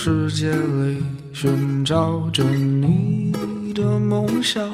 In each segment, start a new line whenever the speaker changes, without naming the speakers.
世界里寻找着你的梦想，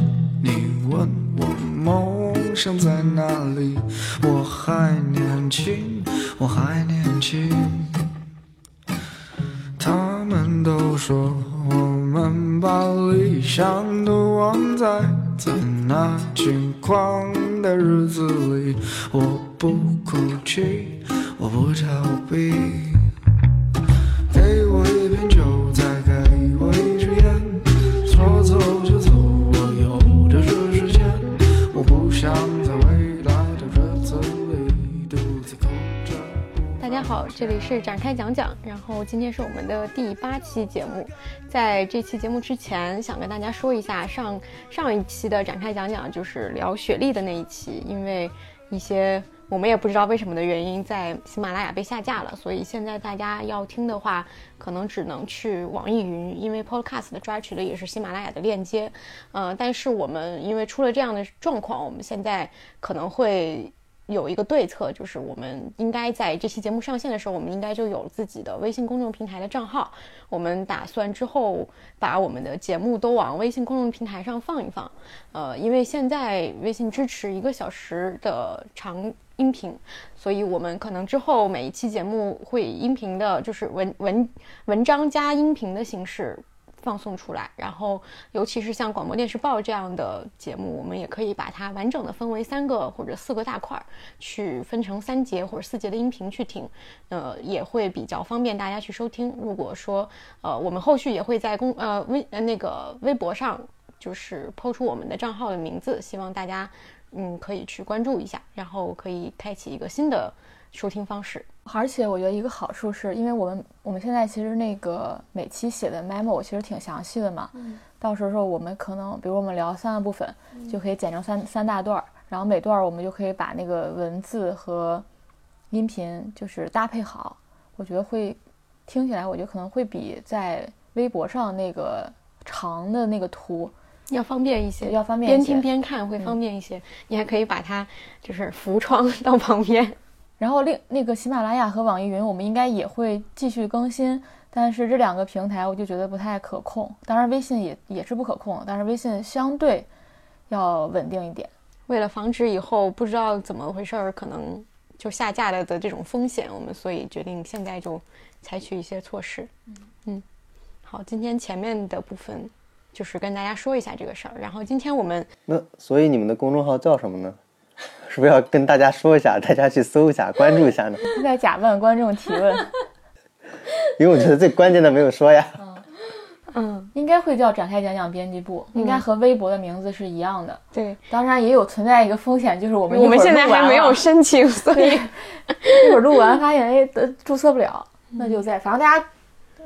开讲讲，然后今天是我们的第八期节目。在这期节目之前，想跟大家说一下，上上一期的展开讲讲就是聊雪莉的那一期，因为一些我们也不知道为什么的原因，在喜马拉雅被下架了，所以现在大家要听的话，可能只能去网易云，因为 Podcast 的抓取的也是喜马拉雅的链接。呃，但是我们因为出了这样的状况，我们现在可能会。有一个对策，就是我们应该在这期节目上线的时候，我们应该就有自己的微信公众平台的账号。我们打算之后把我们的节目都往微信公众平台上放一放。呃，因为现在微信支持一个小时的长音频，所以我们可能之后每一期节目会音频的，就是文文文章加音频的形式。放送出来，然后尤其是像广播电视报这样的节目，我们也可以把它完整的分为三个或者四个大块儿，去分成三节或者四节的音频去听，呃，也会比较方便大家去收听。如果说呃，我们后续也会在公呃微呃那个微博上，就是抛出我们的账号的名字，希望大家嗯可以去关注一下，然后可以开启一个新的收听方式。
而且我觉得一个好处是，因为我们我们现在其实那个每期写的 memo 其实挺详细的嘛，
嗯
到时候我们可能比如我们聊三个部分，就可以剪成三三大段儿，然后每段儿我们就可以把那个文字和音频就是搭配好，我觉得会听起来，我觉得可能会比在微博上那个长的那个图
要方便一些，
要方便一些
边听边看会方便一些。你还可以把它就是浮窗 到旁边。
然后另那个喜马拉雅和网易云，我们应该也会继续更新，但是这两个平台我就觉得不太可控。当然微信也也是不可控，但是微信相对要稳定一点。
为了防止以后不知道怎么回事儿，可能就下架了的这种风险，我们所以决定现在就采取一些措施。嗯好，今天前面的部分就是跟大家说一下这个事儿，然后今天我们
那所以你们的公众号叫什么呢？是不是要跟大家说一下，大家去搜一下，关注一下呢？
在假扮观众提问，
因为我觉得最关键的没有说呀。
嗯
应该会叫展开讲讲编辑部，应该和微博的名字是一样的。
对
当然也有存在一个风险，就是我们一会儿
我们现在
录完
还没有申请，所以
一会儿录完发现哎得注册不了，那就在反正大家。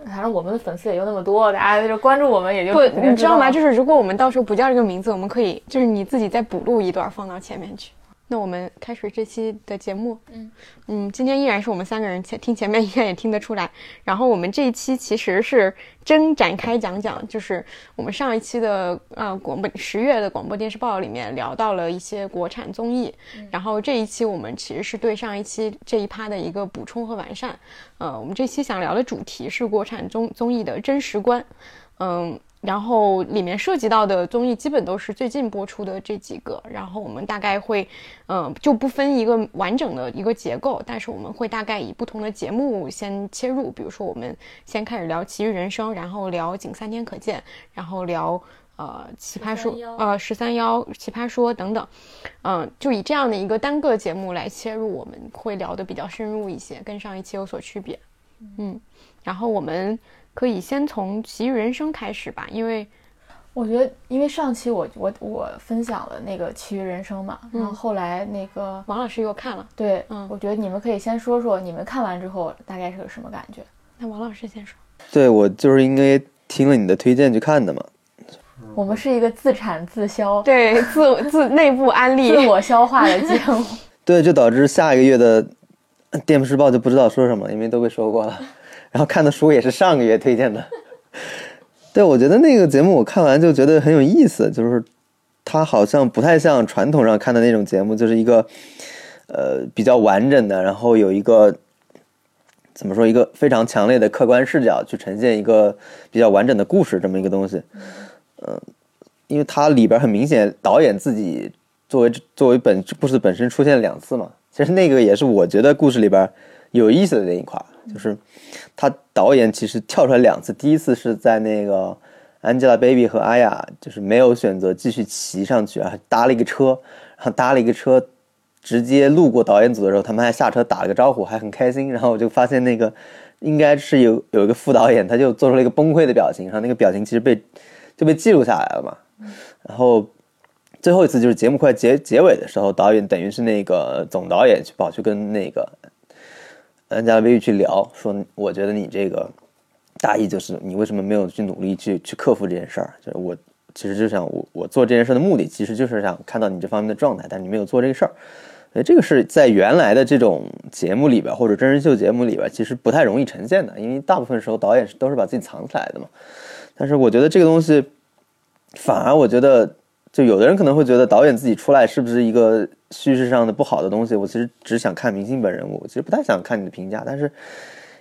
反正我们的粉丝也就那么多，大家就关注我们也就
不，你知道吗？就是如果我们到时候不叫这个名字，我们可以就是你自己再补录一段放到前面去。那我们开始这期的节目。
嗯
嗯，今天依然是我们三个人，前听前面应该也听得出来。然后我们这一期其实是真展开讲讲，就是我们上一期的呃广播十月的广播电视报里面聊到了一些国产综艺，然后这一期我们其实是对上一期这一趴的一个补充和完善。呃，我们这期想聊的主题是国产综综艺的真实观。嗯，然后里面涉及到的综艺基本都是最近播出的这几个，然后我们大概会，嗯、就不分一个完整的一个结构，但是我们会大概以不同的节目先切入，比如说我们先开始聊《奇遇人生》，然后聊《仅三天可见》，然后聊呃奇葩说，呃十三幺奇葩说等等，嗯、就以这样的一个单个节目来切入，我们会聊得比较深入一些，跟上一期有所区别，嗯，然后我们。可以先从《奇遇人生》开始吧，因为
我觉得，因为上期我我我分享了那个《奇遇人生》嘛，然后后来那个
王老师又看了，
对，
嗯
我觉得你们可以先说说你们看完之后大概是个什么感觉。
那王老师先说。
对我就是因为听了你的推荐去看的嘛。
我们是一个自产自销、
对，自自内部安利
自我消化的节目。
对，就导致下一个月的《电视报》就不知道说什么，因为都被说过了。然后看的书也是上个月推荐的。对，我觉得那个节目我看完就觉得很有意思，就是它好像不太像传统上看的那种节目，就是一个呃比较完整的，然后有一个怎么说一个非常强烈的客观视角去呈现一个比较完整的故事这么一个东西。嗯，因为它里边很明显导演自己作为作为本故事本身出现两次嘛，其实那个也是我觉得故事里边有意思的那一块，就是他导演其实跳出来两次，第一次是在那个 Angelababy 和阿雅就是没有选择继续骑上去啊，搭了一个车，然后搭了一个车。直接路过导演组的时候，他们还下车打了个招呼，还很开心。然后我就发现那个应该是有有一个副导演，他就做出了一个崩溃的表情，然后那个表情其实被就被记录下来了嘛。然后最后一次就是节目快结结尾的时候，导演等于是那个总导演去跑去跟那个安加薇去聊，说我觉得你这个大意就是你为什么没有去努力去去克服这件事儿？就是我其实就想我我做这件事的目的其实就是想看到你这方面的状态，但你没有做这个事儿。所以这个是在原来的这种节目里边，或者真人秀节目里边，其实不太容易呈现的，因为大部分时候导演是都是把自己藏起来的嘛。但是我觉得这个东西，反而我觉得，就有的人可能会觉得导演自己出来是不是一个叙事上的不好的东西？我其实只想看明星本人物，其实不太想看你的评价。但是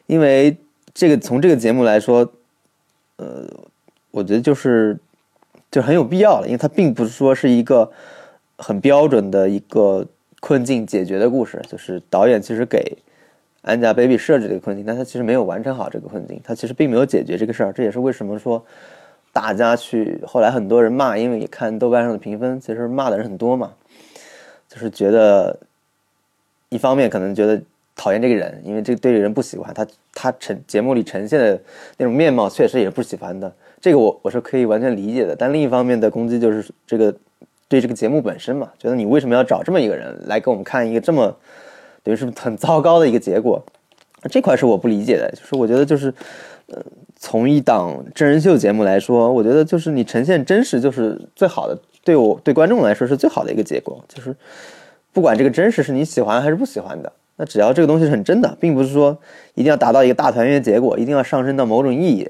因为这个从这个节目来说，呃，我觉得就是就很有必要了，因为它并不是说是一个很标准的一个。困境解决的故事，就是导演其实给 Angelababy 设置这个困境，但他其实没有完成好这个困境，他其实并没有解决这个事儿。这也是为什么说大家去后来很多人骂，因为你看豆瓣上的评分，其实骂的人很多嘛，就是觉得一方面可能觉得讨厌这个人，因为这对这个人不喜欢，他他呈节目里呈现的那种面貌确实也不喜欢的，这个我我是可以完全理解的。但另一方面的攻击就是这个。对这个节目本身嘛，觉得你为什么要找这么一个人来给我们看一个这么等于是很糟糕的一个结果？这块是我不理解的。就是我觉得就是，呃，从一档真人秀节目来说，我觉得就是你呈现真实就是最好的，对我对观众来说是最好的一个结果。就是不管这个真实是你喜欢还是不喜欢的，那只要这个东西是很真的，并不是说一定要达到一个大团圆结果，一定要上升到某种意义，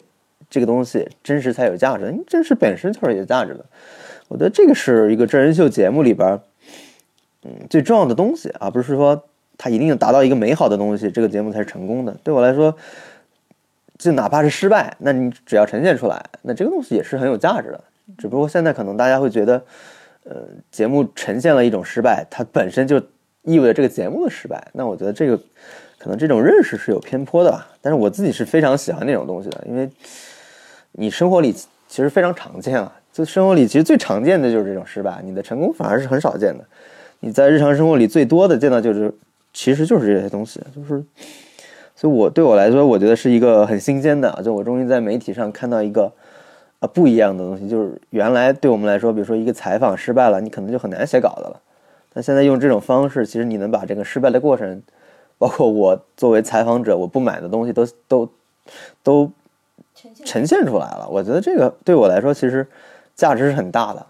这个东西真实才有价值。因为真实本身就是有价值的。我觉得这个是一个真人秀节目里边，嗯，最重要的东西，而不是说它一定要达到一个美好的东西，这个节目才是成功的。对我来说，就哪怕是失败，那你只要呈现出来，那这个东西也是很有价值的。只不过现在可能大家会觉得，呃，节目呈现了一种失败，它本身就意味着这个节目的失败。那我觉得这个可能这种认识是有偏颇的吧。但是我自己是非常喜欢那种东西的，因为你生活里其实非常常见啊。就生活里其实最常见的就是这种失败，你的成功反而是很少见的。你在日常生活里最多的见到就是，其实就是这些东西，就是，所以我对我来说，我觉得是一个很新鲜的，就我终于在媒体上看到一个啊不一样的东西，就是原来对我们来说，比如说一个采访失败了，你可能就很难写稿子了，但现在用这种方式，其实你能把这个失败的过程，包括我作为采访者我不买的东西，都都都呈现出来了。我觉得这个对我来说，其实。价值是很大的，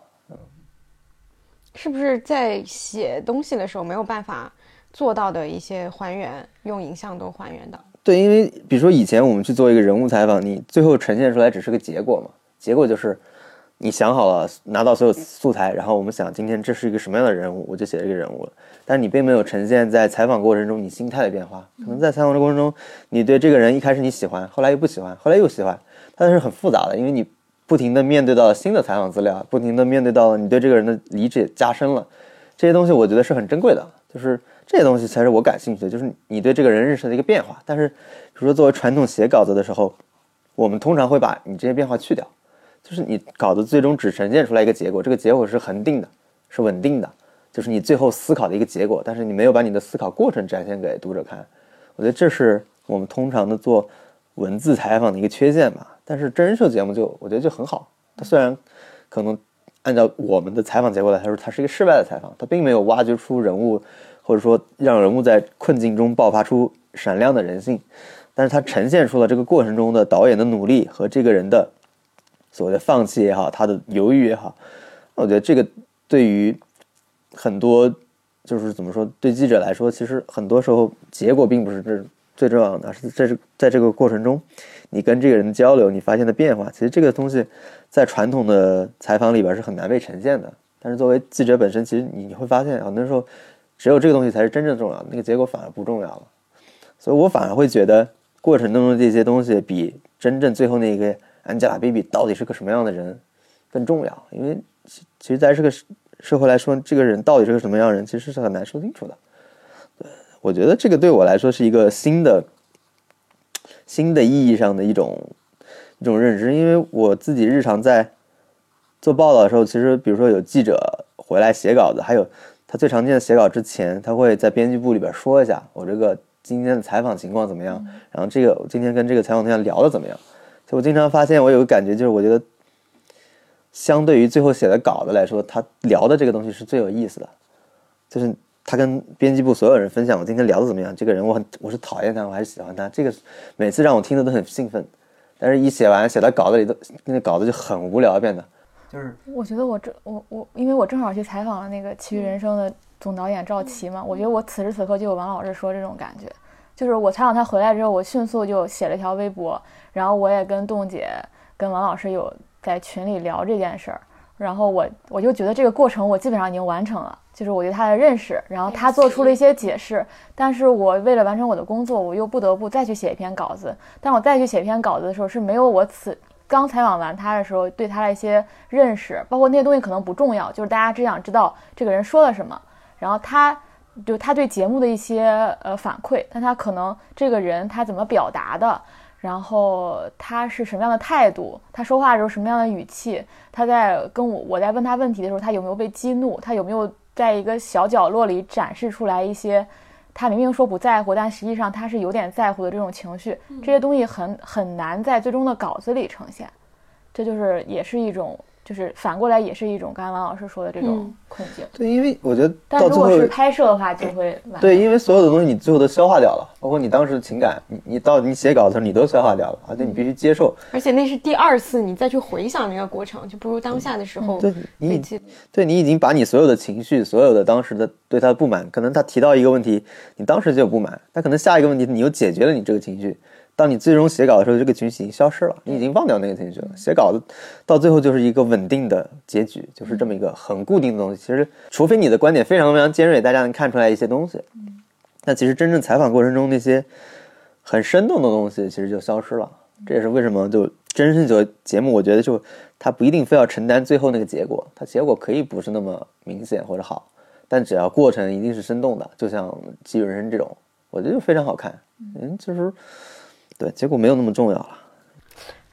是不是在写东西的时候没有办法做到的一些还原，用影像都还原的？
对，因为比如说以前我们去做一个人物采访，你最后呈现出来只是个结果嘛，结果就是你想好了，拿到所有素材，然后我们想今天这是一个什么样的人物，我就写这个人物了。但你并没有呈现在采访过程中你心态的变化，可能在采访的过程中，你对这个人一开始你喜欢，后来又不喜欢，后来又喜欢，它是很复杂的，因为你。不停的面对到新的采访资料，不停的面对到你对这个人的理解加深了，这些东西我觉得是很珍贵的，就是这些东西才是我感兴趣的，就是你对这个人认识的一个变化。但是，比如说作为传统写稿子的时候，我们通常会把你这些变化去掉，就是你稿子最终只呈现出来一个结果，这个结果是恒定的，是稳定的，就是你最后思考的一个结果，但是你没有把你的思考过程展现给读者看。我觉得这是我们通常的做文字采访的一个缺陷吧。但是真人秀节目就我觉得就很好，它虽然可能按照我们的采访结果来说，它是一个失败的采访，它并没有挖掘出人物，或者说让人物在困境中爆发出闪亮的人性，但是它呈现出了这个过程中的导演的努力和这个人的所谓的放弃也好，他的犹豫也好，我觉得这个对于很多就是怎么说，对记者来说，其实很多时候结果并不是这最重要的，是在这在这个过程中。你跟这个人交流，你发现的变化，其实这个东西在传统的采访里边是很难被呈现的。但是作为记者本身，其实你会发现，很多时候只有这个东西才是真正重要的，那个结果反而不重要了。所以我反而会觉得，过程当中这些东西，比真正最后那个 Angelababy 到底是个什么样的人更重要。因为其实在这个社会来说，这个人到底是个什么样的人，其实是很难说清楚的。我觉得这个对我来说是一个新的、新的意义上的一种一种认知，因为我自己日常在做报道的时候，其实比如说有记者回来写稿子，还有他最常见的写稿之前，他会在编辑部里边说一下我这个今天的采访情况怎么样，然后这个今天跟这个采访对象聊的怎么样。所以我经常发现，我有个感觉就是，我觉得相对于最后写的稿子来说，他聊的这个东西是最有意思的，就是他跟编辑部所有人分享我今天聊的怎么样，这个人我很我是讨厌他，我还是喜欢他，这个每次让我听的都很兴奋，但是一写完写到稿子里都那个稿子就很无聊变得，就是
我觉得我这我我，因为我正好去采访了那个《奇遇人生》的总导演赵琦嘛，我觉得我此时此刻就有王老师说这种感觉，就是我采访他回来之后，我迅速就写了一条微博，然后我也跟栋姐、跟王老师有在群里聊这件事儿，然后我我就觉得这个过程我基本上已经完成了，就是我对他的认识，然后他做出了一些解释，但是我为了完成我的工作，我又不得不再去写一篇稿子，但我再去写一篇稿子的时候是没有我此。刚采访完他的时候，对他的一些认识，包括那些东西可能不重要，就是大家只想知道这个人说了什么，然后他就他对节目的一些呃反馈，但他可能这个人他怎么表达的，然后他是什么样的态度，他说话的时候什么样的语气，他在跟我我在问他问题的时候，他有没有被激怒，他有没有在一个小角落里展示出来一些。他明明说不在乎，但实际上他是有点在乎的这种情绪，这些东西很很难在最终的稿子里呈现，这就是也是一种，就是反过来也是一种刚才王老师说的这种困境。
对，因为我觉得
但如果是拍摄的话，就会
对，因为所有的东西你最后都消化掉了，包括你当时的情感，你你到你写稿的时候你都消化掉了，而且你必须接受。
而且那是第二次你再去回想那个过程，就不如当下的时候
对你对你已经把你所有的情绪，所有的当时的对他的不满，可能他提到一个问题，你当时就有不满，但可能下一个问题你又解决了你这个情绪。当你最终写稿的时候，这个情绪已经消失了，你已经忘掉那个情绪了。写稿子到最后就是一个稳定的结局，就是这么一个很固定的东西。其实，除非你的观点非常非常尖锐，大家能看出来一些东西，那其实真正采访过程中那些很生动的东西，其实就消失了。这也是为什么就真人秀节目，我觉得就它不一定非要承担最后那个结果，它结果可以不是那么明显或者好，但只要过程一定是生动的，就像《奇遇人生》这种，我觉得就非常好看。嗯，就是。对，结果没有那么重要了。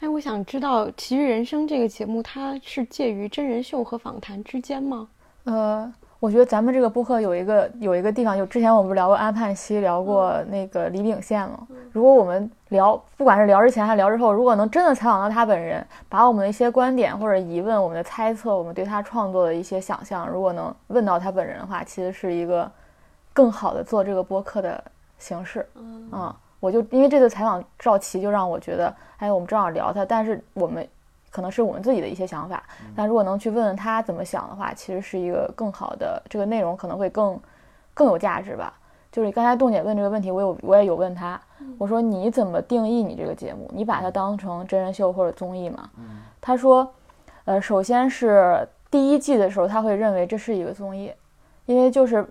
哎，我想知道《奇遇人生》这个节目，它是介于真人秀和访谈之间吗？
呃，我觉得咱们这个播客有一个有一个地方，就之前我们不是聊过安盼溪，聊过那个李秉宪吗？如果我们聊，不管是聊之前还是聊之后，如果能真的采访到他本人，把我们的一些观点或者疑问、我们的猜测、我们对他创作的一些想象，如果能问到他本人的话，其实是一个更好的做这个播客的形式。嗯。我就因为这次采访赵琦，就让我觉得，哎，我们正好聊他，但是我们可能是我们自己的一些想法，但如果能去问问他怎么想的话，其实是一个更好的这个内容，可能会更更有价值吧。就是刚才栋姐问这个问题，我有我也有问他，我说你怎么定义你这个节目？你把它当成真人秀或者综艺吗？他说，呃，首先是第一季的时候，他会认为这是一个综艺，因为就是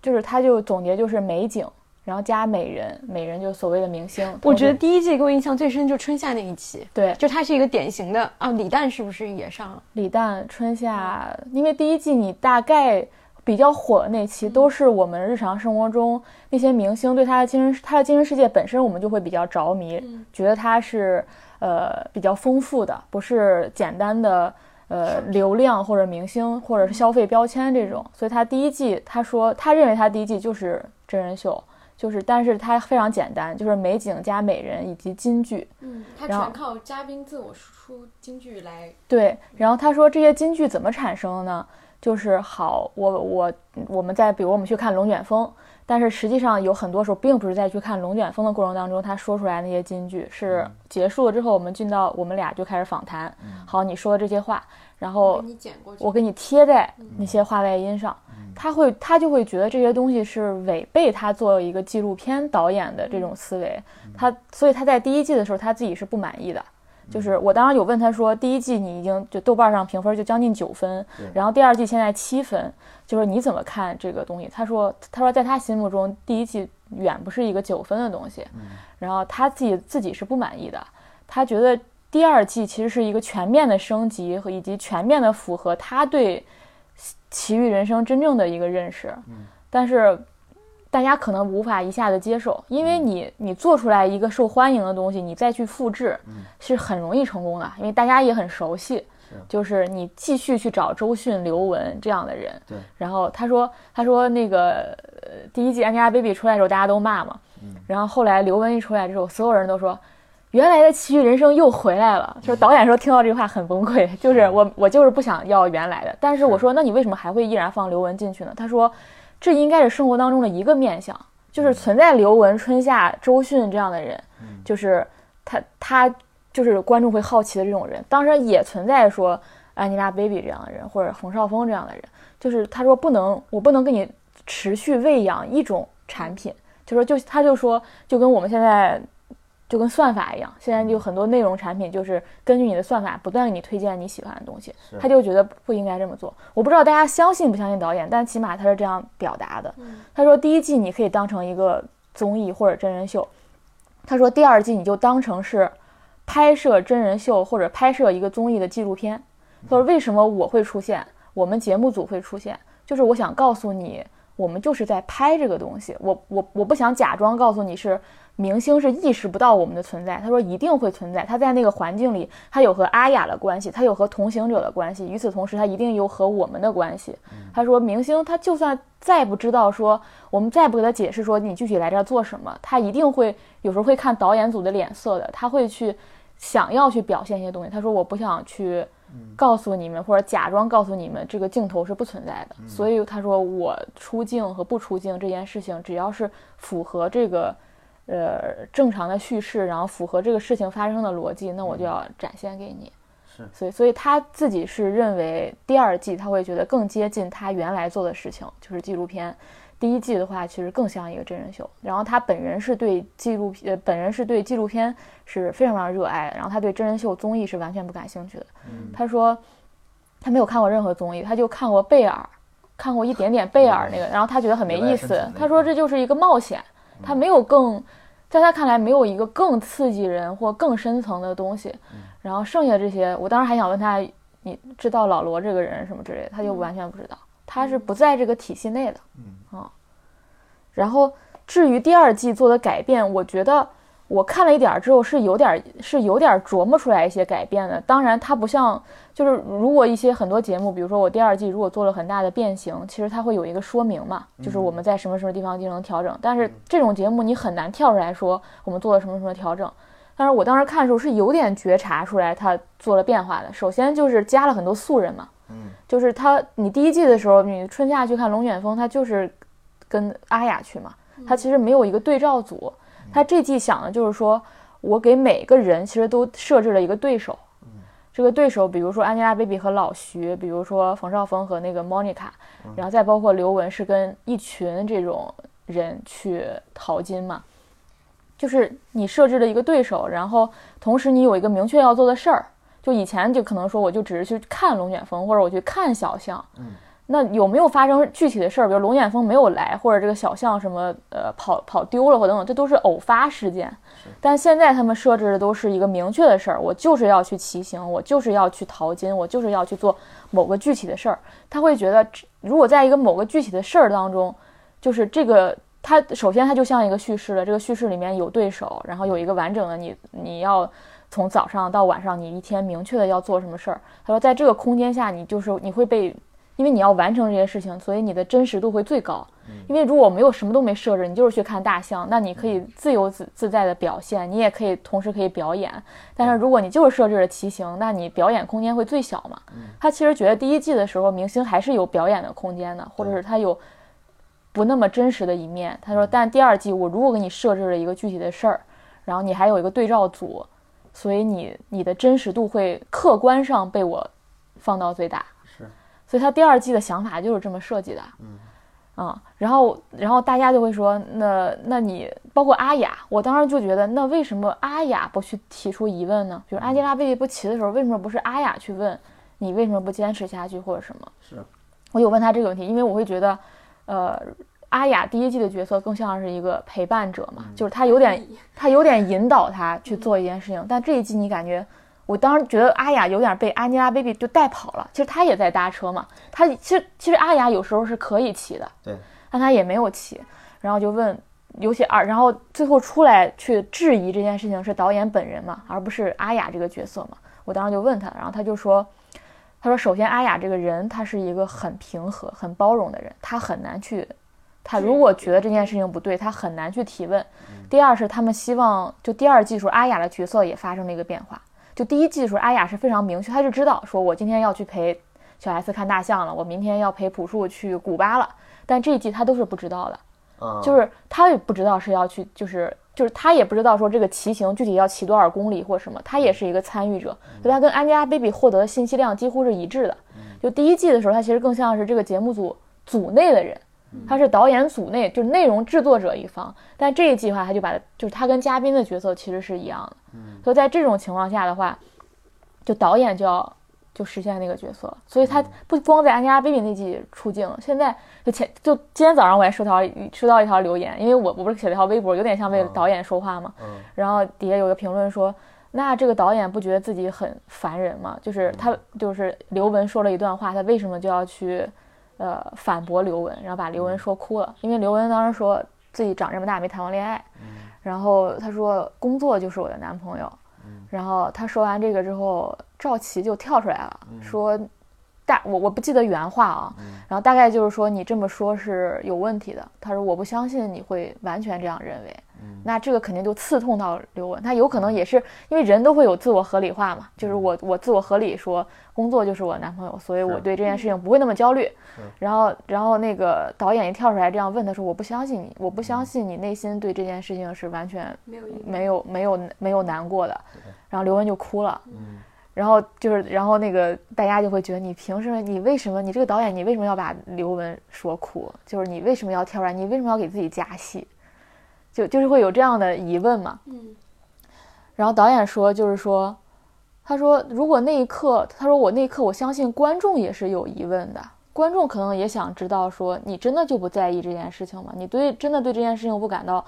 就是他就总结就是美景。然后加美人，美人就是所谓的明星。
我觉得第一季给我印象最深就春夏那一期，
对，
就它是一个典型的啊。李诞是不是也上了？
李诞、春夏，因为第一季你大概比较火的那期都是我们日常生活中那些明星对他的精神，他的精神世界本身我们就会比较着迷，觉得他是呃比较丰富的，不是简单的呃流量或者明星或者是消费标签这种。所以他第一季他说他认为他第一季就是真人秀。就是，但是它非常简单，就是美景加美人以及金句。
嗯，它全靠嘉宾自我输出金句来。
对，然后他说这些金句怎么产生的呢？就是好，我我我们在比如我们去看龙卷风，但是实际上有很多时候并不是在去看龙卷风的过程当中，他说出来那些金句是结束了之后，我们进到我们俩就开始访谈。好，你说的这些话，然后我给你贴在那些话外音上。他会，他就会觉得这些东西是违背他做一个纪录片导演的这种思维。他，所以他在第一季的时候，他自己是不满意的。就是我当时有问他说，第一季你已经就豆瓣上评分就将近九分，然后第二季现在七分，就是你怎么看这个东西？他说，他说在他心目中第一季远不是一个九分的东西，然后他自己自己是不满意的，他觉得第二季其实是一个全面的升级和以及全面的符合他对《奇遇人生》真正的一个认识，但是。大家可能无法一下子接受，因为你你做出来一个受欢迎的东西，你再去复制，是很容易成功的，因为大家也很熟悉。就是你继续去找周迅、刘雯这样的人。
对。
然后他说，他说那个第一季 Angelababy 出来的时候，大家都骂嘛。嗯。然后后来刘雯一出来之后，所有人都说，原来的《奇遇人生》又回来了。就是导演说听到这句话很崩溃，就是我我就是不想要原来的。但是我说，那你为什么还会依然放刘雯进去呢？他说。这应该是生活当中的一个面相，就是存在刘雯、春夏、周迅这样的人，就是他他就是观众会好奇的这种人。当然也存在说 Angelababy 这样的人，或者冯绍峰这样的人。就是他说不能，我不能跟你持续喂养一种产品，就说就他就说就跟我们现在。就跟算法一样，现在就很多内容产品就是根据你的算法不断给你推荐你喜欢的东西，他就觉得不应该这么做。我不知道大家相信不相信导演，但起码他是这样表达的。他说第一季你可以当成一个综艺或者真人秀，他说第二季你就当成是拍摄真人秀或者拍摄一个综艺的纪录片。他说为什么我会出现，我们节目组会出现，就是我想告诉你，我们就是在拍这个东西。我我我不想假装告诉你是。明星是意识不到我们的存在，他说一定会存在。他在那个环境里，他有和阿雅的关系，他有和同行者的关系。与此同时，他一定有和我们的关系。他说，明星他就算再不知道说，我们再不给他解释说你具体来这儿做什么，他一定会有时候会看导演组的脸色的，他会去想要去表现一些东西。他说，我不想去告诉你们或者假装告诉你们这个镜头是不存在的。所以他说，我出镜和不出镜这件事情，只要是符合这个。呃，正常的叙事，然后符合这个事情发生的逻辑，那我就要展现给你。
是，
所以，所以他自己是认为第二季他会觉得更接近他原来做的事情，就是纪录片。第一季的话，其实更像一个真人秀。然后他本人是对纪录片，呃，本人是对纪录片是非常非常热爱的。然后他对真人秀综艺是完全不感兴趣的。他说他没有看过任何综艺，他就看过贝尔，看过一点点贝尔那个，然后他觉得很没意思。他说这就是一个冒险。他没有更，在他看来没有一个更刺激人或更深层的东西，然后剩下这些，我当时还想问他，你知道老罗这个人什么之类的，他就完全不知道，他是不在这个体系内的，嗯。啊，然后至于第二季做的改变，我觉得。我看了一点儿之后是有点是有点琢磨出来一些改变的。当然，它不像就是如果一些很多节目，比如说我第二季如果做了很大的变形，其实它会有一个说明嘛，就是我们在什么什么地方进行调整。但是这种节目你很难跳出来说我们做了什么什么调整。但是我当时看的时候是有点觉察出来它做了变化的。首先就是加了很多素人嘛，嗯，就是他你第一季的时候你春夏去看龙卷风，他就是跟阿雅去嘛，他其实没有一个对照组。他这季想的就是说，我给每个人其实都设置了一个对手，这个对手，比如说 Angelababy 和老徐，比如说冯绍峰和那个 Monica，然后再包括刘雯是跟一群这种人去淘金嘛，就是你设置了一个对手，然后同时你有一个明确要做的事儿，就以前就可能说我就只是去看龙卷风或者我去看小象，那有没有发生具体的事儿？比如龙卷风没有来，或者这个小象什么呃跑跑丢了，或等等，这都是偶发事件。但现在他们设置的都是一个明确的事儿，我就是要去骑行，我就是要去淘金，我就是要去做某个具体的事儿。他会觉得，如果在一个某个具体的事儿当中，就是这个他首先他就像一个叙事了，这个叙事里面有对手，然后有一个完整的你，你要从早上到晚上，你一天明确的要做什么事儿。他说，在这个空间下，你就是你会被。因为你要完成这些事情，所以你的真实度会最高。因为如果没有什么都没设置，你就是去看大象，那你可以自由自自在的表现，你也可以同时可以表演。但是如果你就是设置了骑行，那你表演空间会最小嘛？他其实觉得第一季的时候，明星还是有表演的空间的，或者是他有不那么真实的一面。他说，但第二季我如果给你设置了一个具体的事儿，然后你还有一个对照组，所以你你的真实度会客观上被我放到最大。所以他第二季的想法就是这么设计的，嗯，啊、然后然后大家就会说，那那你包括阿雅，我当时就觉得，那为什么阿雅不去提出疑问呢？比如安吉拉贝贝不齐的时候，为什么不是阿雅去问你为什么不坚持下去或者什么？
是，
我有问他这个问题，因为我会觉得，呃，阿雅第一季的角色更像是一个陪伴者嘛，就是他有点他有点引导他去做一件事情，但这一季你感觉。我当时觉得阿雅有点被 Angelababy 就带跑了，其实她也在搭车嘛，她其实其实阿雅有时候是可以骑的，
对，
但她也没有骑，然后就问，尤其二，然后最后出来去质疑这件事情是导演本人嘛，而不是阿雅这个角色嘛。我当时就问他，然后他就说，他说首先阿雅这个人，他是一个很平和、很包容的人，他很难去，他如果觉得这件事情不对，他很难去提问。第二是他们希望，就第二季时候阿雅的角色也发生了一个变化。就第一季的时候，阿雅是非常明确，她就知道说，我今天要去陪小 S 看大象了，我明天要陪朴树去古巴了。但这一季她都是不知道的，
啊
就是她也不知道是要去，就是就是她也不知道说这个骑行具体要骑多少公里或什么，她也是一个参与者，所以她跟 Angelababy 获得的信息量几乎是一致的。就第一季的时候，她其实更像是这个节目组组内的人，她是导演组内就是内容制作者一方，但这一计划他，就把就是他跟嘉宾的角色其实是一样的。所以在这种情况下的话，就导演就要就实现那个角色，所以他不光在 Angelababy 那季出镜，现在就前就今天早上我还收到收到一条留言，因为我我不是写了一条微博，有点像为导演说话嘛，然后底下有个评论说。那这个导演不觉得自己很烦人吗？就是他，就是刘雯说了一段话，他为什么就要去，呃，反驳刘雯，然后把刘雯说哭了？因为刘雯当时说自己长这么大没谈过恋爱，然后她说工作就是我的男朋友，然后她说完这个之后，赵琪就跳出来了，说大我我不记得原话啊，然后大概就是说你这么说是有问题的。他说我不相信你会完全这样认为，那这个肯定就刺痛到刘雯，他有可能也是因为人都会有自我合理化嘛，就是我我自我合理说工作就是我男朋友，所以我对这件事情不会那么焦虑。然后然后那个导演一跳出来这样问他说我不相信你，我不相信你内心对这件事情是完全
没有
没有没有没有难过的，然后刘雯就哭了，然后就是然后那个大家就会觉得你凭什么？你为什么？你这个导演你为什么要把刘雯说哭？就是你为什么要跳出来？你为什么要给自己加戏？就就是会有这样的疑问嘛。
嗯
然后导演说就是说，他说如果那一刻，他说我那一刻我相信观众也是有疑问的。观众可能也想知道，说你真的就不在意这件事情吗？你对真的对这件事情不感到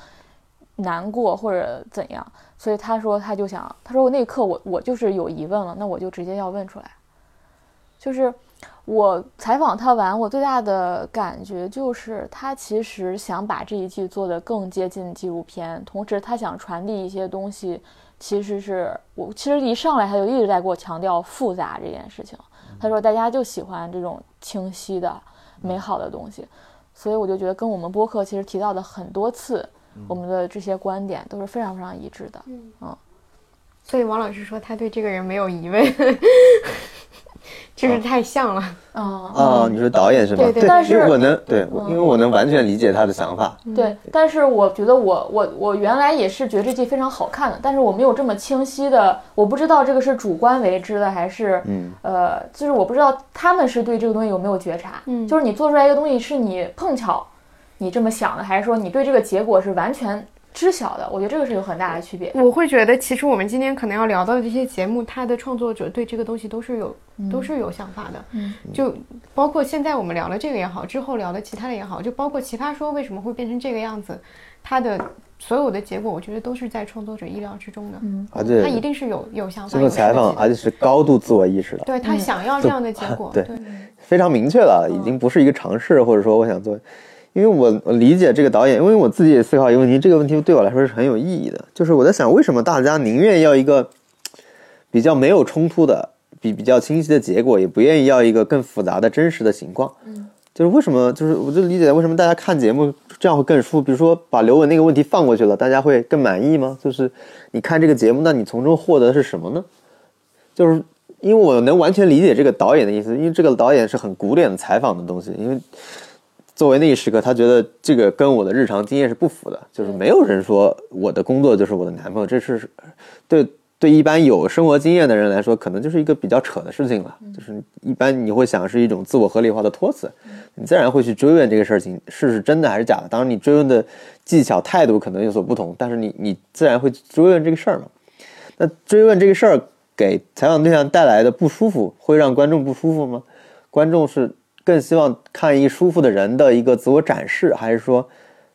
难过或者怎样？所以他说他就想，他说我那一刻我我就是有疑问了，那我就直接要问出来。就是我采访他完，我最大的感觉就是他其实想把这一季做得更接近纪录片，同时他想传递一些东西，其实是我其实一上来他就一直在给我强调复杂这件事情。他说大家就喜欢这种清晰的、美好的东西，所以我就觉得跟我们播客其实提到的很多次，我们的这些观点都是非常非常一致的。
嗯所以王老师说他对这个人没有疑问，就是太像了。
嗯
啊，你说导演是吗？
对对
但是
我能对，因为我能完全理解他的想法。
对，但是我觉得我我我原来也是觉得这季非常好看的，但是我没有这么清晰的，我不知道这个是主观为之的还是，
嗯
呃，就是我不知道他们是对这个东西有没有觉察，
嗯
就是你做出来一个东西是你碰巧你这么想的，还是说你对这个结果是完全知晓的？我觉得这个是有很大的区别。
我会觉得，其实我们今天可能要聊到的这些节目，它的创作者对这个东西都是有、都是有想法的。
嗯，
就包括现在我们聊了这个也好，之后聊的其他的也好，就包括《奇葩说》为什么会变成这个样子，它的所有的结果，我觉得都是在创作者意料之中的。嗯，
而且
他一定是有有想法、
经过
有设
采访，而且是高度自我意识的，
对他想要这样的结果。
对
对
非常明确了，已经不是一个尝试，或者说我想做。因为我我理解这个导演，因为我自己也思考一个问题，这个问题对我来说是很有意义的，就是我在想，为什么大家宁愿要一个比较没有冲突的、比比较清晰的结果，也不愿意要一个更复杂的真实的情况？嗯，就是为什么？就是我就理解为什么大家看节目这样会更舒服。比如说把刘雯那个问题放过去了，大家会更满意吗？就是你看这个节目，那你从中获得的是什么呢？就是因为我能完全理解这个导演的意思，因为这个导演是很古典的采访的东西，因为作为那一时刻，他觉得这个跟我的日常经验是不符的，就是没有人说我的工作就是我的男朋友，这是对对一般有生活经验的人来说，可能就是一个比较扯的事情了。就是一般你会想是一种自我合理化的托词，你自然会去追问这个事情是是真的还是假的。当然，你追问的技巧态度可能有所不同，但是你你自然会追问这个事儿嘛。那追问这个事儿给采访对象带来的不舒服，会让观众不舒服吗？观众是更希望看一舒服的人的一个自我展示，还是说？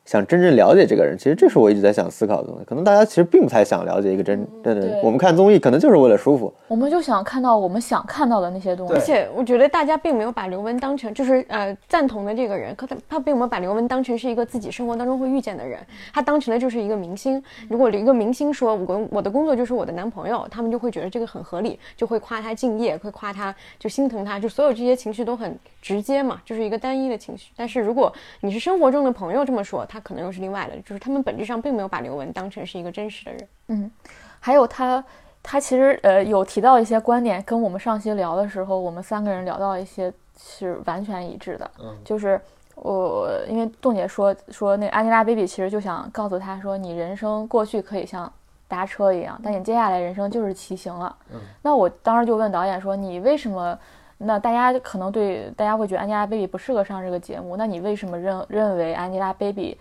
想真正了解这个人，其实这是我一直在想思考的东西。可能大家其实并不太想了解一个真真的人。我们看综艺可能就是为了舒服，
我们就想看到我们想看到的那些东西。
而且我觉得大家并没有把刘雯当成就是呃赞同的这个人，可他他并没有把刘雯当成是一个自己生活当中会遇见的人，他当成的就是一个明星。如果一个明星说我我的工作就是我的男朋友，他们就会觉得这个很合理，就会夸他敬业，会夸他就心疼他，就所有这些情绪都很直接嘛，就是一个单一的情绪。但是如果你是生活中的朋友这么说，他可能又是另外的。就是他们本质上并没有把刘雯当成是一个真实的人。
嗯，还有他，他其实呃有提到一些观点，跟我们上期聊的时候，我们三个人聊到一些是完全一致的。嗯，就是我因为冻姐说说那 Angelababy 其实就想告诉他说，你人生过去可以像搭车一样，但你接下来人生就是骑行了。嗯，那我当时就问导演说，你为什么？那大家可能对大家会觉得 Angelababy 不适合上这个节目，那你为什么认认为 Angelababy？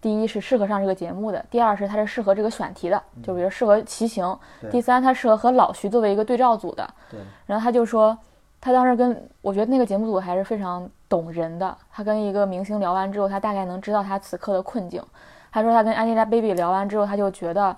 第一是适合上这个节目的，第二是它是适合这个选题的，就比如适合骑行。第三，它适合和老徐作为一个对照组的。
对。
然后他就说，他当时跟我觉得那个节目组还是非常懂人的。他跟一个明星聊完之后，他大概能知道他此刻的困境。他说他跟 Angelababy 聊完之后，他就觉得。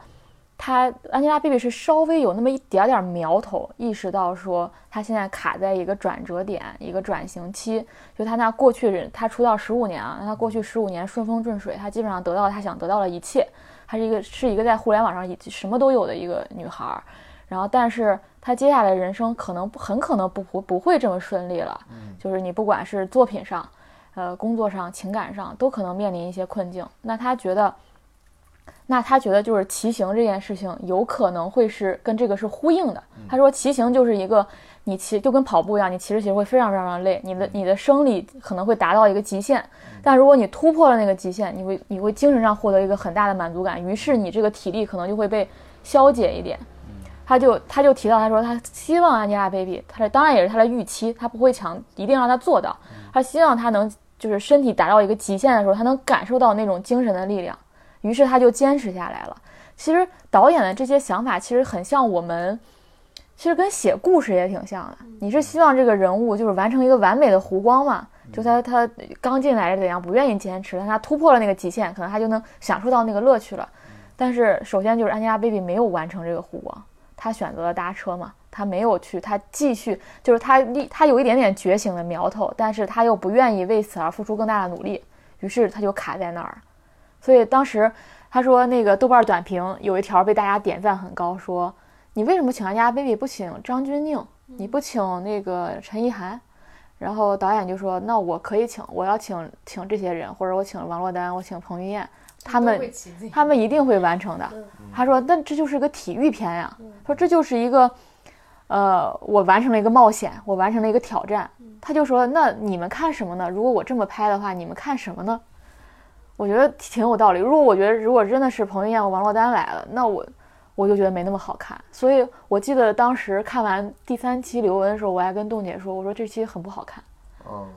他 Angelababy 是稍微有那么一点点苗头，意识到说他现在卡在一个转折点，一个转型期。就他那过去人，他出道十五年啊，那他过去十五年顺风顺水，他基本上得到了他想得到的一切。她是一个是一个在互联网上什么都有的一个女孩。然后，但是她接下来人生可能很可能不不不会这么顺利了。就是你不管是作品上，呃，工作上，情感上，都可能面临一些困境。那她觉得。那他觉得就是骑行这件事情有可能会是跟这个是呼应的。他说骑行就是一个你骑就跟跑步一样，你骑着骑着会非常非常累，你的你的生理可能会达到一个极限。但如果你突破了那个极限，你会你会精神上获得一个很大的满足感，于是你这个体力可能就会被消解一点。他就他就提到他说他希望 Angelababy，他的当然也是他的预期，他不会强一定让他做到，他希望他能就是身体达到一个极限的时候，他能感受到那种精神的力量。于是他就坚持下来了。其实导演的这些想法其实很像我们，其实跟写故事也挺像的。你是希望这个人物就是完成一个完美的弧光嘛？就他他刚进来是怎样，不愿意坚持，但他突破了那个极限，可能他就能享受到那个乐趣了。但是首先就是 Angelababy 没有完成这个弧光，他选择了搭车嘛，他没有去，他继续就是他立他有一点点觉醒的苗头，但是他又不愿意为此而付出更大的努力，于是他就卡在那儿。所以当时他说那个豆瓣短评有一条被大家点赞很高，说你为什么请 Angelababy 不请张钧甯，你不请那个陈意涵？然后导演就说那我可以请，我要请请这些人，或者我请王珞丹，我请彭于晏，他们他们一定会完成的。他说那这就是个体育片呀，说这就是一个呃我完成了一个冒险，我完成了一个挑战。他就说那你们看什么呢？如果我这么拍的话，你们看什么呢？我觉得挺有道理。如果我觉得如果真的是彭于晏和王珞丹来了，那我我就觉得没那么好看。所以我记得当时看完第三期刘雯的时候，我还跟冻姐说，我说这期很不好看。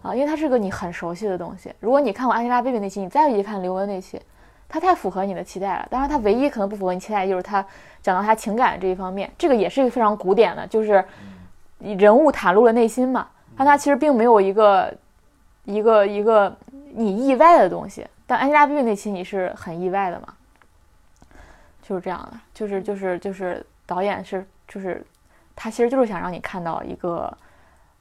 啊，因为它是个你很熟悉的东西。如果你看过 Angelababy 那期，你再一看刘雯那期，它太符合你的期待了。当然，它唯一可能不符合你期待就是它讲到他情感这一方面，这个也是一个非常古典的，就是人物袒露了内心嘛。但它其实并没有一个一个一个你意外的东西。但 Angelababy 那期你是很意外的嘛？就是这样的，就是就是就是导演是就是他其实就是想让你看到一个，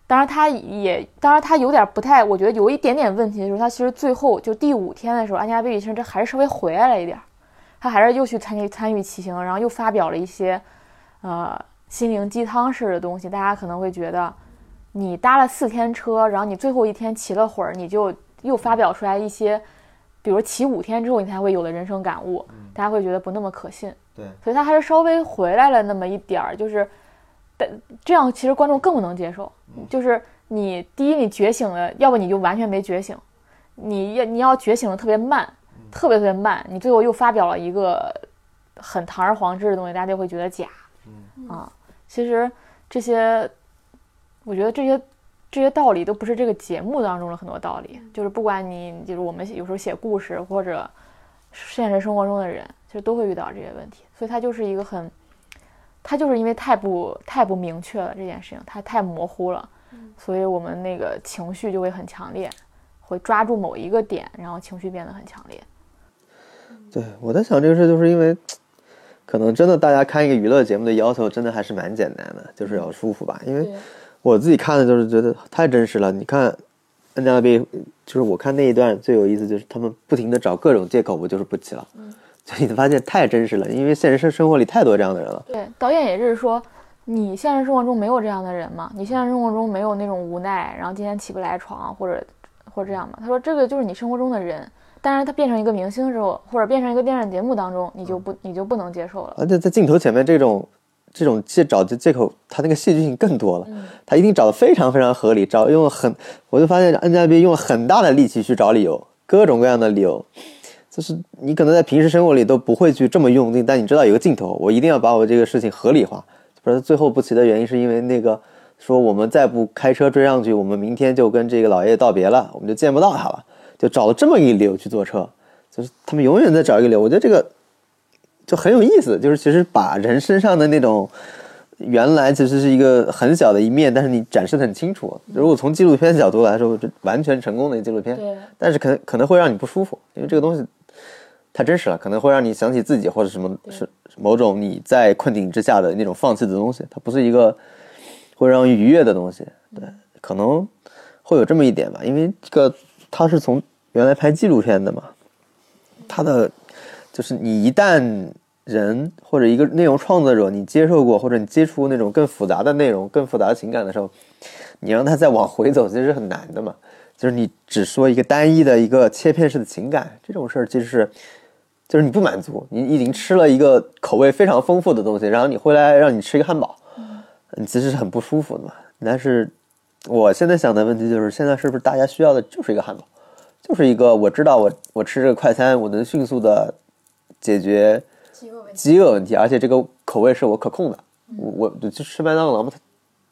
当然他也当然他有点不太，我觉得有一点点问题的时候，他其实最后就第五天的时候，Angelababy 其实这还是稍微回来了一点，他还是又去参与参与骑行，然后又发表了一些呃心灵鸡汤式的东西，大家可能会觉得你搭了四天车，然后你最后一天骑了会儿，你就又发表出来一些。比如骑五天之后，你才会有的人生感悟，大家会觉得不那么可信。
对，
所以他还是稍微回来了那么一点儿，就是，但这样其实观众更不能接受。就是你第一，你觉醒了，要不你就完全没觉醒，你要你要觉醒的特别慢，特别特别慢，你最后又发表了一个很堂而皇之的东西，大家就会觉得假。啊。其实这些，我觉得这些这些道理都不是这个节目当中的很多道理，就是不管你就是我们有时候写故事或者现实生活中的人，其实都会遇到这些问题，所以它就是一个很，它就是因为太不太不明确了这件事情，它太模糊了，所以我们那个情绪就会很强烈，会抓住某一个点，然后情绪变得很强烈。
对，我在想这个事，就是因为可能真的大家看一个娱乐节目的要求真的还是蛮简单的，就是要舒服吧。因为我自己看的就是觉得太真实了。你看 Angelababy，就是我看那一段最有意思，就是他们不停的找各种借口，我就是不起了。就你发现太真实了，因为现实生生活里太多这样的人了。
对，导演也是说，你现实生活中没有这样的人吗？你现实生活中没有那种无奈，然后今天起不来床，或者或者这样吗？他说这个就是你生活中的人。但是他变成一个明星之后，或者变成一个电视节目当中，你就不你就不能接受了。
而且在镜头前面这种这种借找的借口，他那个戏剧性更多了。他一定找的非常非常合理，找用了很，我就发现 Angelababy 用了很大的力气去找理由，各种各样的理由。就是你可能在平时生活里都不会去这么用力，但你知道有个镜头，我一定要把我这个事情合理化。不是最后不齐的原因，是因为那个说我们再不开车追上去，我们明天就跟这个老爷爷道别了，我们就见不到他了。就找了这么一个理由去坐车，就是他们永远在找一个理由。我觉得这个就很有意思，就是其实把人身上的那种原来其实是一个很小的一面，但是你展示的很清楚。如果从纪录片角度来说，这完全成功的纪录片。
对。
但是可能可能会让你不舒服，因为这个东西太真实了，可能会让你想起自己或者什么是某种你在困境之下的那种放弃的东西。它不是一个会让愉悦的东西。对，可能会有这么一点吧，因为这个。他是从原来拍纪录片的嘛，他的就是你一旦人或者一个内容创作者，你接受过或者你接触那种更复杂的内容、更复杂的情感的时候，你让他再往回走，其实是很难的嘛。就是你只说一个单一的一个切片式的情感这种事儿，其实是就是你不满足，你已经吃了一个口味非常丰富的东西，然后你回来让你吃一个汉堡，你其实是很不舒服的嘛。但是。我现在想的问题就是，现在是不是大家需要的就是一个汉堡，就是一个我知道我我吃这个快餐，我能迅速的解决饥饿问题，而且这个口味是我可控的，我我就吃麦当劳嘛，它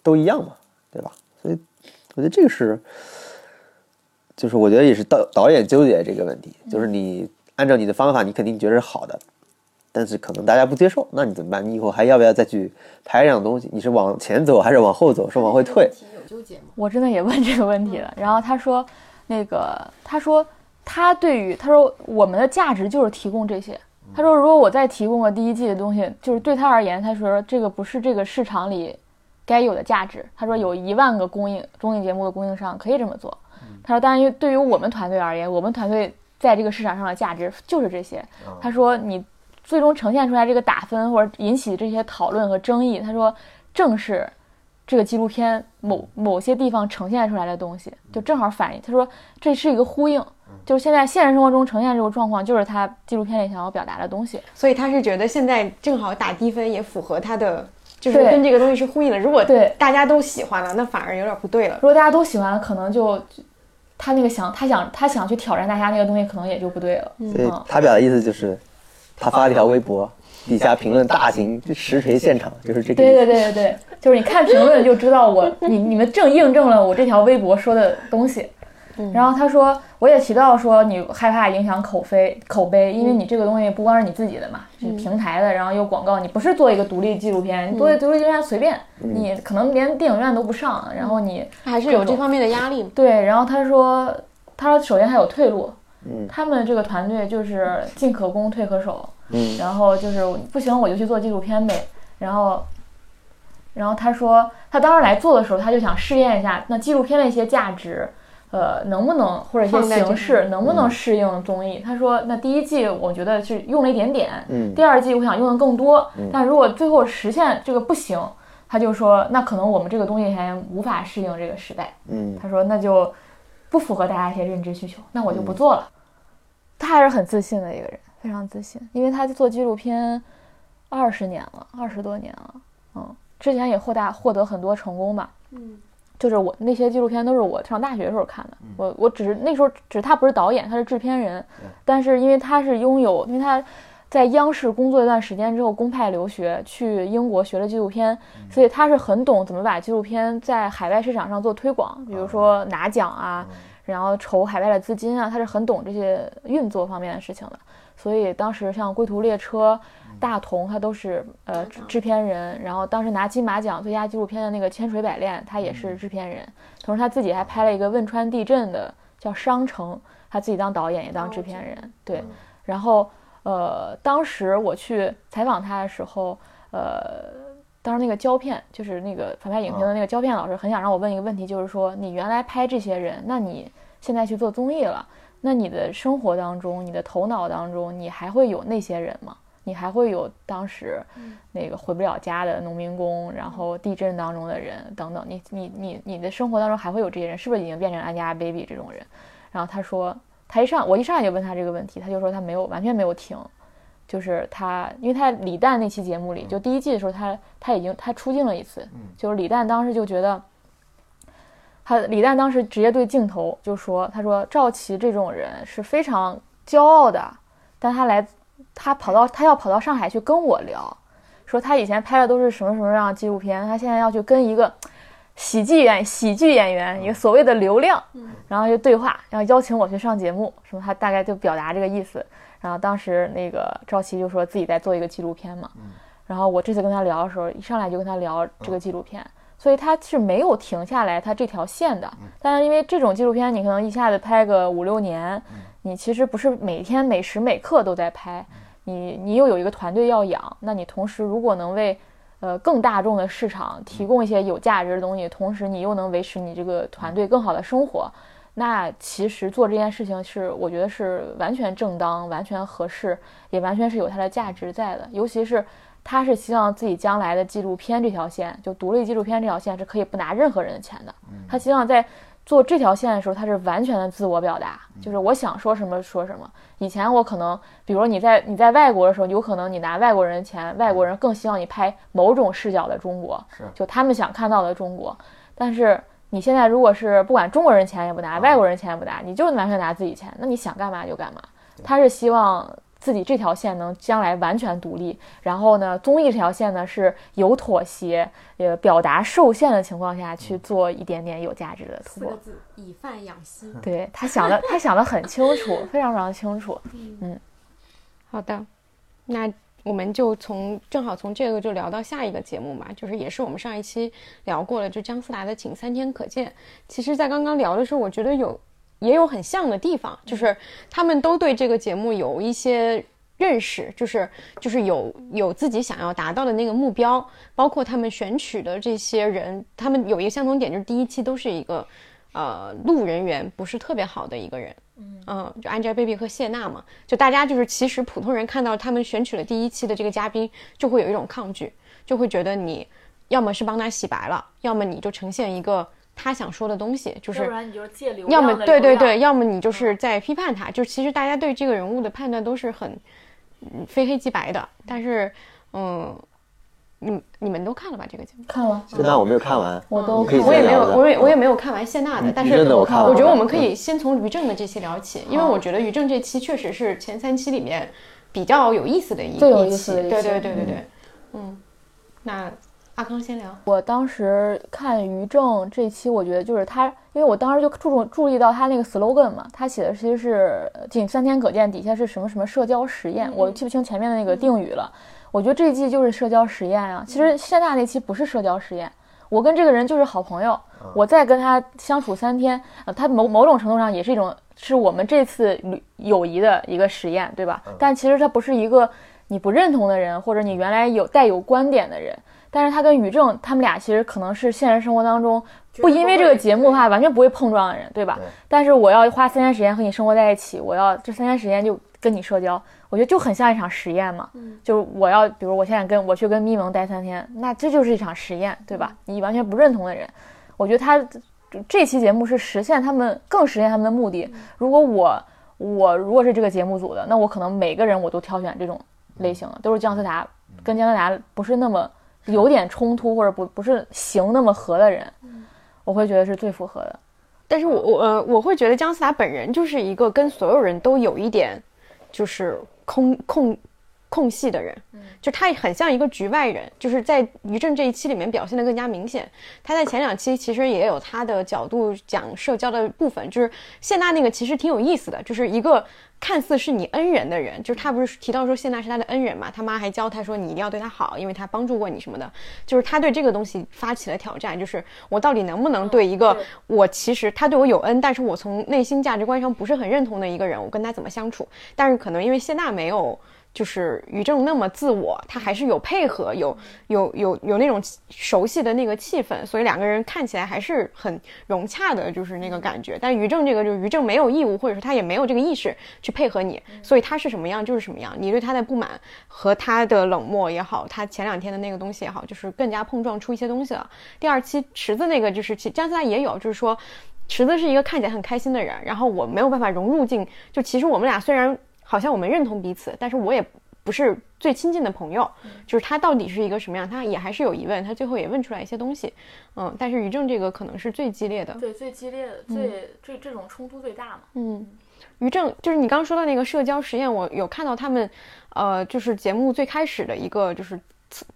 都一样嘛，对吧？所以我觉得这个是，就是我觉得也是导导演纠结这个问题，就是你按照你的方法，你肯定觉得是好的。但是可能大家不接受，那你怎么办？你以后还要不要再去拍这样东西？你是往前走还是往后走？是往回退？
我真的也问这个问题了。然后他说，那个他说他对于他说我们的价值就是提供这些。他说如果我再提供个第一季的东西，就是对他而言，他说这个不是这个市场里该有的价值。他说有一万个供应综艺节目的供应商可以这么做。他说，但是对于我们团队而言，我们团队在这个市场上的价值就是这些。他说你。最终呈现出来这个打分或者引起这些讨论和争议，他说正是这个纪录片某某些地方呈现出来的东西，就正好反映。他说这是一个呼应，就是现在现实生活中呈现这个状况，就是他纪录片里想要表达的东西。
所以他是觉得现在正好打低分也符合他的，就是跟这个东西是呼应的。如果
对
大家都喜欢了，那反而有点不对了。
如果大家都喜欢了，可能就他那个想他想他想去挑战大家那个东西，可能也就不对了。
嗯，他表达意思就是。他发了一条微博，底下评论大型实锤现场，就是这个。
对对对对对，就是你看评论就知道我你你们正印证了我这条微博说的东西。然后他说，我也提到说你害怕影响口碑口碑，因为你这个东西不光是你自己的嘛，是平台的，然后有广告，你不是做一个独立纪录片，你做独立纪录片随便，你可能连电影院都不上，然后你
还是有这方面的压力。
对，然后他说，他说首先还有退路。他们这个团队就是进可攻退可守，
嗯，
然后就是不行我就去做纪录片呗，然后，然后他说他当时来做的时候他就想试验一下那纪录片的一些价值，呃，能不能或者一些形式能不能适应综艺？他说那第一季我觉得是用了一点点，
嗯，
第二季我想用的更多，但如果最后实现这个不行，他就说那可能我们这个东西还无法适应这个时代，
嗯，
他说那就不符合大家一些认知需求，那我就不做了。他还是很自信的一个人，非常自信，因为他做纪录片二十年了，二十多年了，嗯，之前也获大获得很多成功吧，
嗯，
就是我那些纪录片都是我上大学的时候看的，我我只是那时候只是他不是导演，他是制片人，但是因为他是拥有，因为他在央视工作一段时间之后，公派留学去英国学了纪录片，所以他是很懂怎么把纪录片在海外市场上做推广，比如说拿奖啊，然后筹海外的资金啊，他是很懂这些运作方面的事情的。所以当时像《归途列车》、大同，他都是呃制片人，然后当时拿金马奖最佳纪录片的那个《千锤百炼》，他也是制片人，同时他自己还拍了一个汶川地震的叫《商城》，他自己当导演也当制片人，对，然后。呃，当时我去采访他的时候，呃，当时那个胶片就是那个反派影评的那个胶片老师，很想让我问一个问题，就是说你原来拍这些人，那你现在去做综艺了，那你的生活当中，你的头脑当中，你还会有那些人吗？你还会有当时那个回不了家的农民工，然后地震当中的人等等，你你你你的生活当中还会有这些人，是不是已经变成 Angelababy 这种人？然后他说。他一上，我一上来就问他这个问题，他就说他没有，完全没有停，就是他，因为他李诞那期节目里，就第一季的时候，他他已经他出镜了一次，就是李诞当时就觉得，他李诞当时直接对镜头就说，他说赵琦这种人是非常骄傲的，但他来，他跑到他要跑到上海去跟我聊，说他以前拍的都是什么什么样的纪录片，他现在要去跟一个。喜剧演喜剧演员一个所谓的流量，然后就对话，然后邀请我去上节目，什么他大概就表达这个意思。然后当时那个赵琦就说自己在做一个纪录片嘛，然后我这次跟他聊的时候，一上来就跟他聊这个纪录片，所以他是没有停下来他这条线的。但是因为这种纪录片，你可能一下子拍个五六年，你其实不是每天每时每刻都在拍，你你又有一个团队要养，那你同时如果能为呃，更大众的市场提供一些有价值的东西，同时你又能维持你这个团队更好的生活，那其实做这件事情是我觉得是完全正当、完全合适，也完全是有它的价值在的。尤其是他是希望自己将来的纪录片这条线，就独立纪录片这条线是可以不拿任何人的钱的。他希望在。做这条线的时候，他是完全的自我表达，就是我想说什么说什么。以前我可能，比如你在你在外国的时候，有可能你拿外国人的钱，外国人更希望你拍某种视角的中国，就他们想看到的中国。但是你现在如果是不管中国人钱也不拿，外国人钱也不拿，你就完全拿自己钱，那你想干嘛就干嘛。他是希望。自己这条线能将来完全独立，然后呢，综艺这条线呢是有妥协，呃，表达受限的情况下去做一点点有价值的突破。
四个字：以饭养心。
对他想的，他想的很清楚，非常非常清楚。嗯，
好的，那我们就从正好从这个就聊到下一个节目嘛，就是也是我们上一期聊过了，就姜思达的《请三天可见》。其实，在刚刚聊的时候，我觉得有。也有很像的地方，就是他们都对这个节目有一些认识，就是就是有有自己想要达到的那个目标，包括他们选取的这些人，他们有一个相同点，就是第一期都是一个，呃，路人缘不是特别好的一个人，嗯，就 Angelababy 和谢娜嘛，就大家就是其实普通人看到他们选取了第一期的这个嘉宾，就会有一种抗拒，就会觉得你要么是帮他洗白了，要么你就呈现一个。他想说的东西，就是，要
不然你就是借流
要么对对对，要么你就是在批判他。就其实大家对这个人物的判断都是很，非黑即白的。但是，嗯，你你们都看了吧？这个节目
看了。
谢娜我没有看完，
我都
我也没有，我也我也没有看完谢娜的。但是
我
我觉得我们可以先从于正的这期聊起，因为我觉得于正这期确实是前三期里面比较有意思的一
一
期。对对对对对，嗯，那。阿康先聊。
我当时看于正这期，我觉得就是他，因为我当时就注重注意到他那个 slogan 嘛，他写的其实是“仅三天可见”，底下是什么什么社交实验，我记不清前面的那个定语了。我觉得这一季就是社交实验啊。其实谢娜那期不是社交实验，我跟这个人就是好朋友，我再跟他相处三天，呃，他某某种程度上也是一种是我们这次旅友谊的一个实验，对吧？但其实他不是一个你不认同的人，或者你原来有带有观点的人。但是他跟于正他们俩其实可能是现实生活当中不因为这个节目的话完全不会碰撞的人，对吧？但是我要花三天时间和你生活在一起，我要这三天时间就跟你社交，我觉得就很像一场实验嘛。就是我要，比如我现在跟我去跟咪蒙待三天，那这就是一场实验，对吧？你完全不认同的人，我觉得他这期节目是实现他们更实现他们的目的。如果我我如果是这个节目组的，那我可能每个人我都挑选这种类型的，都是姜思达跟姜思达不是那么。有点冲突或者不不是行那么合的人，我会觉得是最符合的。
但是我我呃我会觉得姜思达本人就是一个跟所有人都有一点，就是空空空隙的人，就他很像一个局外人，就是在于正这一期里面表现的更加明显。他在前两期其实也有他的角度讲社交的部分，就是谢娜那个其实挺有意思的，就是一个看似是你恩人的人，就是他不是提到说谢娜是他的恩人嘛，他妈还教他说你一定要对他好，因为他帮助过你什么的，就是他对这个东西发起了挑战，就是我到底能不能对一个我其实他对我有恩，但是我从内心价值观上不是很认同的一个人，我跟他怎么相处？但是可能因为谢娜没有。就是于正那么自我，他还是有配合，有有有有那种熟悉的那个气氛，所以两个人看起来还是很融洽的，就是那个感觉。但于正这个就是于正没有义务，或者说他也没有这个意识去配合你，所以他是什么样就是什么样。你对他的不满和他的冷漠也好，他前两天的那个东西也好，就是更加碰撞出一些东西了。第二期池子那个就是其姜思达也有，就是说池子是一个看起来很开心的人，然后我没有办法融入进，就其实我们俩虽然好像我们认同彼此，但是我也不是最亲近的朋友，就是他到底是一个什么样，他也还是有疑问，他最后也问出来一些东西，嗯，但是于正这个可能是最激烈的，
对最激烈的、最这这种冲突最大嘛。
嗯，于正就是你刚刚说的那个社交实验，我有看到他们，呃，就是节目最开始的一个就是。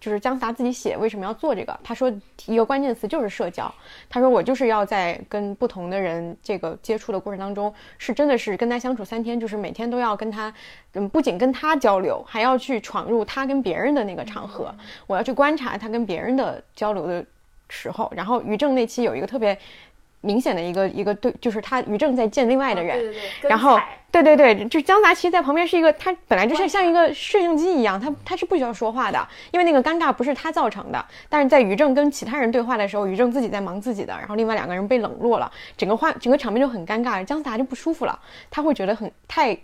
就是姜思达自己写为什么要做这个，他说一个关键词就是社交。他说我就是要在跟不同的人这个接触的过程当中，是真的是跟他相处三天，就是每天都要跟他，嗯，不仅跟他交流，还要去闯入他跟别人的那个场合，我要去观察他跟别人的交流的时候。然后于正那期有一个特别明显的一个一个对，就是他于正在见另外的人，
对对对，
然后对对对，就姜杂其实在旁边是一个，他本来就是像一个摄像机一样，他他是不需要说话的，因为那个尴尬不是他造成的。但是在于正跟其他人对话的时候，于正自己在忙自己的，然后另外两个人被冷落了，整个话整个场面就很尴尬，姜思达就不舒服了，他会觉得很太。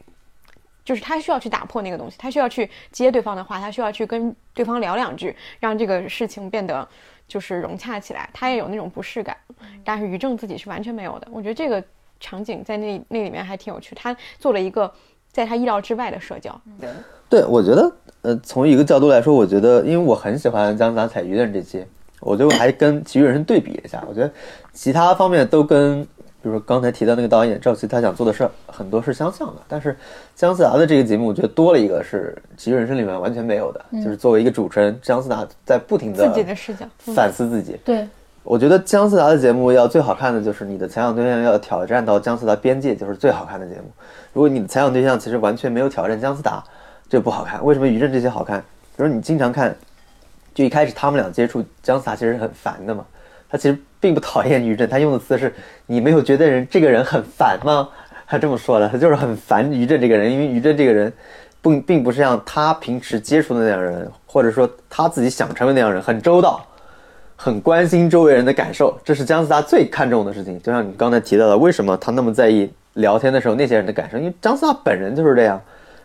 就是他需要去打破那个东西，他需要去接对方的话，他需要去跟对方聊两句，让这个事情变得就是融洽起来。他也有那种不适感，但是于正自己是完全没有的。我觉得这个场景在那那里面还挺有趣，他做了一个在他意料之外的社交。对，
对，我觉得，呃，从一个角度来说，我觉得，因为我很喜欢姜子牙采鱼的这期，我就还跟《其余人生》对比一下，我觉得其他方面都跟，比如说刚才提到那个导演赵琦，他想做的事儿很多是相像的，但是姜思达的这个节目，我觉得多了一个是《奇遇人生》里面完全没有的，就是作为一个主持人，姜思达在不停的
自己的视角嗯
反思自己。
对
我觉得姜思达的节目要最好看的就是你的采访对象要挑战到姜思达边界，就是最好看的节目。如果你的采访对象其实完全没有挑战姜思达，这不好看。为什么于正这些好看？比如你经常看，就一开始他们俩接触姜思达其实是很烦的嘛。他其实并不讨厌于正，他用的词是“你没有觉得人这个人很烦吗？” 他这么说的，他就是很烦于正这个人，因为于正这个人不并不是像他平时接触的那样人，或者说他自己想成为那样人，很周到。很关心周围人的感受，这是姜思达最看重的事情。就像你刚才提到的，为什么他那么在意聊天的时候那些人的感受？因为姜思达本人就是这样，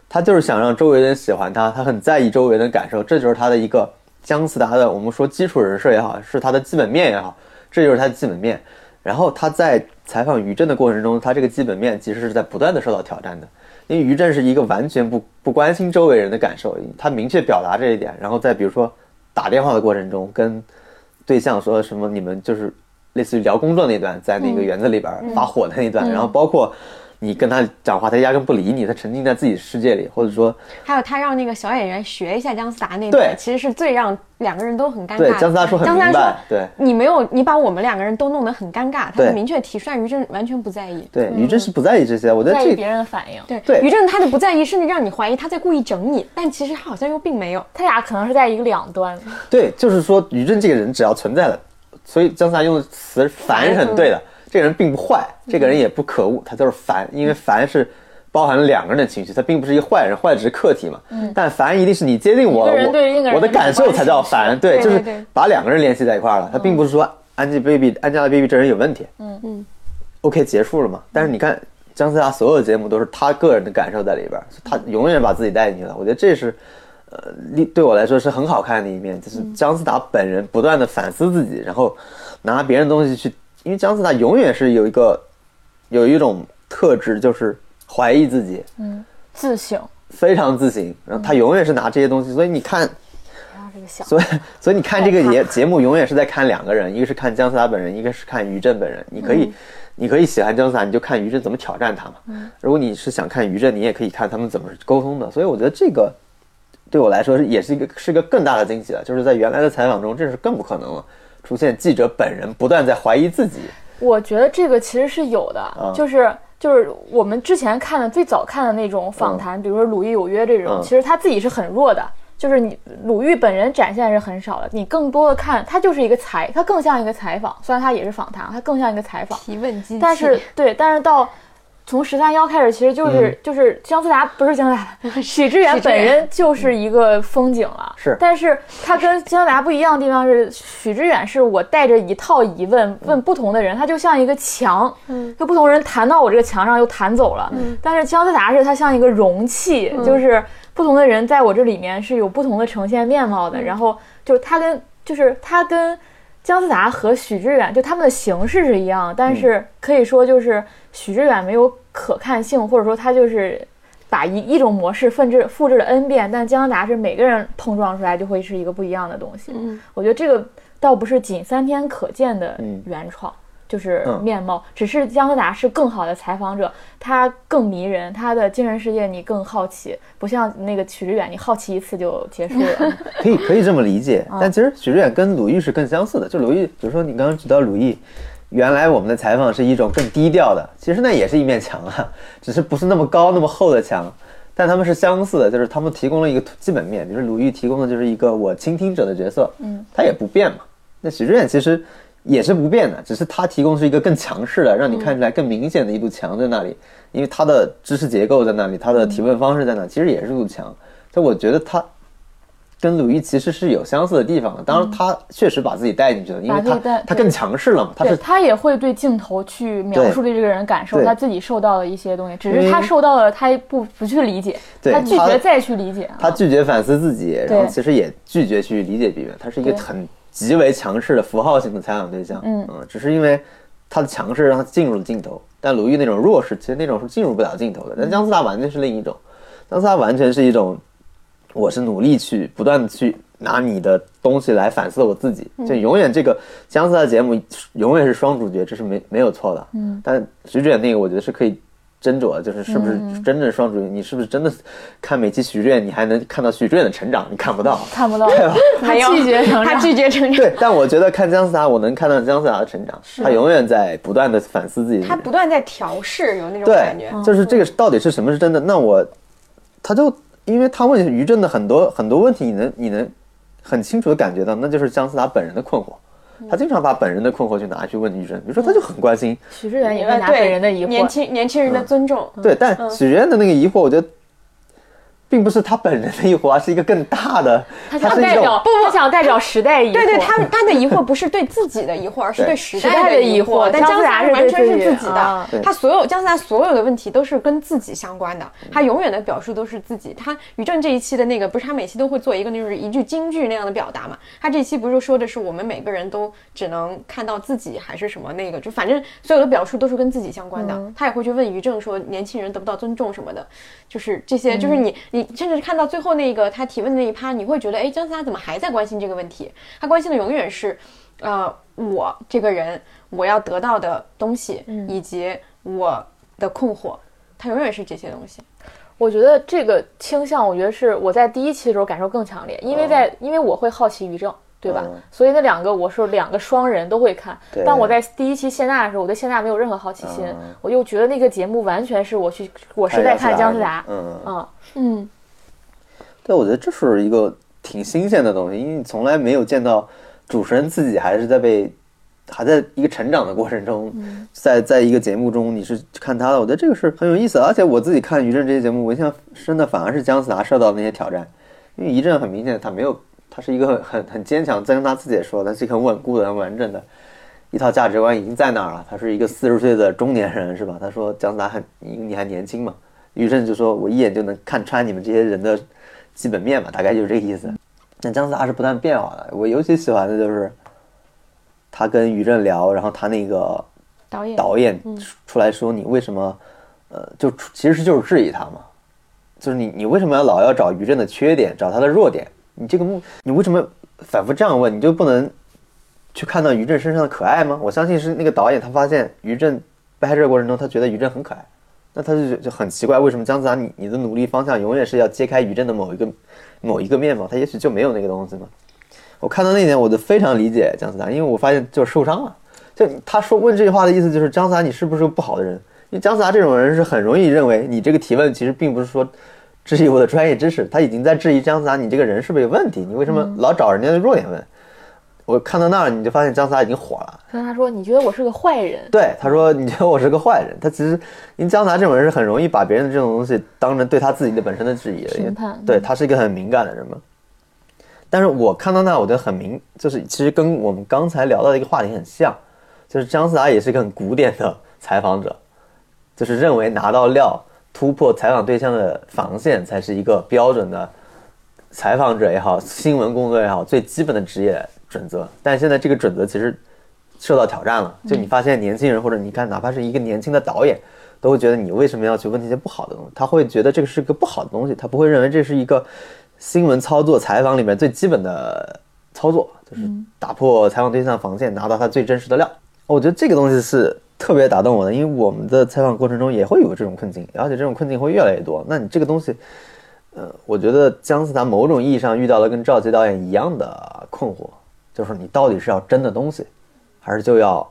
他就是想让周围人喜欢他，他很在意周围人的感受，这就是他的一个姜思达的我们说基础人设也好，是他的基本面也好，这就是他的基本面。然后他在采访于震的过程中，他这个基本面其实是在不断的受到挑战的，因为于震是一个完全不不关心周围人的感受，他明确表达这一点。然后在比如说打电话的过程中跟对象说什么，你们就是类似于聊工作那段，在那个园子里边发火的那段，然后包括你跟他讲话，他压根不理你，他沉浸在自己世界里，或者说
还有他让那个小演员学一下姜思达那
对
段，其实是最让两个人都很尴尬的。
对姜思达说很
姜思达
明白
说，
对
你没有，你把我们两个人都弄得很尴尬。他明确提出来，于正完全不在意。
对于正是不在意这些，我觉得这
在意别人的反应。
对，
对
于正他的不在意，甚至让你怀疑他在故意整你，但其实他好像又并没有。
他俩可能是在一个两端，
对，就是说于正这个人只要存在了，所以姜思达用的词“烦”是很对的。这个人并不坏，这个人也不可恶，他就是烦，因为烦是包含了两个人的情绪，他并不是一个坏人，坏只是客体嘛。但烦一定是你接近我，
一个人对另一个人
我我的
的
感受才叫烦，对，就是把两个人联系在一块儿了。他并不是说 Angelababy Angelababy 这人有问题，
嗯
嗯
，OK 结束了嘛。但是你看姜思达所有的节目都是他个人的感受在里边儿，他永远把自己带进去了。我觉得这是。呃，力对我来说是很好看的一面，就是姜思达本人不断的反思自己，然后拿别人的东西去，因为姜思达永远是有一个有一种特质，就是怀疑自己，嗯
自省。
非常自省，然后他永远是拿这些东西，所以你看，所以所以你看这个节节目永远是在看两个人，一个是看姜思达本人，一个是看于正本人。你可以、你可以喜欢姜思达，你就看于正怎么挑战他嘛。如果你是想看于正，你也可以看他们怎么沟通的。所以我觉得这个对我来说是也是一个是一个更大的惊喜了，就是在原来的采访中，这是更不可能了，出现记者本人不断在怀疑自己。
我觉得这个其实是有的，
啊
就是就是我们之前看的最早看的那种访谈，比如说《鲁豫有约》这种，
嗯
其实他自己是很弱的。就是你鲁豫本人展现是很少的，你更多的看他就是一个采，他更像一个采访，虽然他也是访谈，他更像一个采访。
提问机，
但是对，但是到从十三幺开始，其实就是、
嗯
就是姜思达不是姜思达，许知远本人就是一个风景了。
是
但是他跟姜思达不一样的地方是，许知远是我带着一套疑问问不同的人，他就像一个墙，
嗯
就不同人弹到我这个墙上又弹走了。但是姜思达是他像一个容器，
嗯
就是不同的人在我这里面是有不同的呈现面貌
嗯
的。然后就是他跟就是他跟姜思达和许知远，就他们的形式是一样，但是可以说就是许知远没有可看性，或者说他就是把一一种模式复制复制了 n 遍，但姜思达是每个人碰撞出来就会是一个不一样的东西。
嗯
我觉得这个倒不是仅三天可见的
嗯
原创。就是
嗯
面貌，只是姜思达是更好的采访者，他更迷人，他的精神世界你更好奇，不像那个许知远，你好奇一次就结束了。
可以可以这么理解，但其实许志远跟鲁豫是更相似的。就鲁豫，比如说你刚刚提到鲁豫，原来我们的采访是一种更低调的，其实那也是一面墙啊，只是不是那么高那么厚的墙，但他们是相似的，就是他们提供了一个基本面，比如鲁豫提供的就是一个我倾听者的角色，
嗯，
他也不变嘛。那许知远其实也是不变的，只是他提供是一个更强势的，让你看起来更明显的一堵墙在那里，因为他的知识结构在那里，他的提问方式在那，其实也是堵墙。所以我觉得他跟鲁豫其实是有相似的地方的，当然他确实把自己带进去了，因为他他更强势了嘛，他
对
是
他也会对镜头去描述对这个人感受，
对
他自己受到的一些东西，只是他受到了，他不不去理解，
对
他拒绝再去理解啊。
他拒绝反思自己，然后其实也拒绝去理解别人，他是一个很极为强势的符号性的采访对象，
嗯
只是因为他的强势让他进入了镜头，但鲁豫那种弱势，其实那种是进入不了镜头的，但姜思达完全是另一种，姜思达完全是一种，我是努力去不断的去拿你的东西来反思我自己，就永远这个姜思达节目永远是双主角，这是没没有错的，
嗯，
但徐志远那个我觉得是可以斟酌的，就是是不是
嗯
真正双主角，你是不是真的看每期徐志远，你还能看到徐志远的成长，你看不到。
看不到，他拒绝成长他。
拒绝成长，
对，但我觉得看姜思达，我能看到姜思达的成长，他永远在不断的反思自己。
他不断在调试，有那种感觉
对，。就是这个到底是什么是真的？那我，他就因为他问于震的很多很多问题，你能你能很清楚的感觉到，那就是姜思达本人的困惑。他经常把本人的困惑去拿去问于震，比如说他就很关心，
许志远也会拿
对
本人的疑
年，轻年轻人的尊重，
对，但许志远的那个疑惑，我觉得并不是他本人的疑惑，而是一个更大的，
他想代表，他想代表时代疑惑。
对对，他他的疑惑不是对自己的疑惑，而是
对
对时
时代
代
的疑惑
惑。但姜思
达是
完全是自己
啊
的，他所有姜思达所有的问题都是跟自己相关的，他永远的表述都是自己。他于正这一期的那个，不是他每期都会做一个就是一句京剧那样的表达嘛？他这期不是说的是我们每个人都只能看到自己，还是什么那个？就反正所有的表述都是跟自己相关的。他也会去问于正说年轻人得不到尊重什么的，就是这些，就是你你甚至看到最后那个他提问的那一趴，你会觉得，哎，姜思达怎么还在关心这个问题？他关心的永远是，呃，我这个人我要得到的东西，以及我的困惑，他永远是这些东西。
我觉得这个倾向，我觉得是我在第一期的时候感受更强烈，因为在、因为我会好奇于正，对吧？
嗯。
所以那两个我是两个双人都会看。但我在第一期谢娜的时候，我对谢娜没有任何好奇心，
嗯。
我就觉得那个节目完全是我去我是在看姜思达，
嗯，
嗯，
嗯，
对，我觉得这是一个挺新鲜的东西，因为你从来没有见到主持人自己还是在被，还在一个成长的过程中，在在一个节目中你是看他的，我觉得这个是很有意思的。而且我自己看于正这些节目，我印象深的反而是姜思达受到的那些挑战，因为于正很明显他没有，他是一个很很很坚强，再跟他自己也说，他是一个很稳固的、很完整的。一套价值观已经在那儿了，他是一个四十岁的中年人，是吧？他说姜子牙很你你还年轻嘛，于正就说我一眼就能看穿你们这些人的基本面嘛，大概就是这个意思。那姜子牙是不断变化的，我尤其喜欢的就是他跟于正聊，然后他那个
导演
导演出来说你为什么，呃，就其实就是质疑他嘛，就是你你为什么要老要找于正的缺点，找他的弱点？你这个目你为什么反复这样问？你就不能去看到于正身上的可爱吗？我相信是那个导演他发现于正拍摄过程中，他觉得于正很可爱，那他就就很奇怪，为什么姜思达你你的努力方向永远是要揭开于正的某一个某一个面貌，他也许就没有那个东西呢？我看到那一点，我就非常理解姜思达，因为我发现就是受伤了。就他说问这句话的意思就是姜思达你是不是个不好的人？因为姜思达这种人是很容易认为你这个提问其实并不是说质疑我的专业知识，他已经在质疑姜思达你这个人是不是有问题？你为什么老找人家的弱点问？我看到那儿你就发现姜思达已经火了。
跟他说你觉得我是个坏人，
对，他说你觉得我是个坏人，他其实因为姜思达这种人是很容易把别人的这种东西当成对他自己的本身的质疑的，因为
评判
对他是一个很敏感的人嘛。但是我看到那，我觉得很明，就是其实跟我们刚才聊到的一个话题很像，就是姜思达也是一个很古典的采访者，就是认为拿到料突破采访对象的防线才是一个标准的采访者也好，新闻工作也好，最基本的职业准则。但现在这个准则其实受到挑战了，就你发现年轻人或者你看哪怕是一个年轻的导演，都会觉得你为什么要去问这些不好的东西？他会觉得这个是个不好的东西，他不会认为这是一个新闻操作采访里面最基本的操作，就是打破采访对象防线，拿到他最真实的料。我觉得这个东西是特别打动我的，因为我们的采访过程中也会有这种困境，而且这种困境会越来越多。那你这个东西，呃，我觉得姜思达某种意义上遇到了跟赵琦导演一样的困惑，就是你到底是要真的东西，还是就要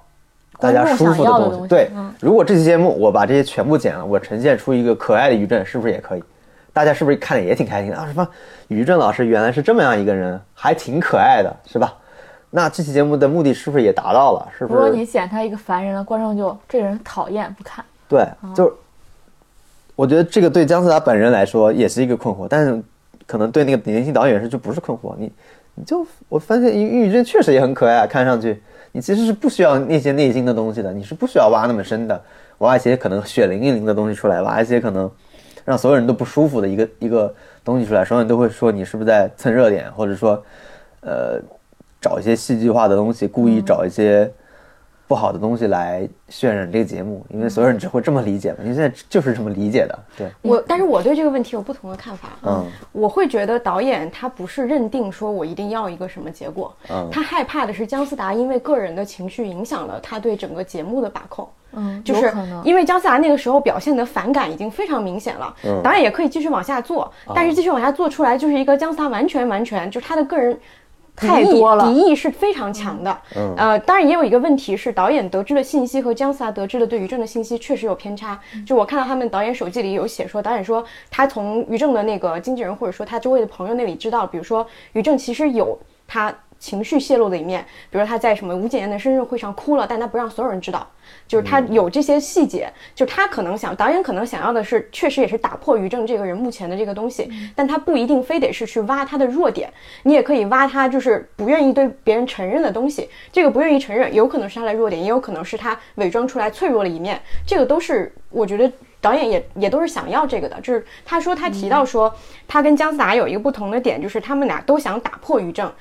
大家舒服
的
东西？对
东西嗯，
如果这期节目我把这些全部剪了，我呈现出一个可爱的于震，是不是也可以？大家是不是看着也挺开心的啊？什么于震老师原来是这么样一个人，还挺可爱的，是吧？那这期节目的目的是不是也达到了？是不是？
如果你显他一个凡人了，观众就这人讨厌不看。
对，就是我觉得这个对姜思达本人来说也是一个困惑，但是可能对那个年轻导演是就不是困惑。你你就我发现抑郁症确实也很可爱啊，看上去你其实是不需要那些内心的东西的，你是不需要挖那么深的，挖一些可能血淋淋的东西出来，挖一些可能让所有人都不舒服的一个一个东西出来，所有人都会说你是不是在蹭热点，或者说呃找一些戏剧化的东西，故意找一些。不好的东西来渲染这个节目，因为所有人只会这么理解嘛。因为现在就是这么理解的，对，
我，但是我对这个问题有不同的看法。
嗯，
我会觉得导演他不是认定说我一定要一个什么结果，
嗯
他害怕的是姜思达因为个人的情绪影响了他对整个节目的把控。
嗯，
就是
可能
因为姜思达那个时候表现的反感已经非常明显了，
嗯
导演也可以继续往下做，但是继续往下做出来就是一个姜思达完全完全就是他的个人态度
敌意多了
敌意是非常强的。
嗯
呃，当然也有一个问题是，导演得知的信息和姜思达得知的对于正的信息确实有偏差。就我看到他们导演手记里有写说，导演说他从于正的那个经纪人或者说他周围的朋友那里知道，比如说于正其实有他情绪泄露的一面，比如他在什么吴谨言的生日会上哭了，但他不让所有人知道，就是他有这些细节，就他可能想，导演可能想要的是，确实也是打破于正这个人目前的这个东西，但他不一定非得是去挖他的弱点，你也可以挖他就是不愿意对别人承认的东西，这个不愿意承认，有可能是他的弱点，也有可能是他伪装出来脆弱的一面，这个都是我觉得。导演也也都是想要这个的，就是他说他提到说，他跟姜思达有一个不同的点，就是他们俩都想打破于正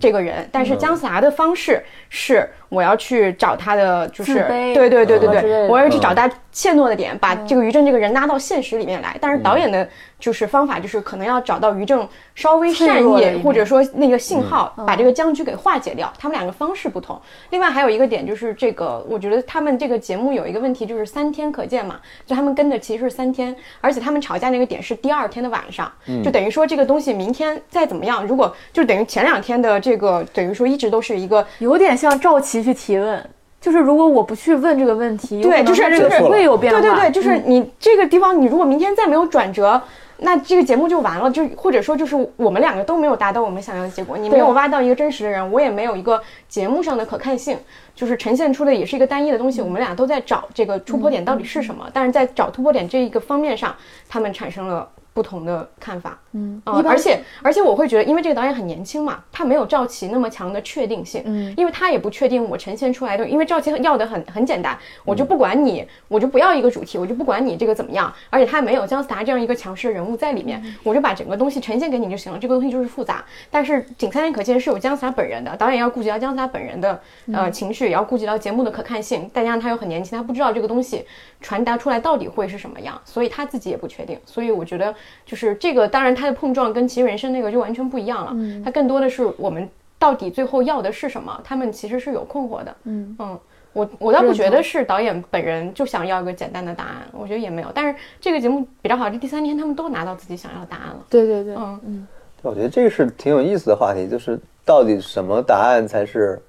这个人，但是姜思达的方式是我要去找他的就是对对对对对，我要去找他怯懦的点，把这个于正这个人拉到现实里面来。但是导演的就是方法就是可能要找到于正稍微善意或者说那个信号，把这个僵局给化解掉。他们两个方式不同。另外还有一个点就是这个，我觉得他们这个节目有一个问题就是三天可见嘛，就他们跟的其实是三天，而且他们吵架那个点是第二天的晚上，就等于说这个东西明天再怎么样，如果就等于前两天的这个等于说一直都是一个
有点像赵琦去提问，就是如果我不去问这个问题，
对，就是就是
它这个会有变化。
对对对，就是
嗯
你这个地方，你如果明天再没有转折。那这个节目就完了，就或者说就是我们两个都没有达到我们想要的结果，你没有挖到一个真实的人，我也没有一个节目上的可看性，就是呈现出的也是一个单一的东西。我们俩都在找这个突破点到底是什么，但是在找突破点这一个方面上，他们产生了不同的看法。
嗯
呃而且而且我会觉得，因为这个导演很年轻嘛，他没有赵琦那么强的确定性，
嗯
因为他也不确定我呈现出来的，因为赵琦要的很很简单，我
嗯
就不管你，我就不要一个主题，我就不管你这个怎么样，而且他没有姜思达这样一个强势的人物在里面，
嗯
我就把整个东西呈现给你就行了，这个东西就是复杂。但是仅三天可见是有姜思达本人的，导演要顾及到姜思达本人的
嗯
呃情绪，也要顾及到节目的可看性，再加上他又很年轻，他不知道这个东西传达出来到底会是什么样，所以他自己也不确定。所以我觉得就是这个，当然他的碰撞跟《奇人生》那个就完全不一样了，它更多的是我们到底最后要的是什么，他们其实是有困惑的。
嗯
嗯，我我倒不觉得是导演本人就想要一个简单的答案，我觉得也没有。但是这个节目比较好，这第三天他们都拿到自己想要的答案了。
对对对，
嗯，
我觉得这个是挺有意思的话题，就是到底什么答案才是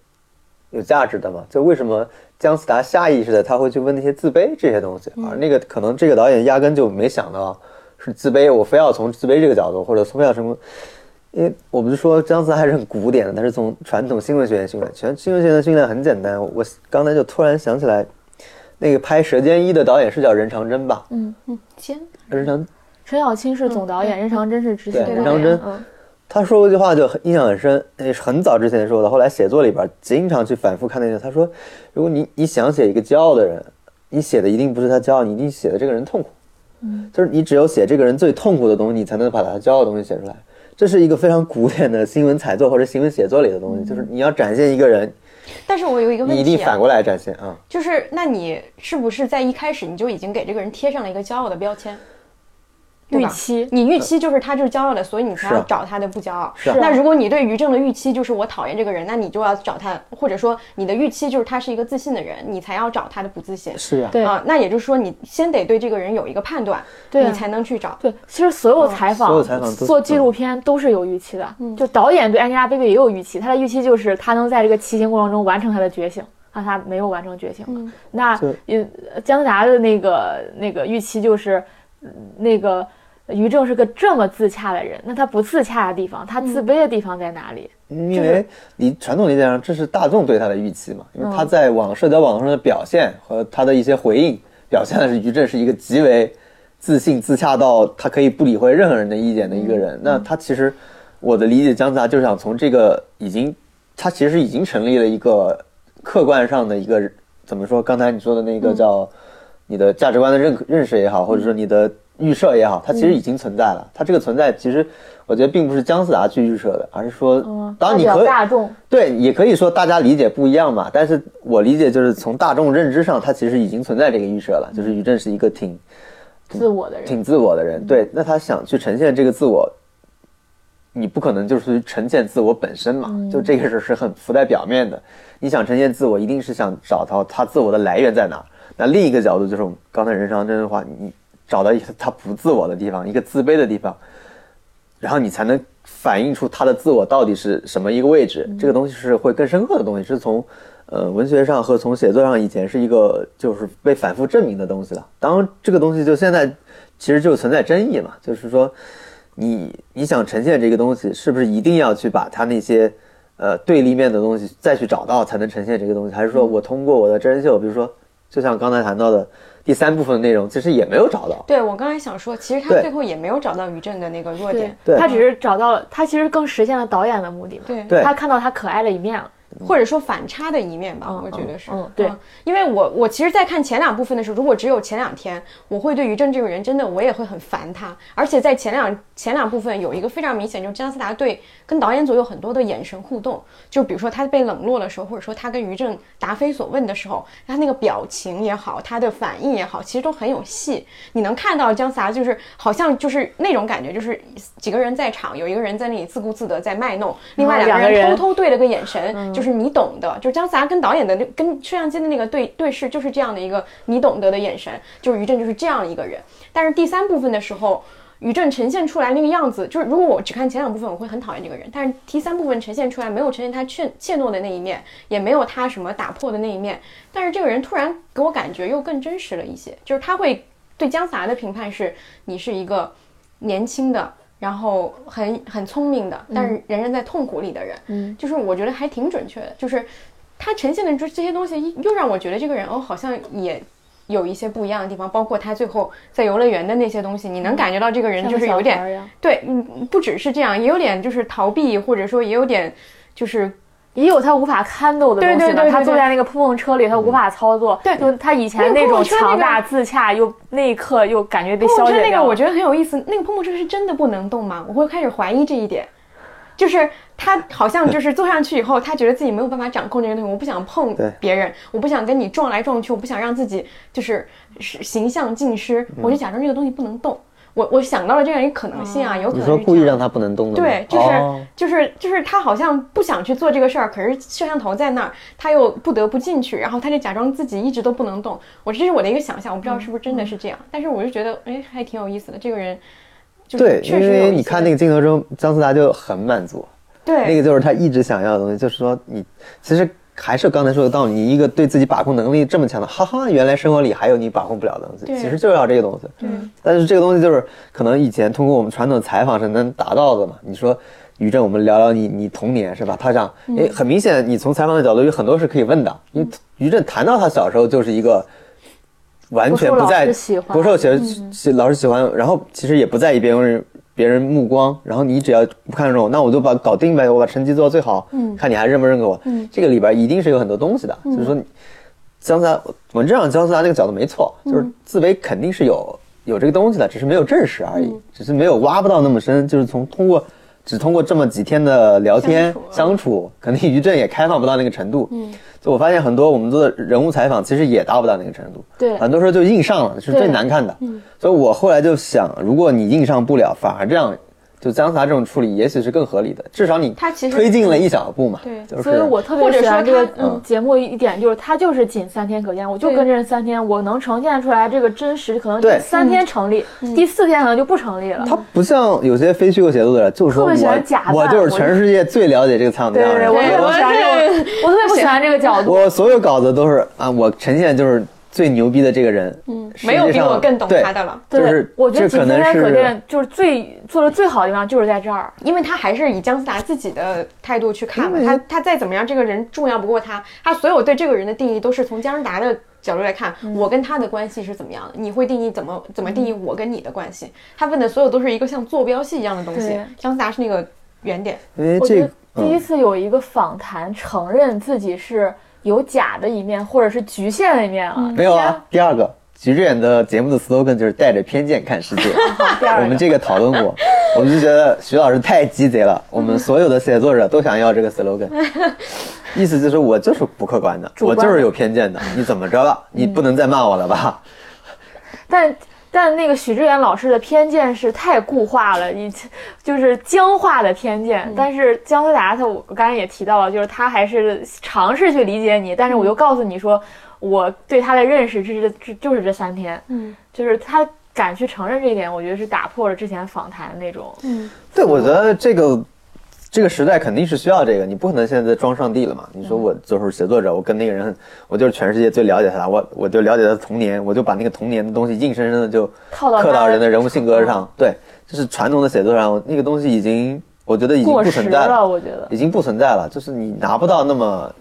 有价值的嘛？就为什么姜思达下意识的他会去问那些自卑这些东西，而那个可能这个导演压根就没想到是自卑，我非要从自卑这个角度，或者非要什么。因为我不是说姜思达还是很古典的，他是从传统新闻学院训练，全新闻学院的训练很简单。我刚才就突然想起来，那个拍《舌尖一》的导演是叫任长征吧？
嗯，
先
任长
陈小青是总导演，任长征是执行
对
导演。
任长征
嗯，
他说过一句话就很印象很深，那是很早之前说的，后来写作里边经常去反复看那个。他说，如果你你想写一个骄傲的人，你写的一定不是他骄傲，你一定写的这个人痛苦。嗯，就是你只有写这个人最痛苦的东西，你才能把他骄傲的东西写出来。这是一个非常古典的新闻采作或者新闻写作里的东西，就是你要展现一个人，
但是我有一个问题
你一定反过来展现啊。
就是那你是不是在一开始你就已经给这个人贴上了一个骄傲的标签？
预期。
你预期就是他就是骄傲的，所以你才要找他的不骄傲。
是啊。
那如果你对于正的预期就是我讨厌这个人，那你就要找他，或者说你的预期就是他是一个自信的人，你才要找他的不自信。
是啊，
对。
啊，那也就是说，你先得对这个人有一个判断，
对啊。
你才能去找。
对，其实所有采访、
所有采访
做纪录片都是有预期的。就导演对 Angelababy 也有预期，他的预期就是他能在这个骑行过程中完成他的觉醒，啊，他没有完成觉醒。那
就
呃，姜思达的那个那个预期就是，嗯那个于正是个这么自洽的人，那他不自洽的地方，他自卑的地方在哪里？
因为你传统理解上，这是大众对他的预期嘛，因为他在网社交网络上的表现和他的一些回应，表现的是于正是一个极为自信、自洽到他可以不理会任何人的意见的一个人。那他其实，我的理解，姜子牙就是想从这个已经，他其实已经成立了一个客观上的一个怎么说？刚才你说的那个叫你的价值观的认认识也好，或者说你的预设也好，它其实已经存在了。它这个存在，其实我觉得并不是姜思达去预设的，而是说，当然你
代表
可以
大众
对，也可以说大家理解不一样嘛。但是我理解就是从大众认知上，它其实已经存在这个预设了，就是于正是一个挺
自我的人，
挺自我的人。对，那他想去呈现这个自我，你不可能就是呈现自我本身嘛，就这个事是很浮在表面的。你想呈现自我，一定是想找到他自我的来源在哪儿。那另一个角度就是我们刚才任长征的话，你找到一个他不自我的地方，一个自卑的地方，然后你才能反映出他的自我到底是什么一个位置。这个东西是会更深刻的东西，是从呃文学上和从写作上以前是一个就是被反复证明的东西了。当然，这个东西就现在其实就存在争议嘛，就是说你你想呈现这个东西，是不是一定要去把它那些呃对立面的东西再去找到才能呈现这个东西，还是说我通过我的真人秀，比如说就像刚才谈到的第三部分的内容，其实也没有找到。
对我刚才想说，其实他最后也没有找到于正的那个弱点，，
对
他只是找到了，他其实更实现了导演的目的
对。
他看到他可爱的一面了。
或者说反差的一面吧，
嗯
我觉得是。
嗯对
因为我我其实，在看前两部分的时候，如果只有前两天，我会对于正这个人真的我也会很烦他。而且在前两前两部分有一个非常明显，就是姜思达对跟导演组有很多的眼神互动，就比如说他被冷落的时候，或者说他跟于正答非所问的时候，他那个表情也好，他的反应也好，其实都很有戏。你能看到姜思达就是好像就是那种感觉，就是几个人在场，有一个人在那里自顾自的在卖弄，另外两个人
两个人
偷偷对了个眼神，就是你懂的，就是姜思达跟导演的那跟摄像机的那个对对视，就是这样的一个你懂得的眼神，就是于正就是这样一个人。但是第三部分的时候。于正呈现出来那个样子，就是如果我只看前两部分，我会很讨厌这个人。但是第三部分呈现出来，没有呈现他怯怯懦的那一面，也没有他什么打破的那一面。但是这个人突然给我感觉又更真实了一些，就是他会对姜思达的评判是：你是一个年轻的，然后很很聪明的，但是仍然在痛苦里的人。
嗯，
就是我觉得还挺准确的，就是他呈现的这这些东西，又让我觉得这个人哦，好像也有一些不一样的地方，包括他最后在游乐园的那些东西，你能感觉到这个人就是有点对，嗯，不只是这样，也有点就是逃避，或者说也有点就是
也有他无法看斗的
对
东西嘛。
对对对对
他坐在那个碰碰车里，他无法操作。
对
就他以前
那
种强大自洽，又那一刻又感觉被消解掉。
那个我觉得很有意思，那个碰碰车是真的不能动吗？我会开始怀疑这一点，就是他好像就是坐上去以后，他觉得自己没有办法掌控这个东西，我不想碰别人，我不想跟你撞来撞去，我不想让自己就是是形象尽失，我就假装这个东西不能动。我我想到了这样一个可能性啊，有可能是这样
说故意让他不能动的？
对，就是、
哦。
就是就是他好像不想去做这个事儿，可是摄像头在那儿，他又不得不进去，然后他就假装自己一直都不能动。我这是我的一个想象，我不知道是不是真的是这样，但是我就觉得哎还挺有意思的，这个人就是
对，因为你看那个镜头中，姜思达就很满足，
对。
那个就是他一直想要的东西，就是说你其实还是刚才说的道理，你一个对自己把控能力这么强的，哈哈，原来生活里还有你把控不了的东西，其实就要这个东西。
嗯
但是这个东西就是可能以前通过我们传统采访是能达到的嘛？你说于正，我们聊聊你你童年是吧？他讲，
嗯
诶，很明显，你从采访的角度有很多是可以问的，因为于正谈到他小时候就是一个。完全
不
在不受学喜老师喜欢，然后其实也不在意别人别人目光，然后你只要不看重我，那我就把搞定呗，我把成绩做到最好，
嗯
看你还认不认可我。
嗯
这个里边一定是有很多东西的，就是说你姜思达，文正上姜思达那个角度没错，
嗯
就是自卑肯定是有有这个东西的，只是没有证实而已，
嗯
只是没有挖不到那么深，就是从通过。只通过这么几天的聊天
相处
肯定于正也开放不到那个程度。
嗯，
就我发现很多我们做的人物采访，其实也达不到那个程度。
对
很多时候就硬上了，是最难看的。
嗯
所以我后来就想，如果你硬上不了，反而这样，就姜思达这种处理，也许是更合理的。至少你
他其实
推进了一小步嘛。
对
就是
所以我特别喜欢这个
嗯
节目一点就是它就是仅三天可见，我就
对
跟这三天，我能呈现出来这个真实，可能第三天成立，第四天可能就不成立了。
它不像有些非虚构写作者，就是说
特别喜欢
我我就是全世界最了解这个苍井
对对对，
的人。
我特别不喜欢这种，我特别不喜欢这个角度。
我所有稿子都是啊，我呈现就是最牛逼的这个人。
嗯，没有比我更懂他的了，
对，
就是
我觉得仅三天可见就是最做的最好的地方就是在这儿。
因为他还是以姜思达自己的态度去看嘛，他他再怎么样，这个人重要不过他，他所有对这个人的定义都是从姜思达的角度来看，我跟他的关系是怎么样的，你会定义怎么怎么定义我跟你的关系？他问的所有都是一个像坐标系一样的东西
对，
姜思达是那个原点，
因为
我觉得第一次有一个访谈承认自己是有假的一面，或者是局限的一面了。
没有啊。第二个，徐志远的节目的 slogan 就是带着偏见看世界。
第二个
我们这个讨论过，我们就觉得徐老师太鸡贼了。我们所有的写作者都想要这个 slogan，意思就是我就是不客观的，
主观的
我就是有偏见的。你怎么着了？你不能再骂我了吧？
但但那个许知远老师的偏见是太固化了，以前就是僵化的偏见。
嗯
但是姜思达他，我刚才也提到了，就是他还是尝试去理解你，但是我
嗯
又告诉你说，我对他的认识是这就是这三天，
嗯
就是他敢去承认这一点，我觉得是打破了之前访谈的那种。
嗯，
对，我觉得这个这个时代肯定是需要这个，你不可能现在装上帝了嘛。你说我就是写作者，我跟那个人，我就是全世界最了解他，我我就了解他的童年，我就把那个童年的东西硬生生的就刻到人的人物性格上。对，就是传统的写作上那个东西已经，我觉得已经不存在
了，我觉得。
已经不存在了，就是你拿不到那么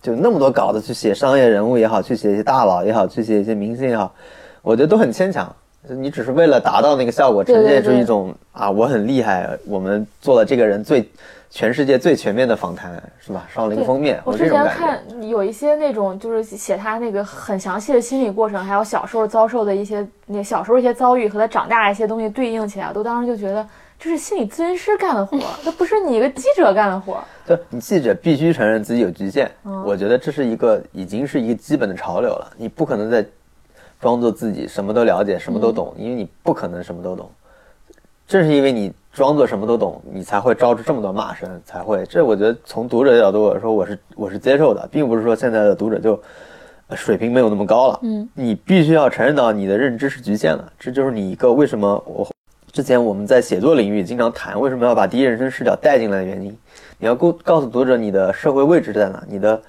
就那么多稿子去写商业人物也好，去写一些大佬也好，去写一些明星也好，我觉得都很牵强。就你只是为了达到那个效果，
对对
呈现出
对
一种啊我很厉害，我们做了这个人最全世界最全面的访谈，是吧？上了一个封面，
我之前。看有一些那种就是写他那个很详细的心理过程，还有小时候遭受的一些那小时候一些遭遇和他长大的一些东西对应起来，我都当时就觉得这是心理咨询师干的活儿，那不是你一个记者干的活儿。
就你记者必须承认自己有局限，
嗯
我觉得这是一个已经是一个基本的潮流了。你不可能再装作自己什么都了解、什么都懂，因为你不可能什么都懂。正是因为你装作什么都懂，你才会招致这么多骂声，才会。这我觉得从读者的角度我说，我是我是接受的，并不是说现在的读者就呃水平没有那么高了。
嗯，
你必须要承认到你的认知是局限的，这就是你一个为什么我之前我们在写作领域经常谈为什么要把第一人称视角带进来的原因。你要告告诉读者你的社会位置在哪，你的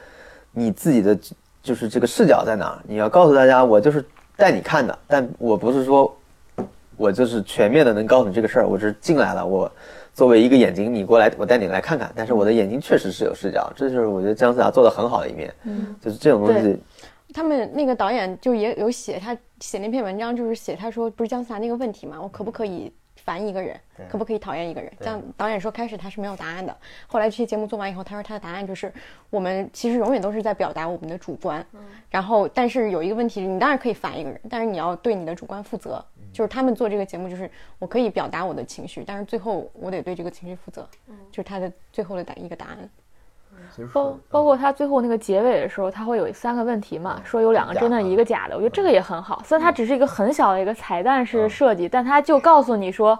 你自己的就是这个视角在哪。你要告诉大家，我就是带你看的，但我不是说我就是全面的能告诉你这个事儿，我是进来了，我作为一个眼睛，你过来，我带你来看看。但是我的眼睛确实是有视角，这就是我觉得姜思达做的很好的一面。
嗯，
就是这种东西，
他们那个导演就也有写，他写那篇文章就是写他说不是姜思达那个问题嘛，我可不可以烦一个人，可不可以讨厌一个人？这样导演说开始他是没有答案的，后来这期节目做完以后，他说他的答案就是我们其实永远都是在表达我们的主观，然后但是有一个问题，你当然可以烦一个人，但是你要对你的主观负责。就是他们做这个节目，就是我可以表达我的情绪，但是最后我得对这个情绪负责，就是他的最后的答一个答案。
包包括他最后那个结尾的时候，他会有三个问题嘛，说有两个真的，一个假的。我觉得这个也很好，虽然它只是一个很小的一个彩蛋式设计，但他就告诉你说，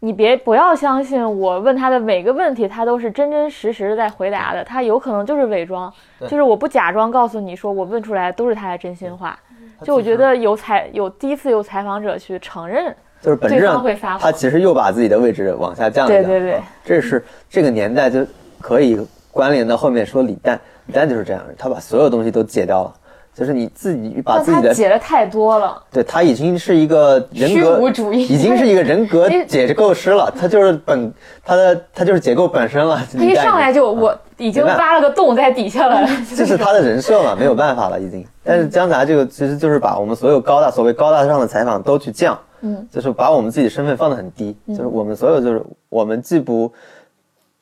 你别不要相信我问他的每个问题，他都是真真实实的在回答的，他有可能就是伪装，就是我不假装告诉你说我问出来都是他的真心话。就我觉得有采有第一次有采访者去承认。
就是本质上，他其实又把自己的位置往下降了。
对对对，
这是这个年代就可以关联到后面说李诞，李诞就是这样，他把所有东西都解掉了，就是你自己把自己的
解的太多了。
对他已经是一个人格
主义，
已经是一个人格 解构师了，他就是本他的他就是解构本身了。
他一上来就我已经挖了个洞在底下了，
这是他的人设嘛，没有办法了已经。但是姜杂这个其实就是把我们所有高大所谓高大上的采访都去降。
嗯，
就是把我们自己身份放得很低，就是我们所有就是我们既不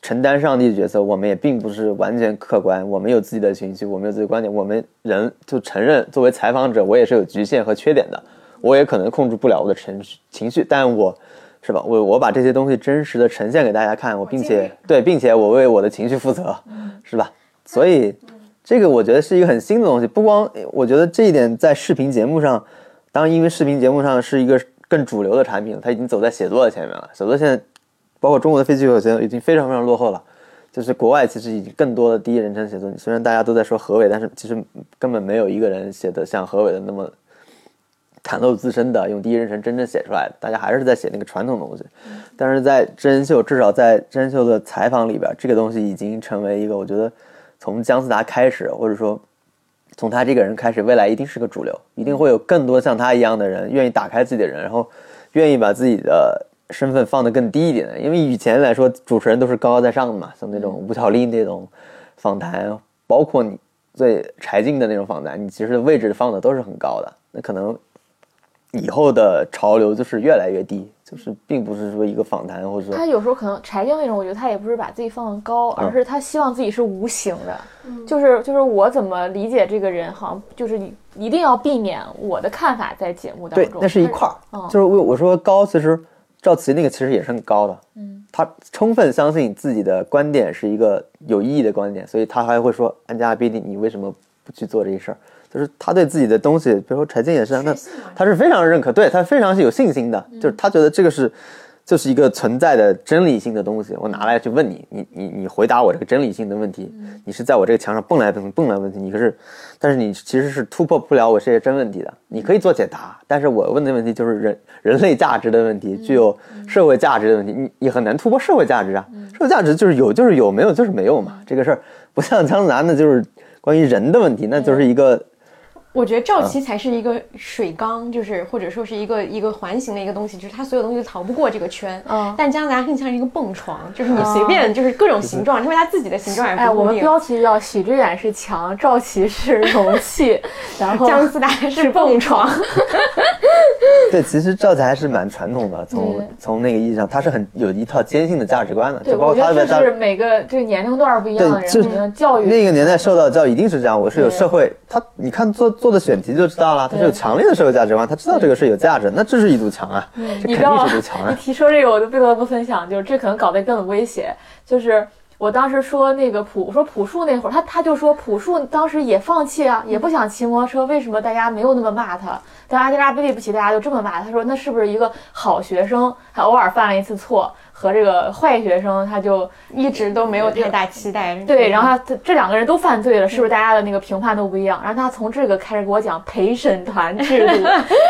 承担上帝的角色，我们也并不是完全客观，我们有自己的情绪，我们有自己的观点，我们人就承认作为采访者，我也是有局限和缺点的，我也可能控制不了我的情绪情绪，但我是吧，我我把这些东西真实的呈现给大家看，我并且对，并且我为我的情绪负责，是吧？所以这个我觉得是一个很新的东西，不光我觉得这一点在视频节目上，当然因为视频节目上是一个。更主流的产品，它已经走在写作的前面了。写作现在，包括中国的非虚构写作已经非常非常落后了。就是国外其实已经更多的第一人称写作，虽然大家都在说何伟，但是其实根本没有一个人写的像何伟的那么袒露自身的，用第一人称真正写出来的。大家还是在写那个传统东西。但是在真人秀，至少在真人秀的采访里边，这个东西已经成为一个，我觉得从姜思达开始，或者说。从他这个人开始，未来一定是个主流，一定会有更多像他一样的人，愿意打开自己的人，然后愿意把自己的身份放得更低一点的。因为以前来说，主持人都是高高在上的嘛，像那种吴巧丽那种访谈，包括你最柴静的那种访谈，你其实位置放的都是很高的。那可能以后的潮流就是越来越低。就是并不是说一个访谈，或者说
他有时候可能柴静那种，我觉得他也不是把自己放的高，而是他希望自己是无形的，就是就是我怎么理解这个人，好像就是一定要避免我的看法在节目当
中。对，那是一块儿，就是我我说高，其实赵琦那个其实也是很高的，嗯，他充分相信自己的观点是一个有意义的观点，所以他还会说安家必定，你为什么不去做这些事儿？就是他对自己的东西，比如说柴静也是，那他是非常认可，对他非常是有信心的，就是他觉得这个是，就是一个存在的真理性的东西，我拿来去问你，你你你回答我这个真理性的问题，你是在我这个墙上蹦来蹦蹦来问题，你可是，但是你其实是突破不了我这些真问题的，你可以做解答，但是我问的问题就是人人类价值的问题，具有社会价值的问题，你你很难突破社会价值啊，社会价值就是有就是有，没有就是没有嘛，这个事儿。不像江南的，就是关于人的问题，那就是一个。
我觉得赵琦才是一个水缸，就是或者说是一个一个环形的一个东西，就是他所有东西都逃不过这个圈。嗯，但姜达更像是一个蹦床，就是你随便就是各种形状，因为他自己的形状也
哎，我们标题叫许知远是墙，赵琦是容器，然后
姜思达是蹦床。
对，其实赵琦还是蛮传统的，从从那个意义上，他是很有一套坚信的价值观的。
对，
包括他
的是每个这个年龄段不一样的人，教育
那个年代受到的教育一定是这样。我是有社会，他你看做做。做的选题就知道了，他是有强烈的社会价值观，他知道这个是有价值，那这是一堵墙啊，这肯定是堵墙啊。
你提说这个，我就不得不分享，就是这可能搞得更危险。就是我当时说那个朴，我说朴树那会儿，他他就说朴树当时也放弃啊，也不想骑摩托车，为什么大家没有那么骂他？但阿加拉对不起，大家就这么骂他？说那是不是一个好学生，还偶尔犯了一次错？和这个坏学生，他就
一直都没有太大期待。
对，然后他这两个人都犯罪了，是不是大家的那个评判都不一样？然后他从这个开始给我讲陪审团制度，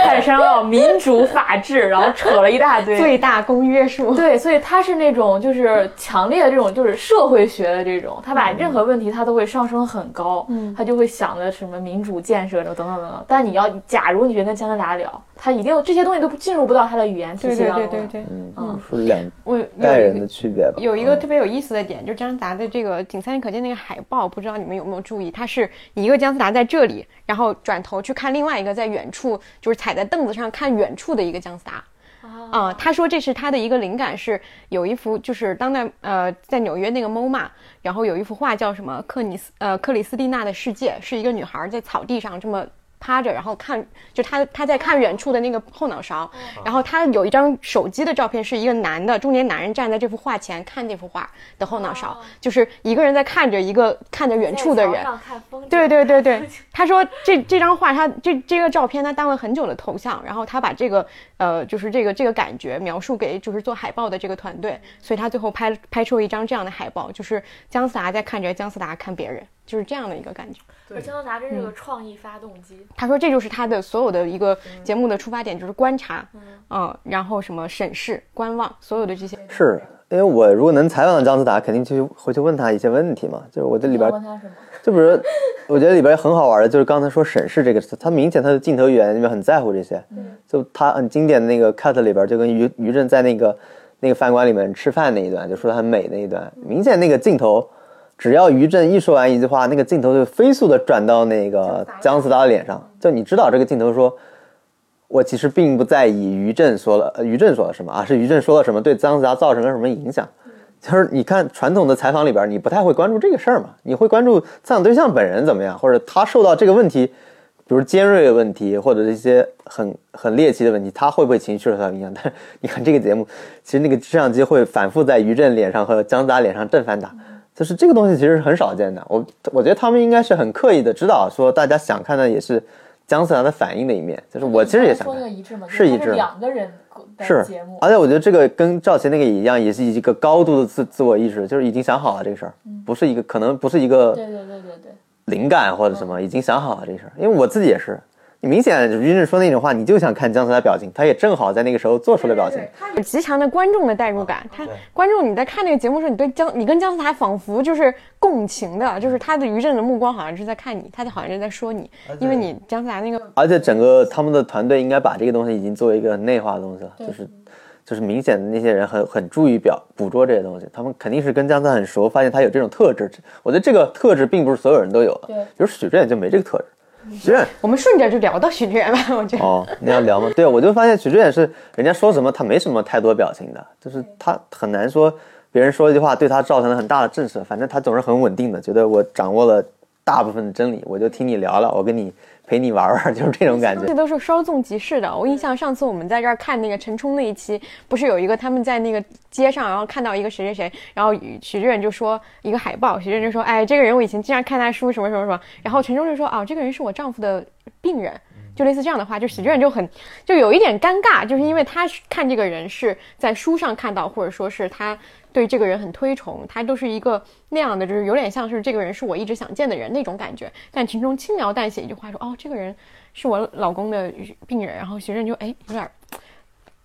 开始上到民主法治，然后扯了一大堆
最大公约数。
对，所以他是那种就是强烈的这种就是社会学的这种，他把任何问题他都会上升很高，嗯，他就会想着什么民主建设等等等等。但你要假如你觉得跟加拿大聊。他一定这些东西都进入不到他的语言体系
当中。对对对对对，
嗯，是两代人的区别吧。
有一个特别有意思的点，就是姜思达的这个仅三眼可见那个海报，不知道你们有没有注意？他是一个姜思达在这里，然后转头去看另外一个在远处，就是踩在凳子上看远处的一个姜思达。啊，他说这是他的一个灵感，是有一幅就是当代呃在纽约那个 MoMA，然后有一幅画叫什么克尼斯呃克里斯蒂娜的世界，是一个女孩在草地上这么。趴着，然后看，就他他在看远处的那个后脑勺，然后他有一张手机的照片，是一个男的中年男人站在这幅画前看这幅画的后脑勺，就是一个人在看着一个看着远处的人，对对对对，他说这这张画，他这这个照片他当了很久的头像，然后他把这个呃，就是这个这个感觉描述给就是做海报的这个团队，所以他最后拍拍出了一张这样的海报，就是姜思达在看着姜思达看别人，就是这样的一个感觉。
而姜思达真是个创意发动机。
他说这就是他的所有的一个节目的出发点，就是观察，嗯，然后什么审视、观望，所有的这些。
是因为我如果能采访到姜思达，肯定去回去问他一些问题嘛。就是我这里边
问他什么？
就比如，我觉得里边很好玩的，就是刚才说审视这个词，他明显他的镜头语言里面很在乎这些。嗯就他很经典的那个 cut 里边，就跟于于震在那个那个饭馆里面吃饭那一段，就说他很美那一段，明显那个镜头，只要于震一说完一句话，那个镜头就飞速的转到那个姜思达的脸上，就你知道这个镜头说。我其实并不在意于震说了，呃于震说了什么，啊是于震说了什么对姜思达造成了什么影响。就是你看传统的采访里边，你不太会关注这个事儿嘛，你会关注采访对象本人怎么样，或者他受到这个问题，比如尖锐的问题，或者一些很很猎奇的问题，他会不会情绪受到影响？但是你看这个节目，其实那个摄像机会反复在于震脸上和姜思达脸上正反打，就是这个东西其实是很少见的。我我觉得他们应该是很刻意的知道说大家想看的也是姜思达的反应的一面，就是我其实也想看
说那个。一致吗？是
一致
两个人的
是
节目，
而且我觉得这个跟赵琦那个也一样，也是一个高度的自自我意识，就是已经想好了这个事儿，不是一个可能不是一个
对对对对对。
灵感或者什么，已经想好了这个事儿。因为我自己也是，你明显于震说那种话，你就想看姜思达表情，他也正好在那个时候做出了表情。
有极强的观众的代入感。他观众你在看那个节目的时候，你对姜，你跟姜思达仿佛就是共情的，就是他的余震的目光好像是在看你，他好像是在说你，因为你姜思达那个
而且整个他们的团队应该把这个东西已经作为一个内化的东西了，就是就是明显的那些人很很注意表捕捉这些东西，他们肯定是跟姜思达很熟，发现他有这种特质。我觉得这个特质并不是所有人都有的，比如许志远就没这个特质。许震
我们顺着就聊到许志远吧，我觉得。
哦，你要聊吗？对，我就发现许志远是人家说什么他没什么太多表情的，就是他很难说别人说一句话对他造成了很大的震慑，反正他总是很稳定的，觉得我掌握了大部分的真理，我就听你聊了，我跟你陪你玩玩，就是这种感觉
这。都是稍纵即逝的。我印象上次我们在这儿看那个陈冲那一期，不是有一个他们在那个街上，然后看到一个谁谁谁，然后许志远就说一个海报，许志远就说，哎，这个人我以前经常看他书什么什么什么，然后陈冲就说，啊，这个人是我丈夫的病人。就类似这样的话，就喜剧人就很就有一点尴尬，就是因为他看这个人是在书上看到，或者说是他对这个人很推崇，他都是一个那样的，就是有点像是这个人是我一直想见的人那种感觉。但其中轻描淡写一句话说，哦，这个人是我老公的病人，然后许志远就哎有点儿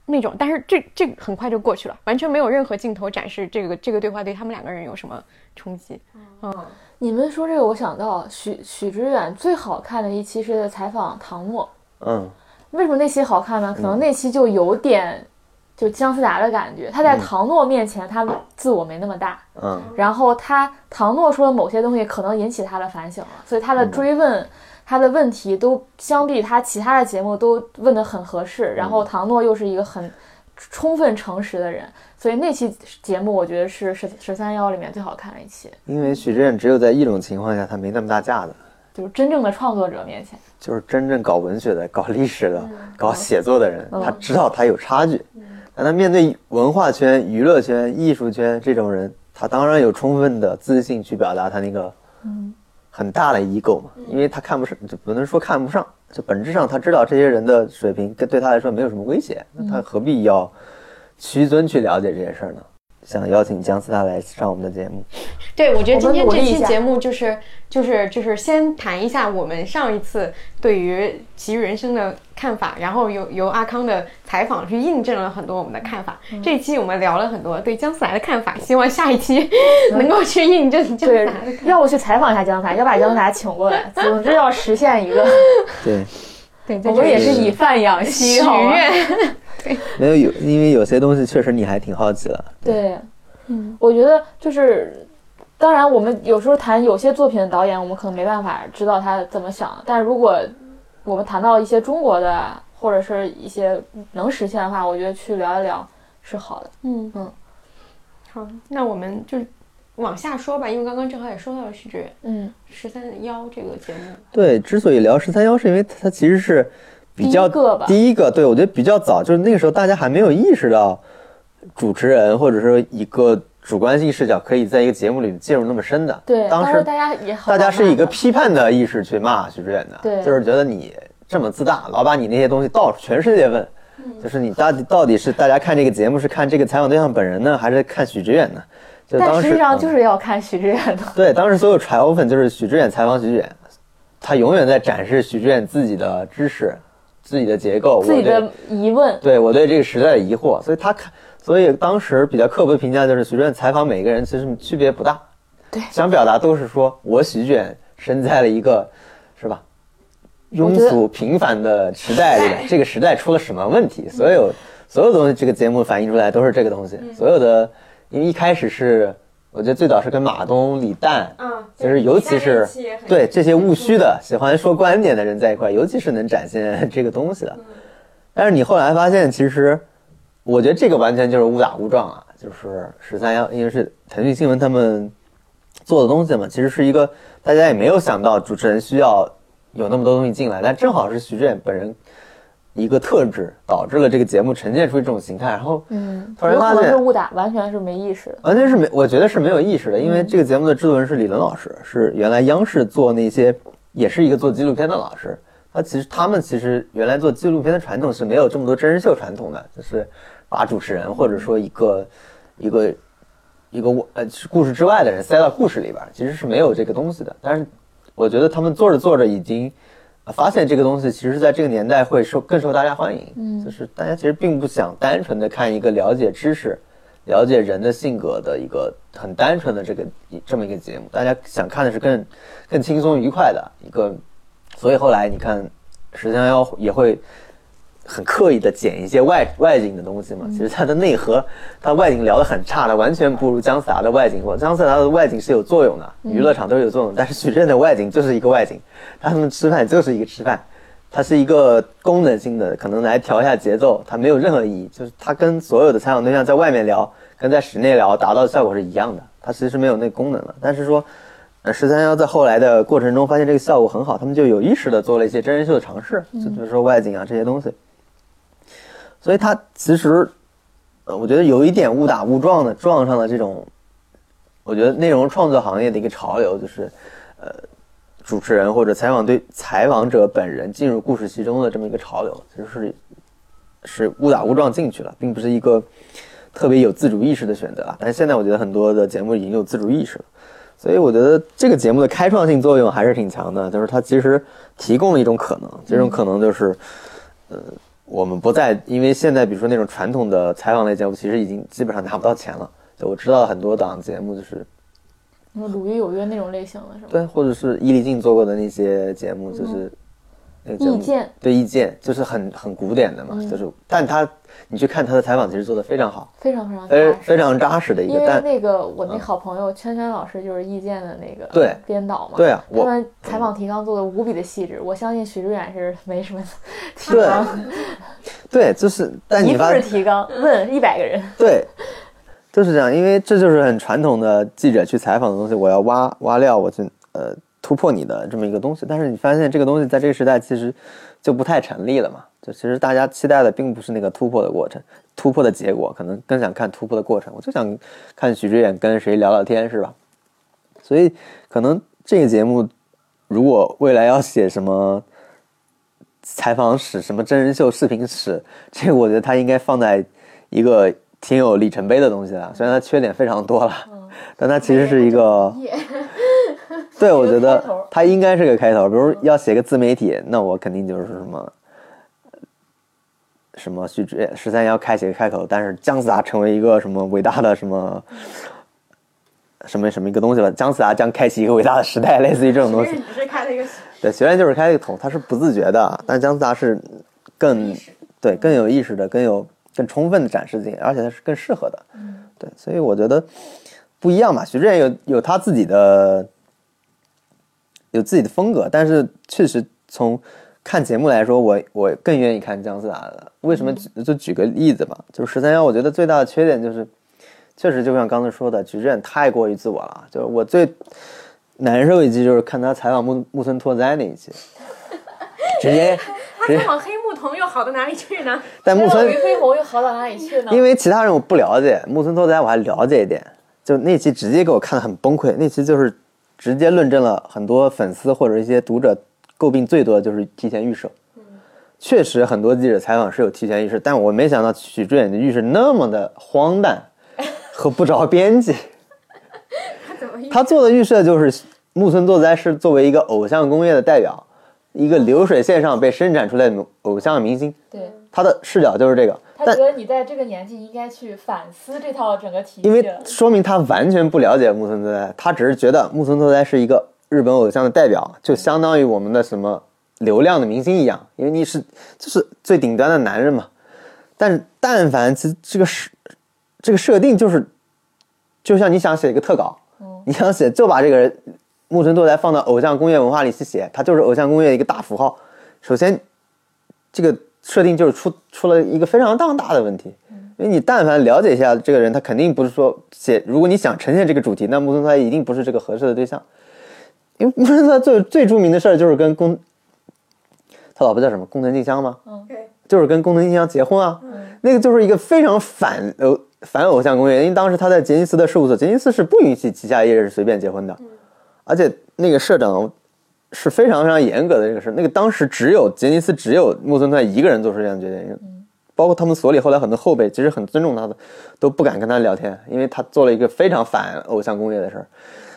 那种，但是这这很快就过去了，完全没有任何镜头展示这个这个对话对他们两个人有什么冲击。嗯，
你们说这个，我想到许许知远最好看的一期是采访唐诺。
嗯，
为什么那期好看呢？可能那期就有点就姜思达的感觉，他在唐诺面前，他自我没那么大。
嗯，
然后他唐诺说的某些东西可能引起他的反省了，所以他的追问、他的问题都相比他其他的节目都问得很合适。然后唐诺又是一个很充分诚实的人，所以那期节目我觉得是十十三幺里面最好看的一期，
因为许志远只有在一种情况下他没那么大架子，
就是真正的创作者面前。
就是真正搞文学的、搞历史的、搞写作的人，他知道他有差距。但他面对文化圈、娱乐圈、艺术圈这种人，他当然有充分的自信去表达他那个很大的 ego 嘛，因为他看不上，就不能说看不上，就本质上他知道这些人的水平跟对他来说没有什么威胁，那他何必要屈尊去了解这些事儿呢？想邀请姜思达来上我们的节目，
对，我觉得今天这期节目就是就是就是先谈一下我们上一次对于《奇遇人生》的看法，然后由由阿康的采访去印证了很多我们的看法。
嗯
这一期我们聊了很多对姜思达的看法，希望下一期 能够去印证姜思
对
达的看法。，
要不去采访一下姜思达，要把姜思达请过来。总之要实现一个，
对，
对，
我们也是以饭养
许
息，好吗？
愿。
没有有，因为有些东西确实你还挺好奇的，
对，嗯，我觉得就是，当然我们有时候谈有些作品的导演，我们可能没办法知道他怎么想，但如果我们谈到一些中国的或者是一些能实现的话，我觉得去聊一聊是好的。
嗯
嗯，
好，那我们就往下说吧，因为刚刚正好也说到了许知远
嗯，
十三幺这个节目，
对，之所以聊十三幺，是因为它其实是比较
第一个吧。
第一个，对我觉得比较早，就是那个时候大家还没有意识到主持人或者说一个主观性视角可以在一个节目里介入那么深的。
对，
当时
时大家也好
大家是一个批判的意识去骂许知远的，
对。
就是觉得你这么自大，老把你那些东西到处全世界问，就是你到底到底是大家看这个节目是看这个采访对象本人呢，还是看许知远呢？
但实际上
嗯
就是要看许志远的。
对，当时所有 triumphant 就是许志远采访许知远，他永远在展示许志远自己的知识、自己的结构、
自己的疑问，
对我对这个时代的疑惑，所以他看，所以当时比较刻薄的评价就是许志远采访每个人其实区别不大，
对
想表达都是说我许知远身在了一个，是吧？庸俗平凡的时代里面，这个时代出了什么问题？所有所有东西，这个节目反映出来都是这个东西。所有的，因为一开始是，我觉得最早是跟马东、李诞，
啊，
就是尤其是对这些务虚的、喜欢说观点的人在一块，尤其是能展现这个东西的。但是你后来发现，其实我觉得这个完全就是误打误撞啊，就是十三幺，因为是腾讯新闻他们做的东西嘛，其实是一个大家也没有想到主持人需要有那么多东西进来，但正好是徐志远本人一个特质，导致了这个节目呈现出这种形态，然后
嗯，
突然发现
是误打，完全是没意识的。
完全是没，我觉得是没有意识的，因为这个节目的制作人是李伦老师，是原来央视做那些，也是一个做纪录片的老师。他其实他们其实原来做纪录片的传统是没有这么多真人秀传统的，就是把主持人或者说一个一个一个呃故事之外的人塞到故事里边，其实是没有这个东西的。但是我觉得他们做着做着已经。呃发现这个东西其实在这个年代会受更受大家欢迎，嗯，就是大家其实并不想单纯的看一个了解知识、了解人的性格的一个很单纯的这个这么一个节目，大家想看的是更更轻松愉快的一个，所以后来你看十三幺也会很刻意的剪一些外外景的东西嘛，其实它的内核，它外景聊得很差的，完全不如姜思达的外景。我姜思达的外景是有作用的，娱乐场都是有作用，但是许震的外景就是一个外景，他们吃饭就是一个吃饭。它是一个功能性的，可能来调一下节奏，它没有任何意义。就是它跟所有的采访对象在外面聊，跟在室内聊达到的效果是一样的，它其实没有那个功能了。但是说，呃，十三幺在后来的过程中发现这个效果很好，他们就有意识的做了一些真人秀的尝试，就比如说外景啊这些东西。所以它其实，呃，我觉得有一点误打误撞的撞上了这种，我觉得内容创作行业的一个潮流，就是，呃。主持人或者采访对采访者本人进入故事其中的这么一个潮流，其实是是误打误撞进去了，并不是一个特别有自主意识的选择啊。但是现在我觉得很多的节目已经有自主意识了，所以我觉得这个节目的开创性作用还是挺强的，就是它其实提供了一种可能，这种可能就是，呃，我们不再因为现在比如说那种传统的采访类节目，其实已经基本上拿不到钱了。就我知道很多档节目就是。
鲁豫有约》那种类型的是吗？
对，或者是伊丽静做过的那些节目，就是
意见
对意见，就是很很古典的嘛，就是，但他你去看他的采访，其实做的非常好，
非常非常
非非常扎实的一个，
因为
但
那个我那好朋友圈圈老师就是意见的那个
对
编导嘛，
对啊我
他们采访提纲做的无比的细致，我相信许志远是没什么 提纲，
对，就是，但你发
是提纲问一百个人，
对，就是这样，因为这就是很传统的记者去采访的东西，我要挖挖料，我去呃突破你的这么一个东西。但是你发现这个东西在这个时代其实就不太成立了嘛？就其实大家期待的并不是那个突破的过程，突破的结果，可能更想看突破的过程。我就想看许知远跟谁聊聊天，是吧？所以可能这个节目如果未来要写什么采访史、什么真人秀视频史，这个我觉得它应该放在一个挺有里程碑的东西了。虽然它缺点非常多了，但它其实是一个，对我觉得它应该是个开头。比如要写个自媒体，那我肯定就是什么。什么许知十三幺开启个开头，但是姜思达成为一个什么伟大的什么什么什么一个东西了？姜思达将开启一个伟大的时代，类似于这种东西。
只是开了一个
对，学院就是开了一个头，他是不自觉的，但姜思达是更对更有意识的、更有更充分的展示自己，而且他是更适合的。对，所以我觉得不一样嘛。徐志远有有他自己的有自己的风格，但是确实从看节目来说，我我更愿意看姜思达的。为什么？就举个例子吧，就是十三幺，我觉得最大的缺点就是确实就像刚才说的，矩阵太过于自我了。就是我最难受一集就是看他采访木木村拓哉那一集，直接
他采访黑木瞳又好到哪里去呢？
但木村
于飞鸿又好到哪里去呢？
因为其他人我不了解，木村拓哉我还了解一点，就那期直接给我看的很崩溃。那期就是直接论证了很多粉丝或者一些读者诟病最多的就是提前预设。确实很多记者采访是有提前预设，但我没想到许志远的预设那么的荒诞和不着边际。
他
做的预设就是木村拓哉是作为一个偶像工业的代表，一个流水线上被生产出来的偶像明星，
对
他的视角就是这个。
他觉得你在这个年纪应该去反思这套整个体系，
因为说明他完全不了解木村拓哉，他只是觉得木村拓哉是一个日本偶像的代表，就相当于我们的什么流量的明星一样，因为你是就是最顶端的男人嘛。但是但凡这这个设这个设定就是，就像你想写一个特稿，你想写就把这个人木村拓哉放到偶像工业文化里去写，他就是偶像工业一个大符号。首先，这个设定就是出出了一个非常当大的问题，因为你但凡了解一下这个人，他肯定不是说写，如果你想呈现这个主题，那木村拓哉一定不是这个合适的对象，因为木村拓哉最最著名的事儿就是跟宫，他老婆叫什么？宫藤静香吗？
对，
就是跟宫藤静香结婚啊，那个就是一个非常反呃反偶像工业，因为当时他在杰尼斯的事务所，杰尼斯是不允许旗下艺人随便结婚的，而且那个社长是非常非常严格的这个事，那个当时只有杰尼斯只有木村拓哉一个人做出这样的决定，包括他们所里后来很多后辈其实很尊重他的，都不敢跟他聊天，因为他做了一个非常反偶像工业的事儿。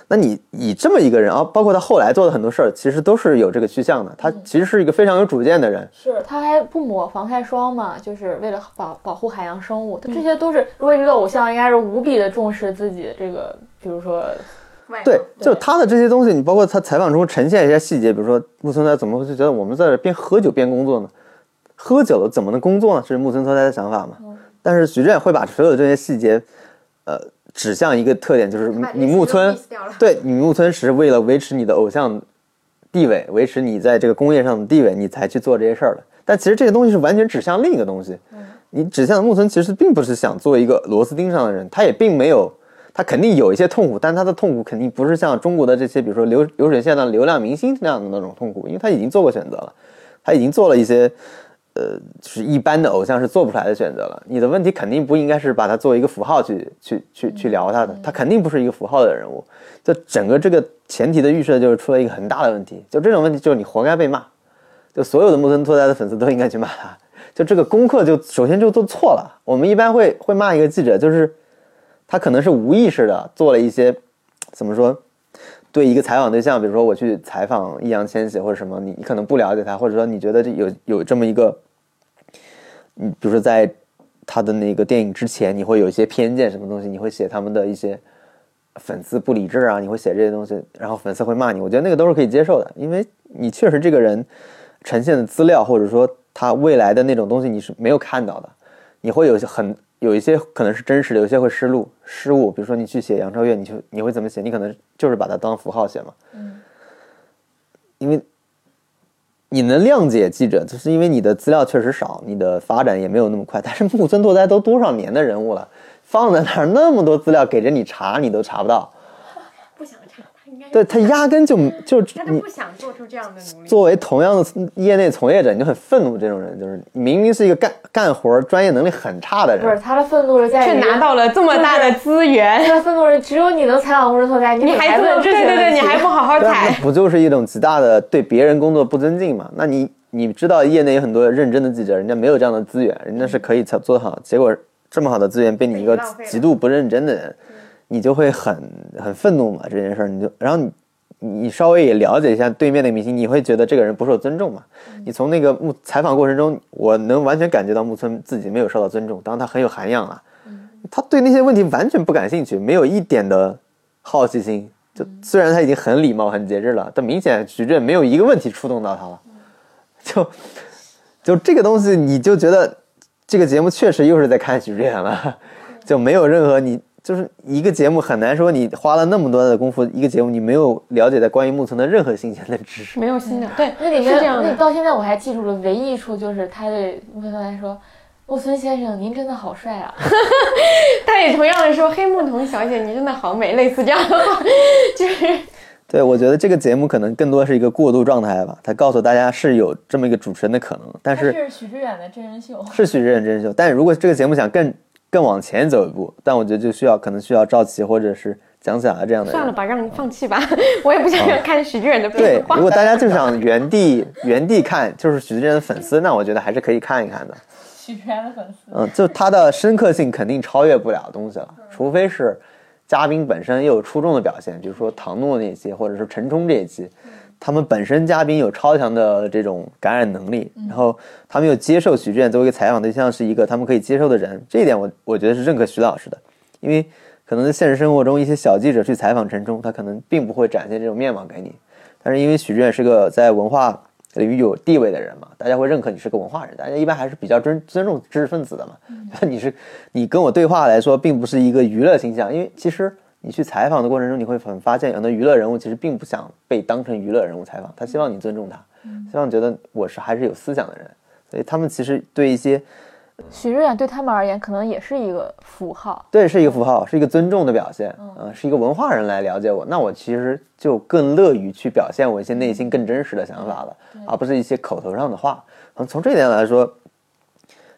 那你以这么一个人啊，包括他后来做的很多事儿，其实都是有这个趋向的。他其实是一个非常有主见的人，
是他还不抹防晒霜嘛，就是为了保保护海洋生物，这些都是如果一个偶像应该是无比的重视自己这个，比如说
外
对
貌，
就他的这些东西，你包括他采访中呈现一些细节，比如说木村在怎么会觉得我们在这边喝酒边工作呢？喝酒了怎么能工作呢？这是木村拓哉的想法嘛？但是徐震会把所有的这些细节，呃，指向一个特点，就是你木村对你木村是为了维持你的偶像地位，维持你在这个工业上的地位，你才去做这些事儿的。但其实这些东西是完全指向另一个东西。你指向的木村其实并不是想做一个螺丝钉上的人，他也并没有，他肯定有一些痛苦，但他的痛苦肯定不是像中国的这些，比如说流流水线的流量明星那样的那种痛苦，因为他已经做过选择了，他已经做了一些。呃，就是一般的偶像是做不出来的选择了。你的问题肯定不应该是把它作为一个符号去去去去聊他的，他肯定不是一个符号的人物。就整个这个前提的预设就是出了一个很大的问题。就这种问题，就是你活该被骂。就所有的木村拓哉的粉丝都应该去骂他。就这个功课就首先就做错了。我们一般会会骂一个记者，就是他可能是无意识的做了一些怎么说，对一个采访对象，比如说我去采访易烊千玺或者什么，你你可能不了解他，或者说你觉得这有有这么一个。你比如说，在他的那个电影之前，你会有一些偏见，什么东西？你会写他们的一些粉丝不理智啊，你会写这些东西，然后粉丝会骂你。我觉得那个都是可以接受的，因为你确实这个人呈现的资料，或者说他未来的那种东西，你是没有看到的。你会有很有一些可能是真实的，有些会失误失误。比如说你去写杨超越，你就你会怎么写？你可能就是把它当符号写嘛。
嗯。
因为。你能谅解记者，就是因为你的资料确实少，你的发展也没有那么快。但是木村拓哉都多少年的人物了，放在那儿那么多资料给着你查，你都查不到。对他压根就就你
他都不想做出这样的努力。
作为同样的业内从业者，你就很愤怒。这种人就是明明是一个干干活专业能力很差的人，
不是他的愤怒是在于
却拿到了这么大的资源，
他的愤怒是只有你能采访木村拓家，你
你还对对对，你还不好好采，
不就是一种极大的对别人工作不尊敬嘛？那你你知道业内有很多认真的记者，人家没有这样的资源，人家是可以做做好，结果这么好的资源被你一个极度不认真的人，你就会很很愤怒嘛？这件事儿你就然后你。你稍微也了解一下对面的明星，你会觉得这个人不受尊重嘛？你从那个木采访过程中，我能完全感觉到木村自己没有受到尊重，当然他很有涵养啊，他对那些问题完全不感兴趣，没有一点的好奇心。就虽然他已经很礼貌、很节制了，但明显徐震没有一个问题触动到他了。就就这个东西，你就觉得这个节目确实又是在看徐志远了，就没有任何你就是一个节目很难说你花了那么多的功夫，一个节目你没有了解的关于木村的任何新鲜的知识。
没有新的，对，
那里面
是这样的。
那到现在我还记住了唯一一处就是他对木村拓哉说：“木村先生，您真的好帅啊！
他也同样的说：“黑木瞳小姐，您真的好美。”类似这样的话，就是
对，我觉得这个节目可能更多是一个过渡状态吧，他告诉大家是有这么一个主持人的可能，但是
是许知远的真人秀，
是许知远真人秀，但如果这个节目想更更往前走一步，但我觉得就需要可能需要赵琦或者是姜思牙这样的人。
算了吧，让你放弃吧，我也不想看许志远的变，化
如。果大家就 想原地原地看，就是许志远的粉丝，那我觉得还是可以看一看的。
许志远的粉丝。
嗯，就他的深刻性肯定超越不了东西了，除非是嘉宾本身又有出众的表现，比如说唐诺那一期，或者是陈冲这一期，他们本身嘉宾有超强的这种感染能力，然后他们又接受许志远作为一个采访对象是一个他们可以接受的人，这一点我我觉得是认可徐老师的，因为可能在现实生活中一些小记者去采访陈冲，他可能并不会展现这种面貌给你，但是因为许志远是个在文化领域有地位的人嘛，大家会认可你是个文化人，大家一般还是比较尊尊重知识分子的嘛。你是你跟我对话来说，并不是一个娱乐形象，因为其实你去采访的过程中，你会很发现，很多娱乐人物其实并不想被当成娱乐人物采访，他希望你尊重他，希望觉得我是还是有思想的人，所以他们其实对一些
许志远对他们而言，可能也是一个符号。
对，是一个符号，是一个尊重的表现，嗯、是一个文化人来了解我，那我其实就更乐于去表现我一些内心更真实的想法了，而不是一些口头上的话。嗯，从这一点来说，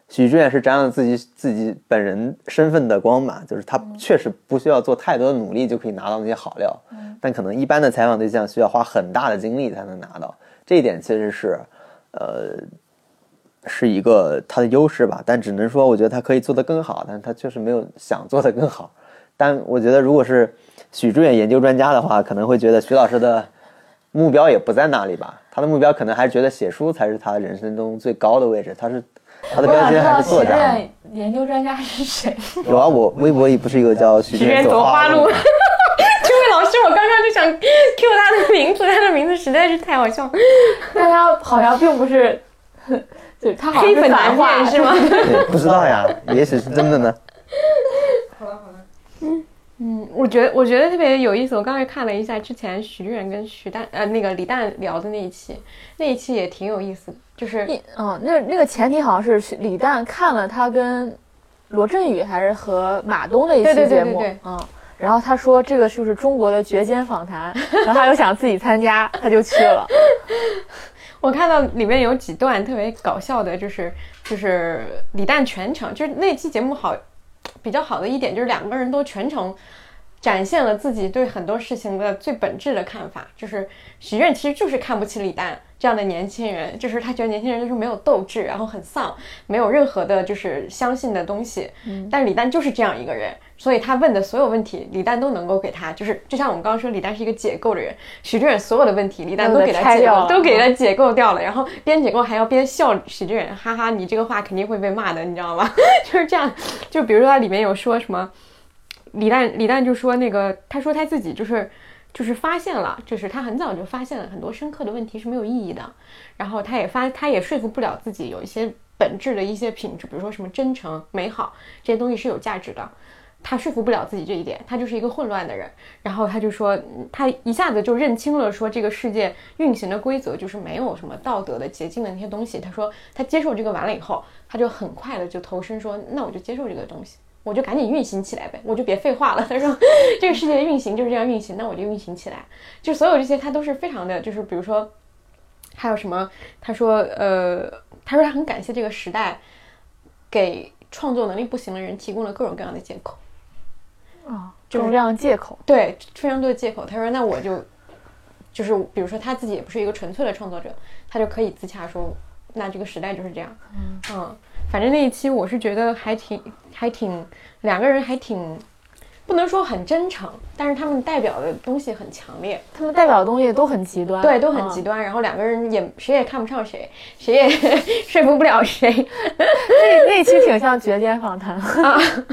许知远是沾了自己自己本人身份的光嘛，就是他确实不需要做太多的努力就可以拿到那些好料，但可能一般的采访对象需要花很大的精力才能拿到，这一点其实是，呃。是一个他的优势吧，但只能说我觉得他可以做得更好，但是他确实没有想做得更好。但我觉得如果是许志远研究专家的话，可能会觉得徐老师的目标也不在那里吧，他的目标可能还是觉得写书才是他人生中最高的位置，他是 他的标签还是作家。
研究专家是谁？
有啊，我微博里不是有个叫许知远
许知远走花路 这位老师，我刚刚就想 Q 他的名字，他的名字实在是太好笑了。
但他好像并不是，就是他好像是
黑粉男
反话
是吗？
对，不知道呀，也许是真的呢。
好了好了嗯，我觉得我觉得特别有意思。我刚才看了一下之前徐志远跟徐旦呃那个李诞聊的那一期，那一期也挺有意思的，就是
一嗯，那那个前提好像是许李诞看了他跟罗振宇还是和马东的一期
对对对
节目，
对对
嗯，然后他说这个就是中国的绝间访谈，然后他又想自己参加，他就去了。
我看到里面有几段特别搞笑的，就是就是李诞全程，就是那期节目好比较好的一点就是两个人都全程展现了自己对很多事情的最本质的看法。就是许愿其实就是看不起李诞这样的年轻人，就是他觉得年轻人就是没有斗志，然后很丧，没有任何的就是相信的东西。嗯但李诞就是这样一个人，所以他问的所有问题，李诞都能够给他，就是就像我们刚刚说，李诞是一个解构的人，许志远所有的问题，李诞都给他解构，
都给他拆掉了
都给他解构掉了，然后边解构还要边笑许志远，哈哈，你这个话肯定会被骂的，你知道吗？就是这样，就比如说他里面有说什么，李诞李诞就说那个，他说他自己就是。就是发现了，就是他很早就发现了很多深刻的问题是没有意义的，然后他也发，他也说服不了自己有一些本质的一些品质，比如说什么真诚、美好这些东西是有价值的，他说服不了自己这一点，他就是一个混乱的人。然后他就说，他一下子就认清了说这个世界运行的规则就是没有什么道德的捷径的那些东西。他说他接受这个完了以后，他就很快的就投身说，那我就接受这个东西。我就赶紧运行起来呗，我就别废话了。他说，这个世界运行就是这样运行，那我就运行起来。就所有这些，他都是非常的，就是比如说，还有什么？他说，呃，他说他很感谢这个时代，给创作能力不行的人提供了各种各样的借口。
啊，
就是
各种各样的借口。
对，非常多的借口。他说：“那我就就是，比如说他自己也不是一个纯粹的创作者，他就可以自洽说，那这个时代就是这样。嗯反正那一期我是觉得还挺还挺两个人还挺不能说很真诚，但是他们代表的东西很强烈，
他们代表的东西都很极端，
对，都很极
嗯。
端。然后两个人也谁也看不上谁，谁也 说服不了谁。
那那期挺像绝间访谈。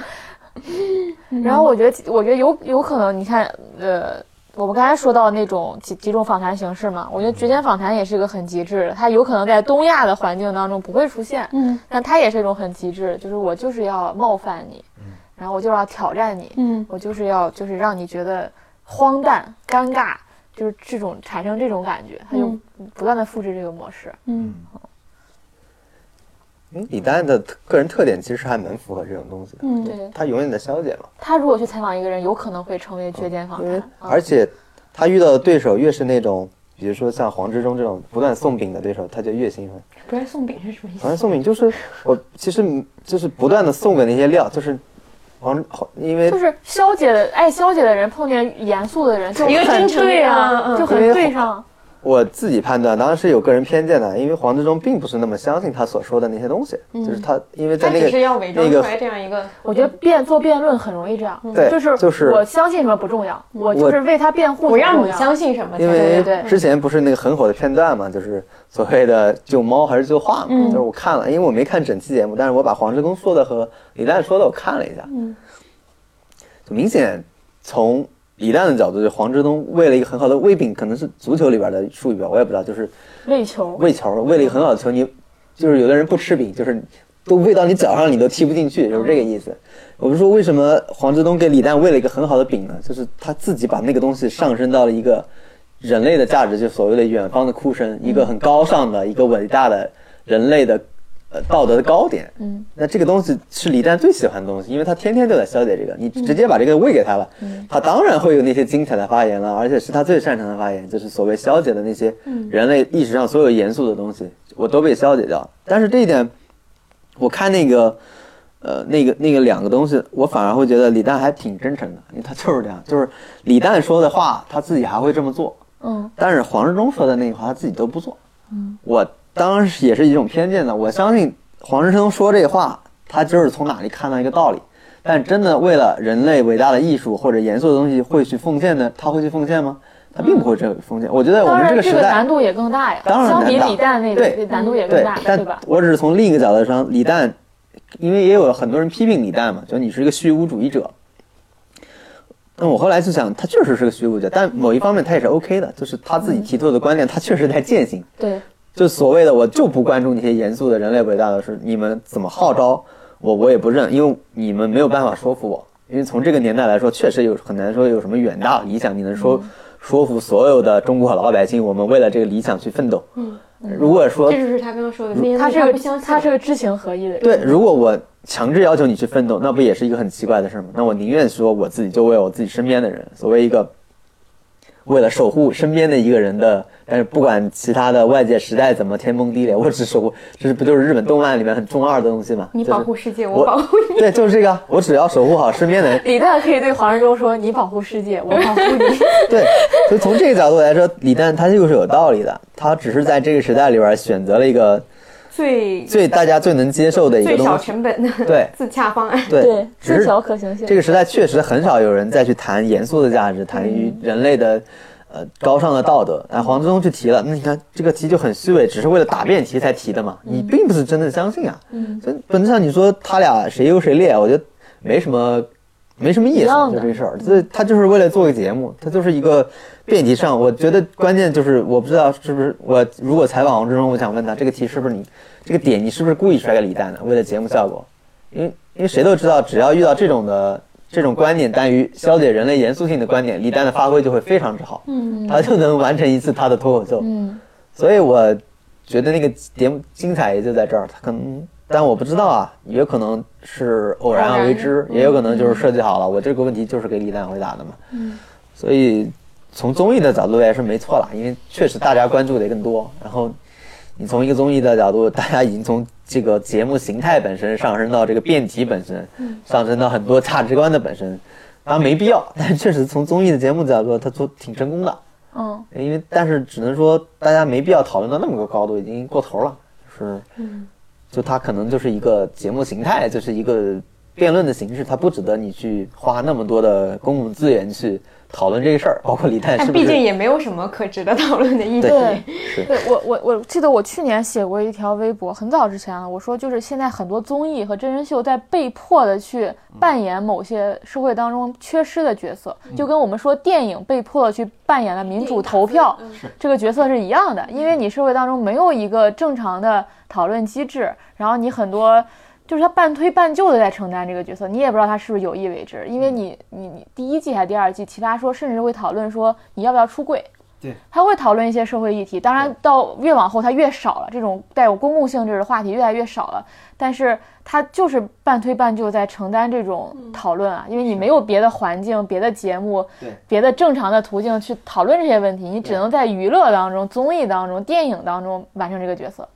然后我觉得，我觉得有有可能，你看，呃，我们刚才说到那种几几种访谈形式嘛，我觉得绝间访谈也是一个很极致的，它有可能在东亚的环境当中不会出现，
嗯。
但它也是一种很极致，就是我就是要冒犯你，然后我就是要挑战你，
嗯。
我就是要就是让你觉得荒诞、尴尬，就是这种产生这种感觉，它就不断的复制这个模式。
嗯。
因为李诞的个人特点其实还蛮符合这种东西的，
嗯，
对
他永远在消解嘛，
他如果去采访一个人，有可能会成为绝间访谈。啊
而且他遇到的对手越是那种，比如说像黄志忠这种不断送饼的对手，他就越兴奋。
不是送饼是什么意思？
不断送饼就是我其实就是不断的送给那些料，就是黄黄，因为
就是消解的爱消解的人碰见严肃的人，就
一个
很
真
对啊，就很对上。
我自己判断当然是有个人偏见的，因为黄志忠并不是那么相信他所说的那些东西，就是他因为在
他
那个
是要伪装
那个
出来这样一个，
我觉得辩做辩论很容易这样，
对
就是
就是
我相信什么不重要，我就是为他辩护
我让你
才重要
相信什么
因为
对对。
之前不是那个很火的片段嘛，就是所谓的救猫还是救画嘛，
嗯
就是我看了，因为我没看整期节目，但是我把黄志忠说的和李诞说的我看了一下，
嗯，
就明显从李诞的角度，就黄志东为了一个很好的喂饼，可能是足球里边的术语吧，我也不知道，就是
喂球。
喂球，喂了一个很好的球，你就是有的人不吃饼，就是都喂到你脚上你都踢不进去，就是这个意思。我们说为什么黄志东给李诞喂了一个很好的饼呢？就是他自己把那个东西上升到了一个人类的价值，就所谓的远方的哭声，一个很高尚的、一个伟大的人类的呃道德的高点。
嗯，
那这个东西是李诞最喜欢的东西，因为他天天都在消解这个，你直接把这个喂给他了，他当然会有那些精彩的发言了，而且是他最擅长的发言，就是所谓消解的那些人类历史上所有严肃的东西，我都被消解掉了。但是这一点，我看那个。呃，那个那个两个东西，我反而会觉得李诞还挺真诚的，因为他就是这样，就是李诞说的话，他自己还会这么做，
嗯
但是黄志忠说的那个话，他自己都不做。嗯，我当然也是一种偏见的，我相信黄志忠说这话，他就是从哪里看到一个道理。但真的为了人类伟大的艺术或者严肃的东西会去奉献的，他会去奉献吗？他并不会这个奉献。我觉得我们这个时代
这个难度也更大呀，
当然
相比李诞那个
对
难度也更大，，
但
对吧？
我只是从另一个角度上，李诞，因为也有很多人批评李诞嘛，就你是一个虚无主义者。那我后来就想，他确实是个虚无者，但某一方面他也是 OK 的，就是他自己提出的观点，他确实在践行。
对，
就所谓的我就不关注那些严肃的人类伟大的事，你们怎么号召我，我也不认，因为你们没有办法说服我。因为从这个年代来说，确实有很难说有什么远大理想，你能说说服所有的中国老百姓，我们为了这个理想去奋斗。
嗯，
如果说
这就是他刚刚说的
他是个
他不相信，
他是个知行合一的人。
对，如果我强制要求你去奋斗，那不也是一个很奇怪的事吗？那我宁愿说我自己就为我自己身边的人，所谓一个为了守护身边的一个人的，但是不管其他的外界时代怎么天崩地裂，我只守护，这是不就是日本动漫里面很中二的东西吗？
你保护世界，
我
我保护你。
对，就是这个，我只要守护好身边的人。
李诞可以对黄仁忠说：“你保护世界，我 保护你。
对，所以从这个角度来说，李诞他就是有道理的，他只是在这个时代里边选择了一个
最
最大家最能接受的一个
最小
东西。
成本的
对
自洽方案。
对
对，最小可行性。
这个时代确实很少有人再去谈严肃的价值，谈于人类的呃高尚的道德。但黄志忠去提了，那你看这个题就很虚伪，只是为了答辩题才提的嘛，你并不是真的相信啊。
嗯，
所以本质上你说他俩谁优谁劣，我觉得没什么没什么意思，就这事儿。这他就是为了做个节目，他就是一个辩题上，我觉得关键就是我不知道是不是我如果采访王志忠，我想问他这个题是不是你这个点你是不是故意甩给李诞的，为了节目效果？因为因为谁都知道，只要遇到这种的这种观点大于消解人类严肃性的观点，李诞的发挥就会非常之好，
嗯，
他就能完成一次他的脱口秀。
嗯，
所以我觉得那个节目精彩也就在这儿，他可能，但我不知道啊，也可能是偶然为之，也有可能就是设计好了，我这个问题就是给李诞回答的嘛。
嗯，
所以从综艺的角度也是没错啦，因为确实大家关注的也更多，然后你从一个综艺的角度，大家已经从这个节目形态本身上升到这个辩题本身，上升到很多价值观的本身，当然没必要，但确实从综艺的节目角度，他做挺成功的。
嗯，
因为但是只能说大家没必要讨论到那么个高度，已经过头了。就是，就它可能就是一个节目形态，就是一个辩论的形式，它不值得你去花那么多的公共资源去讨论这个事儿。包括李诞是是？
但毕竟也没有什么可值得讨论的议题。
对对我我我记得我去年写过一条微博，很早之前了。我说就是现在很多综艺和真人秀在被迫的去扮演某些社会当中缺失的角色，就跟我们说电影被迫的去扮演了民主投票这个角色是一样的。因为你社会当中没有一个正常的讨论机制，然后你很多。就是他半推半就的在承担这个角色，你也不知道他是不是有意为之，因为你你你第一季还是第二季，奇葩说甚至会讨论说你要不要出柜，
对，
他会讨论一些社会议题。当然，到越往后，他越少了，这种带有公共性质的话题越来越少了。但是，他就是半推半就在承担这种讨论啊，因为你没有别的环境、别的节目、别的正常的途径去讨论这些问题，你只能在娱乐当中、综艺当中、电影当中完成这个角色，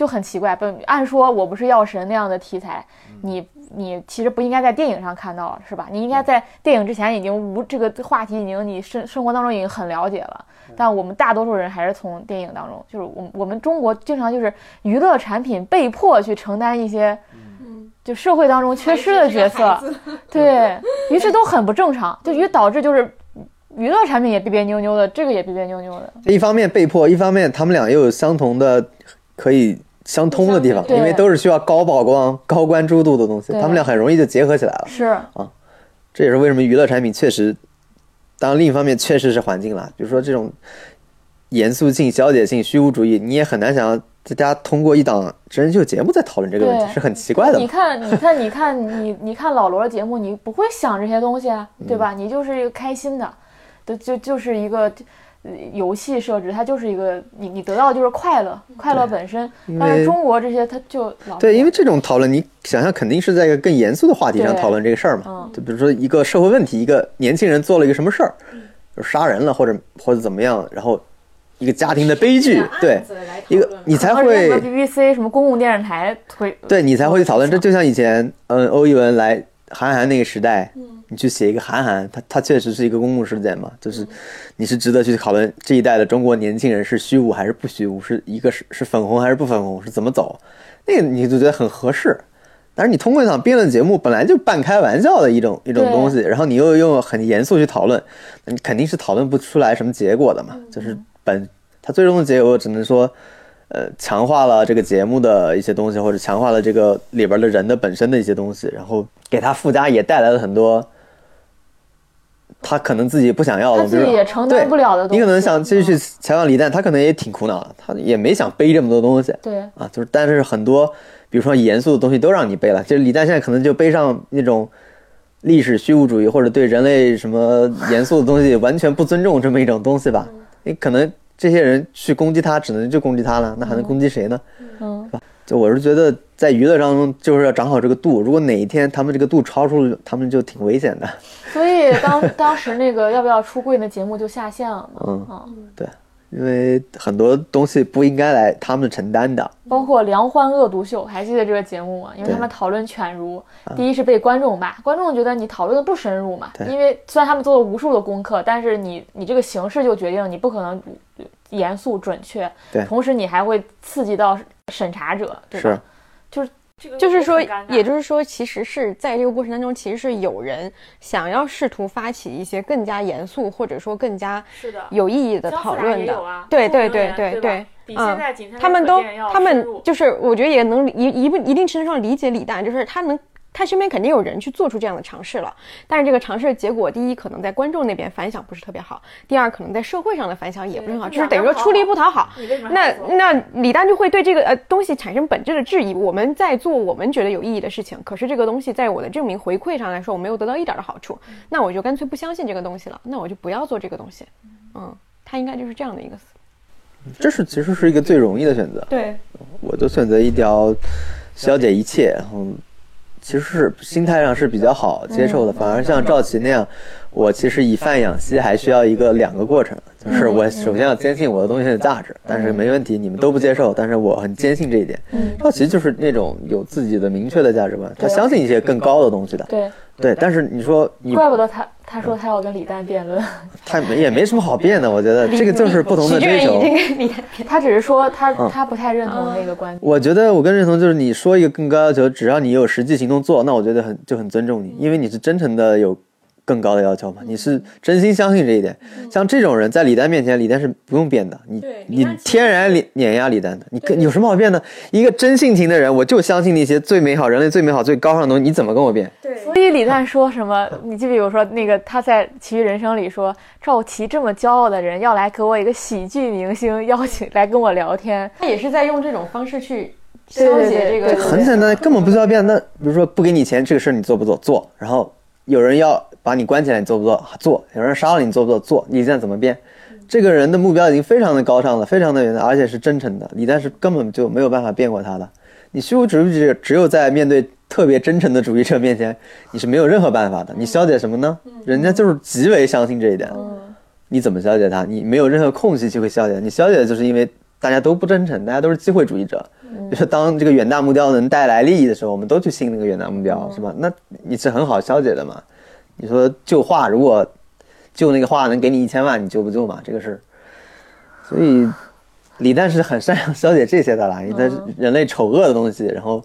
就很奇怪。本按说我不是药神那样的题材，你。你其实不应该在电影上看到，是吧？你应该在电影之前已经无这个话题，已经你生生活当中已经很了解了。但我们大多数人还是从电影当中，就是我我们中国经常就是娱乐产品被迫去承担一些，就社会当中缺失的角色，对于是都很不正常，就于导致就是娱乐产品也别别扭扭的，这个也别别扭扭的。
一方面被迫，一方面他们俩又有相同的可以。相通的地方，因为都是需要高曝光、高关注度的东西，他们俩很容易就结合起来了。
是
啊，这也是为什么娱乐产品确实，当然另一方面确实是环境了。比如说这种严肃性、消解性、虚无主义，你也很难想象大家通过一档真人秀节目在讨论这个问题，是很奇怪的。
你看，你看，你看，你你看老罗的节目，你不会想这些东西啊，对吧？你就是一个开心的，就就就是一个。游戏设置它就是一个你你得到的就是快乐，快乐本身。但是中国这些它就老
对，因为这种讨论，你想想肯定是在一个更严肃的话题上讨论这个事儿嘛。就比如说一个社会问题，一个年轻人做了一个什么事儿，就杀人了或者或者怎么样，然后一个家庭的悲剧，对，一个你才会
BBC 什么公共电视台推，
对你才会去讨论。这就像以前嗯欧一文来韩寒那个时代。你去写一个韩寒，他他确实是一个公共事件嘛，就是你是值得去讨论这一代的中国年轻人是虚无还是不虚无，是一个是是粉红还是不粉红，是怎么走，那个你就觉得很合适。但是你通过一场辩论节目，本来就半开玩笑的一种一种东西，然后你又用很严肃去讨论，你肯定是讨论不出来什么结果的嘛。就是本它最终的结果只能说。呃，强化了这个节目的一些东西，或者强化了这个里边的人的本身的一些东西，然后给他附加也带来了很多他可能自己不想要的，
自己也承担不了的东
西。你可能想继续去采访李诞，他可能也挺苦恼的，他也没想背这么多东西。
对
啊，就是但是很多，比如说严肃的东西都让你背了，就是李诞现在可能就背上那种历史虚无主义或者对人类什么严肃的东西完全不尊重这么一种东西吧，你可能。这些人去攻击他，只能就攻击他了，那还能攻击谁呢？嗯，是吧？就我是觉得，在娱乐当中，就是要掌好这个度。如果哪一天他们这个度超出，他们就挺危险的。
所以当 当时那个要不要出柜的节目就下线了。嗯
嗯，对。因为很多东西不应该来他们承担的，
包括《梁欢恶毒秀》，还记得这个节目吗？因为他们讨论犬儒，第一是被观众骂，观众觉得你讨论的不深入嘛。因为虽然他们做了无数的功课，但是你你这个形式就决定你不可能严肃准确，
对，
同时你还会刺激到审查者，对吧？就是。
就是说，也就是说，其实是在这个过程当中，其实是有人想要试图发起一些更加严肃或者说更加有意义的讨论的。对对对对对，嗯，他们都他们就是我觉得也能一一一定程度上理解李诞，就是他能。他身边肯定有人去做出这样的尝试了，但是这个尝试的结果，第一可能在观众那边反响不是特别好，第二可能在社会上的反响也不是很好，就是等于说出力不讨好。那那李诞就会对这个呃东西产生本质的质疑。我们在做我们觉得有意义的事情，可是这个东西在我的证明回馈上来说，我没有得到一点的好处，那我就干脆不相信这个东西了，那我就不要做这个东西。嗯，他应该就是这样的一个思。
这是其实是一个最容易的选择。
对，
我就选择一条消解一切，然后。其实是心态上是比较好接受的，反而像赵琦那样，我其实以贩养吸还需要一个两个过程，就是我首先要坚信我的东西的价值，但是没问题，你们都不接受，但是我很坚信这一点。赵琦就是那种有自己的明确的价值观，他相信一些更高的东西的。
对
对，但是你说你，
怪不得他他说他要跟李诞辩论，
他也没什么好辩的，我觉得这个就是不同的追求。
他只是说他他不太认同那个观点。
我觉得我更认同就是你说一个更高要求，只要你有实际行动做，那我觉得很就很尊重你，因为你是真诚的有。更高的要求嘛？你是真心相信这一点？像这种人在李诞面前，李诞是不用变的，你你天然碾压李诞的，你跟有什么好变的？一个真性情的人，我就相信那些最美好、人类最美好、最高尚的东西，你怎么跟我变？
对，所以李诞说什么？你就比如说那个他在《奇遇人生》里说，赵琦这么骄傲的人要来给我一个喜剧明星邀请来跟我聊天，
他也是在用这种方式去消解这个。
很简单，根本不需要变。那比如说不给你钱，这个事儿你做不做？做。然后有人要。把你关起来，你做不做？做。有人杀了你，做不做？做。你现在怎么变？这个人的目标已经非常的高尚了，非常的远大，而且是真诚的。李诞是根本就没有办法变过他的。你虚无主义者只有在面对特别真诚的主义者面前，你是没有任何办法的。你消解什么呢？人家就是极为相信这一点。你怎么消解他？你没有任何空隙去会消解。你消解的就是因为大家都不真诚，大家都是机会主义者。就是当这个远大目标能带来利益的时候，我们都去信那个远大目标，是吧？那你是很好消解的嘛？你说救画，如果救那个画能给你一千万，你救不救嘛？这个事儿，所以李诞是很擅长消解这些的啦，因为他是人类丑恶的东西，然后，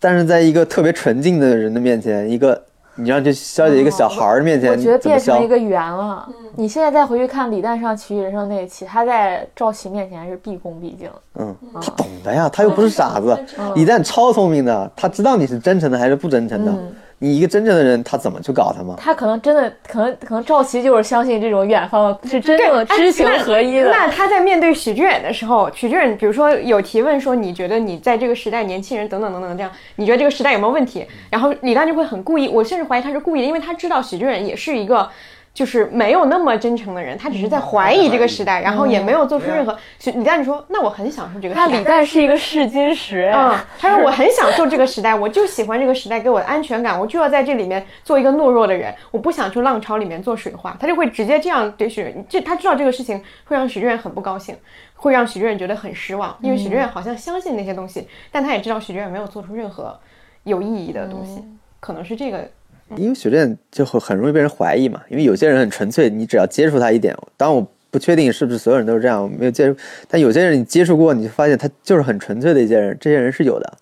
但是在一个特别纯净的人的面前，一个你让去消解一个小孩儿的面前，
我觉得变成一？个圆了。你现在再回去看李诞上《奇遇人生》那一期，他在赵琦面前是毕恭毕敬。
嗯，他懂的呀，他又不是傻子。李诞超聪明的，他知道你是真诚的还是不真诚的。你一个真正的人，他怎么去搞他吗？
他可能真的，可能可能赵琦就是相信这种远方，是真正的
哎
知行合一的。
那他在面对许志远的时候，许志远比如说有提问说，你觉得你在这个时代，年轻人等等等等这样，你觉得这个时代有没有问题？然后李诞就会很故意，我甚至怀疑他是故意的，因为他知道许志远也是一个。就是没有那么真诚的人，他只是在怀疑这个时代，然后也没有做出任何。许李诞你说：“那我很享受这个时代。”
那李诞是一个试金石，
嗯，他说我很享受这个时代，我就喜欢这个时代给我的安全感，我就要在这里面做一个懦弱的人，我不想去浪潮里面做水花。他就会直接这样对许愿，这他知道这个事情会让许志远很不高兴，会让许志远觉得很失望，因为许志远好像相信那些东西，但他也知道许志远没有做出任何有意义的东西，可能是这个。
因为许知远就会很容易被人怀疑嘛，因为有些人很纯粹，你只要接触他一点，当然我不确定是不是所有人都是这样，我没有接触，但有些人你接触过，你就发现他就是很纯粹的一些人，这些人是有的。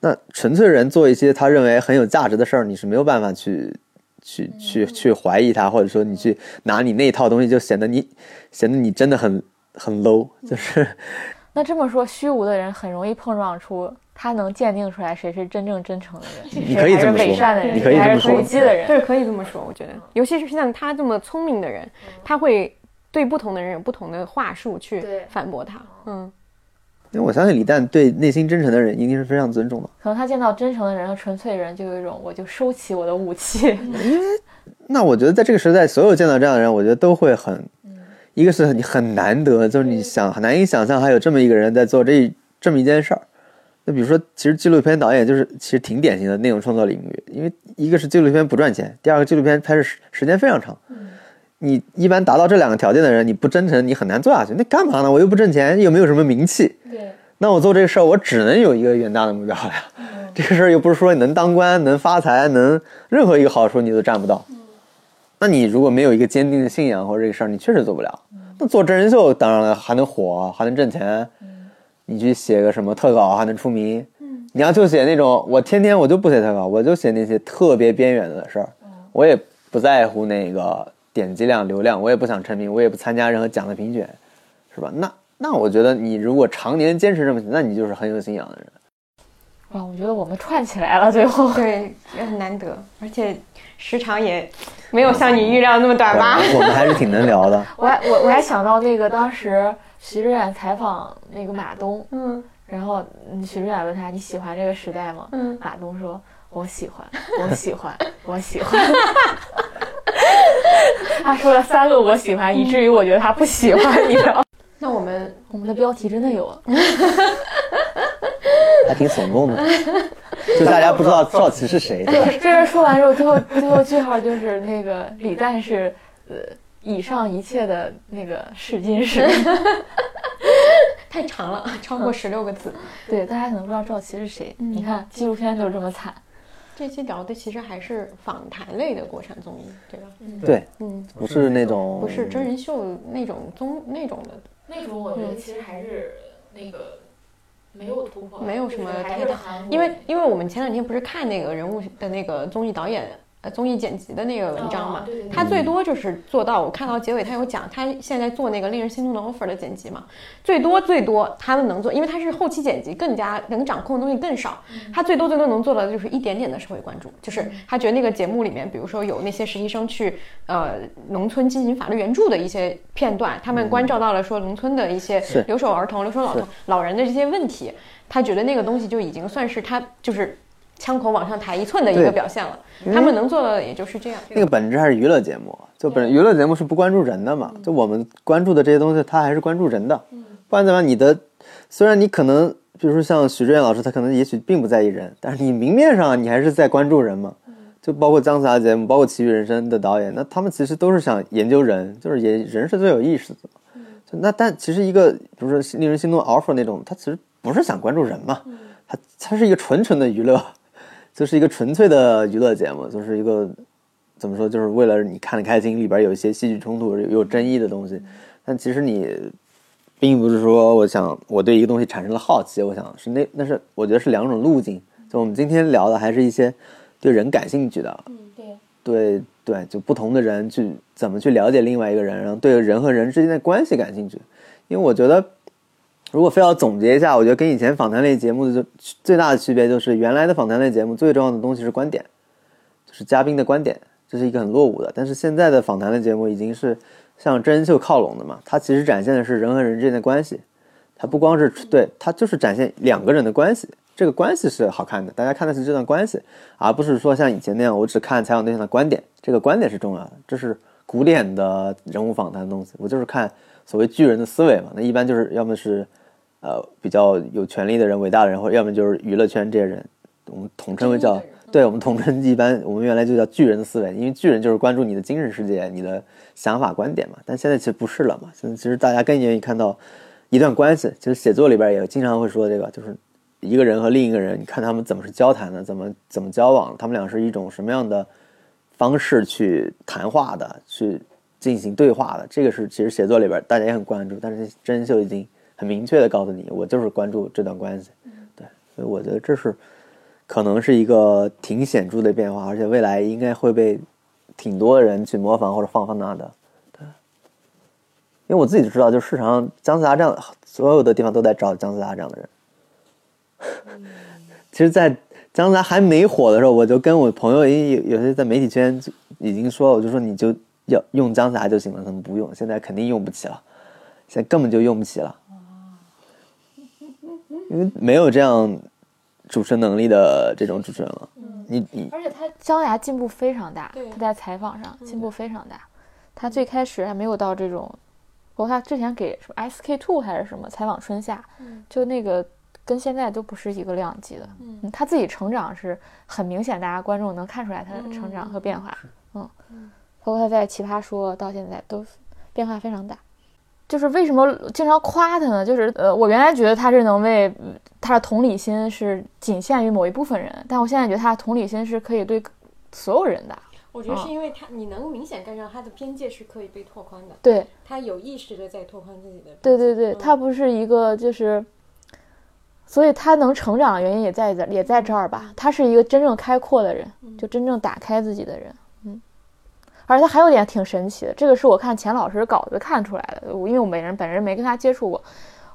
那纯粹人做一些他认为很有价值的事儿，你是没有办法去去去去怀疑他，或者说你去拿你那一套东西，就显得你显得你真的很很 low，就是
那这么说，虚无的人很容易碰撞出他能鉴定出来谁是真正真诚的人，
你可以这么说
谁是伪善的人，
你可以
谁还是
这么说
投机的人。
对，可以这么说，我觉得，尤其是像他这么聪明的人，他会对不同的人有不同的话术去反驳他。嗯，
因为我相信李诞对内心真诚的人一定是非常尊重的。
可能他见到真诚的人和纯粹的人，就有一种我就收起我的武器。
那我觉得在这个时代，所有见到这样的人，我觉得都会很，一个是你很难得，就是你想很难以想象还有这么一个人在做这这么一件事儿。那比如说，其实纪录片导演就是其实挺典型的内容创作领域，因为一个是纪录片不赚钱，第二个纪录片拍摄时时间非常长。你一般达到这两个条件的人，你不真诚，你很难做下去。那干嘛呢？我又不挣钱，又没有什么名气。
对，
那我做这个事儿，我只能有一个远大的目标了呀。这个事儿又不是说你能当官、能发财、能任何一个好处你都占不到。那你如果没有一个坚定的信仰或者这个事儿，你确实做不了。那做真人秀，当然了，还能火，还能挣钱。你去写个什么特稿，还能出名。你要就写那种，我天天我就不写特稿，我就写那些特别边缘的事儿，我也不在乎那个点击量、流量，我也不想成名，我也不参加任何奖的评选，是吧？那那我觉得你如果常年坚持这么写，那你就是很有信仰的人。
哇，我觉得我们串起来了，最后。
对，也很难得，而且时长也没有像你预料那么短吧？
我们还是挺能聊的。
我还我我还想到那个当时徐志远采访那个马东，
嗯
然后嗯徐志远问他你喜欢这个时代吗？
嗯，
马东说我喜欢，我喜欢，我喜欢。他说了三个我喜欢，以至于我觉得他不喜欢，你知道？
那我们
我们的标题真的有，
还挺耸动的，就大家不知道赵琦是谁。对吧
这人说完之后，最后最后句号就是那个李诞是呃以上一切的那个试金石。
太长了，超过十六个字。
对，大家可能不知道赵琦是谁。你看纪录片就是这么惨。
这期聊的其实还是访谈类的国产综艺，对吧？
对，
嗯，
不是那种
不是真人秀那种综那种的，
那种我觉得其实还是那个没有突破
没有什么太大
大
因为因为我们前两天不是看那个人物的那个综艺导演。呃，综艺剪辑的那个文章嘛
哦对对，对。
他最多就是做到，我看到结尾他有讲，他现在做那个令人心动的 offer 的剪辑嘛，最多最多他们能做，因为他是后期剪辑更加能掌控的东西更少，他最多最多能做到的就是一点点的社会关注，就是他觉得那个节目里面，比如说有那些实习生去呃农村进行法律援助的一些片段，他们关照到了说农村的一些留守儿童、留守老老人的这些问题，他觉得那个东西就已经算是他就是枪口往上抬一寸的一个表现了。他们能做的也就是这样。
那个本质还是娱乐节目，就本娱乐节目是不关注人的嘛，就我们关注的这些东西，它还是关注人的。不然怎么样？你的虽然你可能，比如说像许志远老师，他可能也许并不在意人，但是你明面上你还是在关注人嘛。就包括姜思达节目，包括《奇遇人生》的导演，那他们其实都是想研究人，就是也人是最有意思的。就那但其实一个，比如说令人心动 offer 那种，他其实不是想关注人嘛，他他是一个纯纯的娱乐，就是一个纯粹的娱乐节目，就是一个怎么说，就是为了你看得开心，里边有一些戏剧冲突、有有争议的东西，但其实你并不是说我想我对一个东西产生了好奇，我想是那那是我觉得是两种路径。就我们今天聊的还是一些对人感兴趣的，
嗯，对，
对对，就不同的人去怎么去了解另外一个人，然后对人和人之间的关系感兴趣。因为我觉得，如果非要总结一下，我觉得跟以前访谈类节目的最大的区别就是，原来的访谈类节目最重要的东西是观点，就是嘉宾的观点，这是一个很落伍的。但是现在的访谈类节目已经是向真人秀靠拢的嘛，它其实展现的是人和人之间的关系，它不光是对，它就是展现两个人的关系。这个关系是好看的，大家看的是这段关系，而不是说像以前那样，我只看采访对象的观点。这个观点是重要的，这是古典的人物访谈的东西。我就是看所谓巨人的思维嘛，那一般就是要么是呃比较有权力的人、伟大的人，或者要么就是娱乐圈这些人，我们统称为叫对，我们统称一般我们原来就叫巨人的思维，因为巨人就是关注你的精神世界、你的想法观点嘛。但现在其实不是了嘛，现在其实大家更愿意看到一段关系。其实写作里边也经常会说这个，就是。一个人和另一个人，你看他们怎么是交谈的，怎么怎么交往，他们俩是一种什么样的方式去谈话的，去进行对话的。这个是其实写作里边大家也很关注，但是真人秀已经很明确的告诉你，我就是关注这段关系。对，所以我觉得这是可能是一个挺显著的变化，而且未来应该会被挺多人去模仿或者放放大的。对，因为我自己就知道，就市场上姜思达这样，所有的地方都在找姜思达这样的人。其实，在姜思达还没火的时候，我就跟我朋友有有些在媒体圈已经说，我就说你就要用姜思达就行了，他们不用，现在肯定用不起了，现在根本就用不起了，因为没有这样主持能力的这种主持人了。你你
而且他姜牙进步非常大，他在采访上进步非常大。他最开始还没有到这种，包括他之前给什么 SK two 还是什么采访春夏，就那个跟现在都不是一个量级的。嗯，他自己成长是很明显，大家观众能看出来他的成长和变化。嗯，包括他在奇葩说到现在都变化非常大。就是为什么经常夸他呢？就是呃，我原来觉得他是能为嗯他的同理心是仅限于某一部分人，但我现在觉得他的同理心是可以对所有人的。
我觉得是因为他，你能明显感受到他的边界是可以被拓宽的，
对
他有意识的在拓宽自己的。
对对对，
嗯
他不是一个就是，所以他能成长的原因也在这也在这儿吧。他是一个真正开阔的人，就真正打开自己的人。嗯，而且他还有点挺神奇的，这个是我看钱老师稿子看出来的，我因为我本人本人没跟他接触过，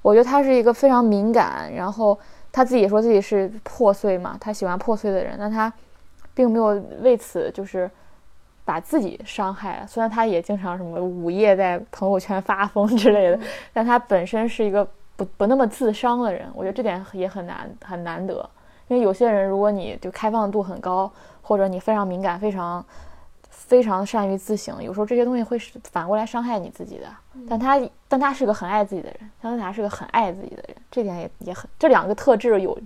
我觉得他是一个非常敏感，然后他自己也说自己是破碎嘛，他喜欢破碎的人，但他并没有为此就是把自己伤害了。虽然他也经常什么午夜在朋友圈发疯之类的，但他本身是一个不不那么自伤的人，我觉得这点也很难很难得。因为有些人，如果你就开放度很高，或者你非常敏感，非常非常善于自省，有时候这些东西会是反过来伤害你自己的。但他但他是个很爱自己的人，姜思达是个很爱自己的人，这点也也很这两个特质有，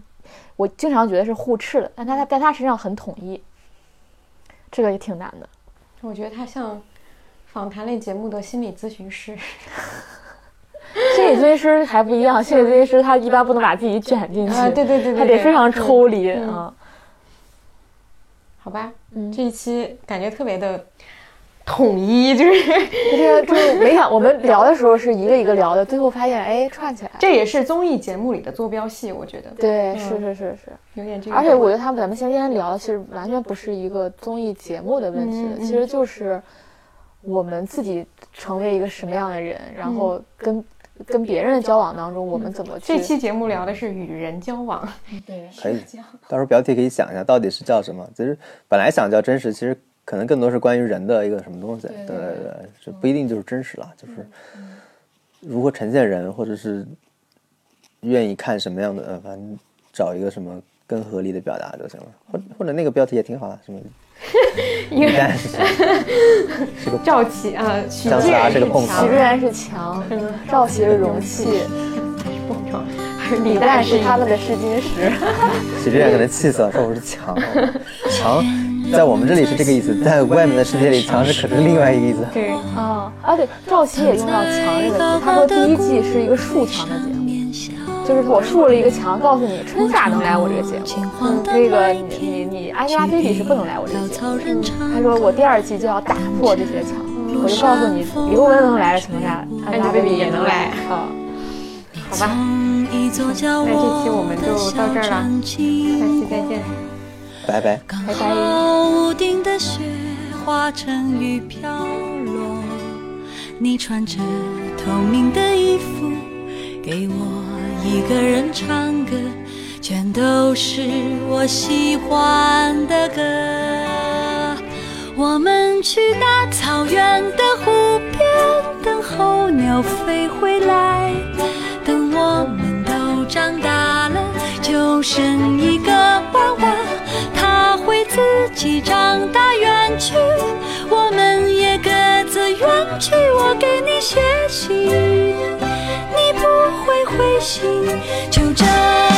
我经常觉得是互斥的，但他在他身上很统一，这个也挺难的。
我觉得他像访谈类节目的心理咨询师。
心理咨询师还不一样，心理咨询师他一般不能把自己卷进去，
啊对对对对
他得非常抽离
嗯
啊。
好吧，
嗯。
这一期感觉特别的统一，就是。
就是就是没想我们聊的时候是一个一个聊的，最后发现哎串起来。
这也是综艺节目里的坐标系，我觉得。
对，
嗯
是是是是，
有点这个。
而且我觉得他们咱们今天聊的其实完全不是一个综艺节目的问题其实就是我们自己成为一个什么样的人，然后跟跟别人的交往当中，我们怎么去
这期节目聊的是与人交往，
对
可以，到时候标题可以想一下，到底是叫什么？其实本来想叫真实，其实可能更多是关于人的一个什么东西。对对对，这不一定就是真实了，就是如何呈现人，或者是愿意看什么样的，呃反正找一个什么更合理的表达就行了。或或者那个标题也挺好的，什么
一个赵启啊，许
姜思达是个碰
许志远是墙，赵琦是容器，
还是李
李
诞是
诞是他们的试金石。
许志远可能气死了，说我是墙，墙在我们这里是这个意思，在外面的世界里，墙是可是另外一个意思。
对，
啊啊对，赵琦也用到“墙”这个词，他说第一季是一个竖墙的节目，就是我竖了一个墙，告诉你春夏能来我这个节目，嗯，那个你你你 Angelababy 是不能来我这个节目。他说我第二季就要打破这些墙，我就告诉你，刘雯能来的情况下
，Angelababy 也能来
啊。
好吧，那这期我们就到这儿了，下期再见。
拜拜。
拜拜。
屋顶的雪化成雨飘落，你穿着透明的衣服，给我一个人唱歌，全都是我喜欢的歌。我们去大草原的湖边，等候鸟飞回来。等我们都长大了，就生一个娃娃，他会自己长大远去，我们也各自远去。我给你写信，灰心，就这。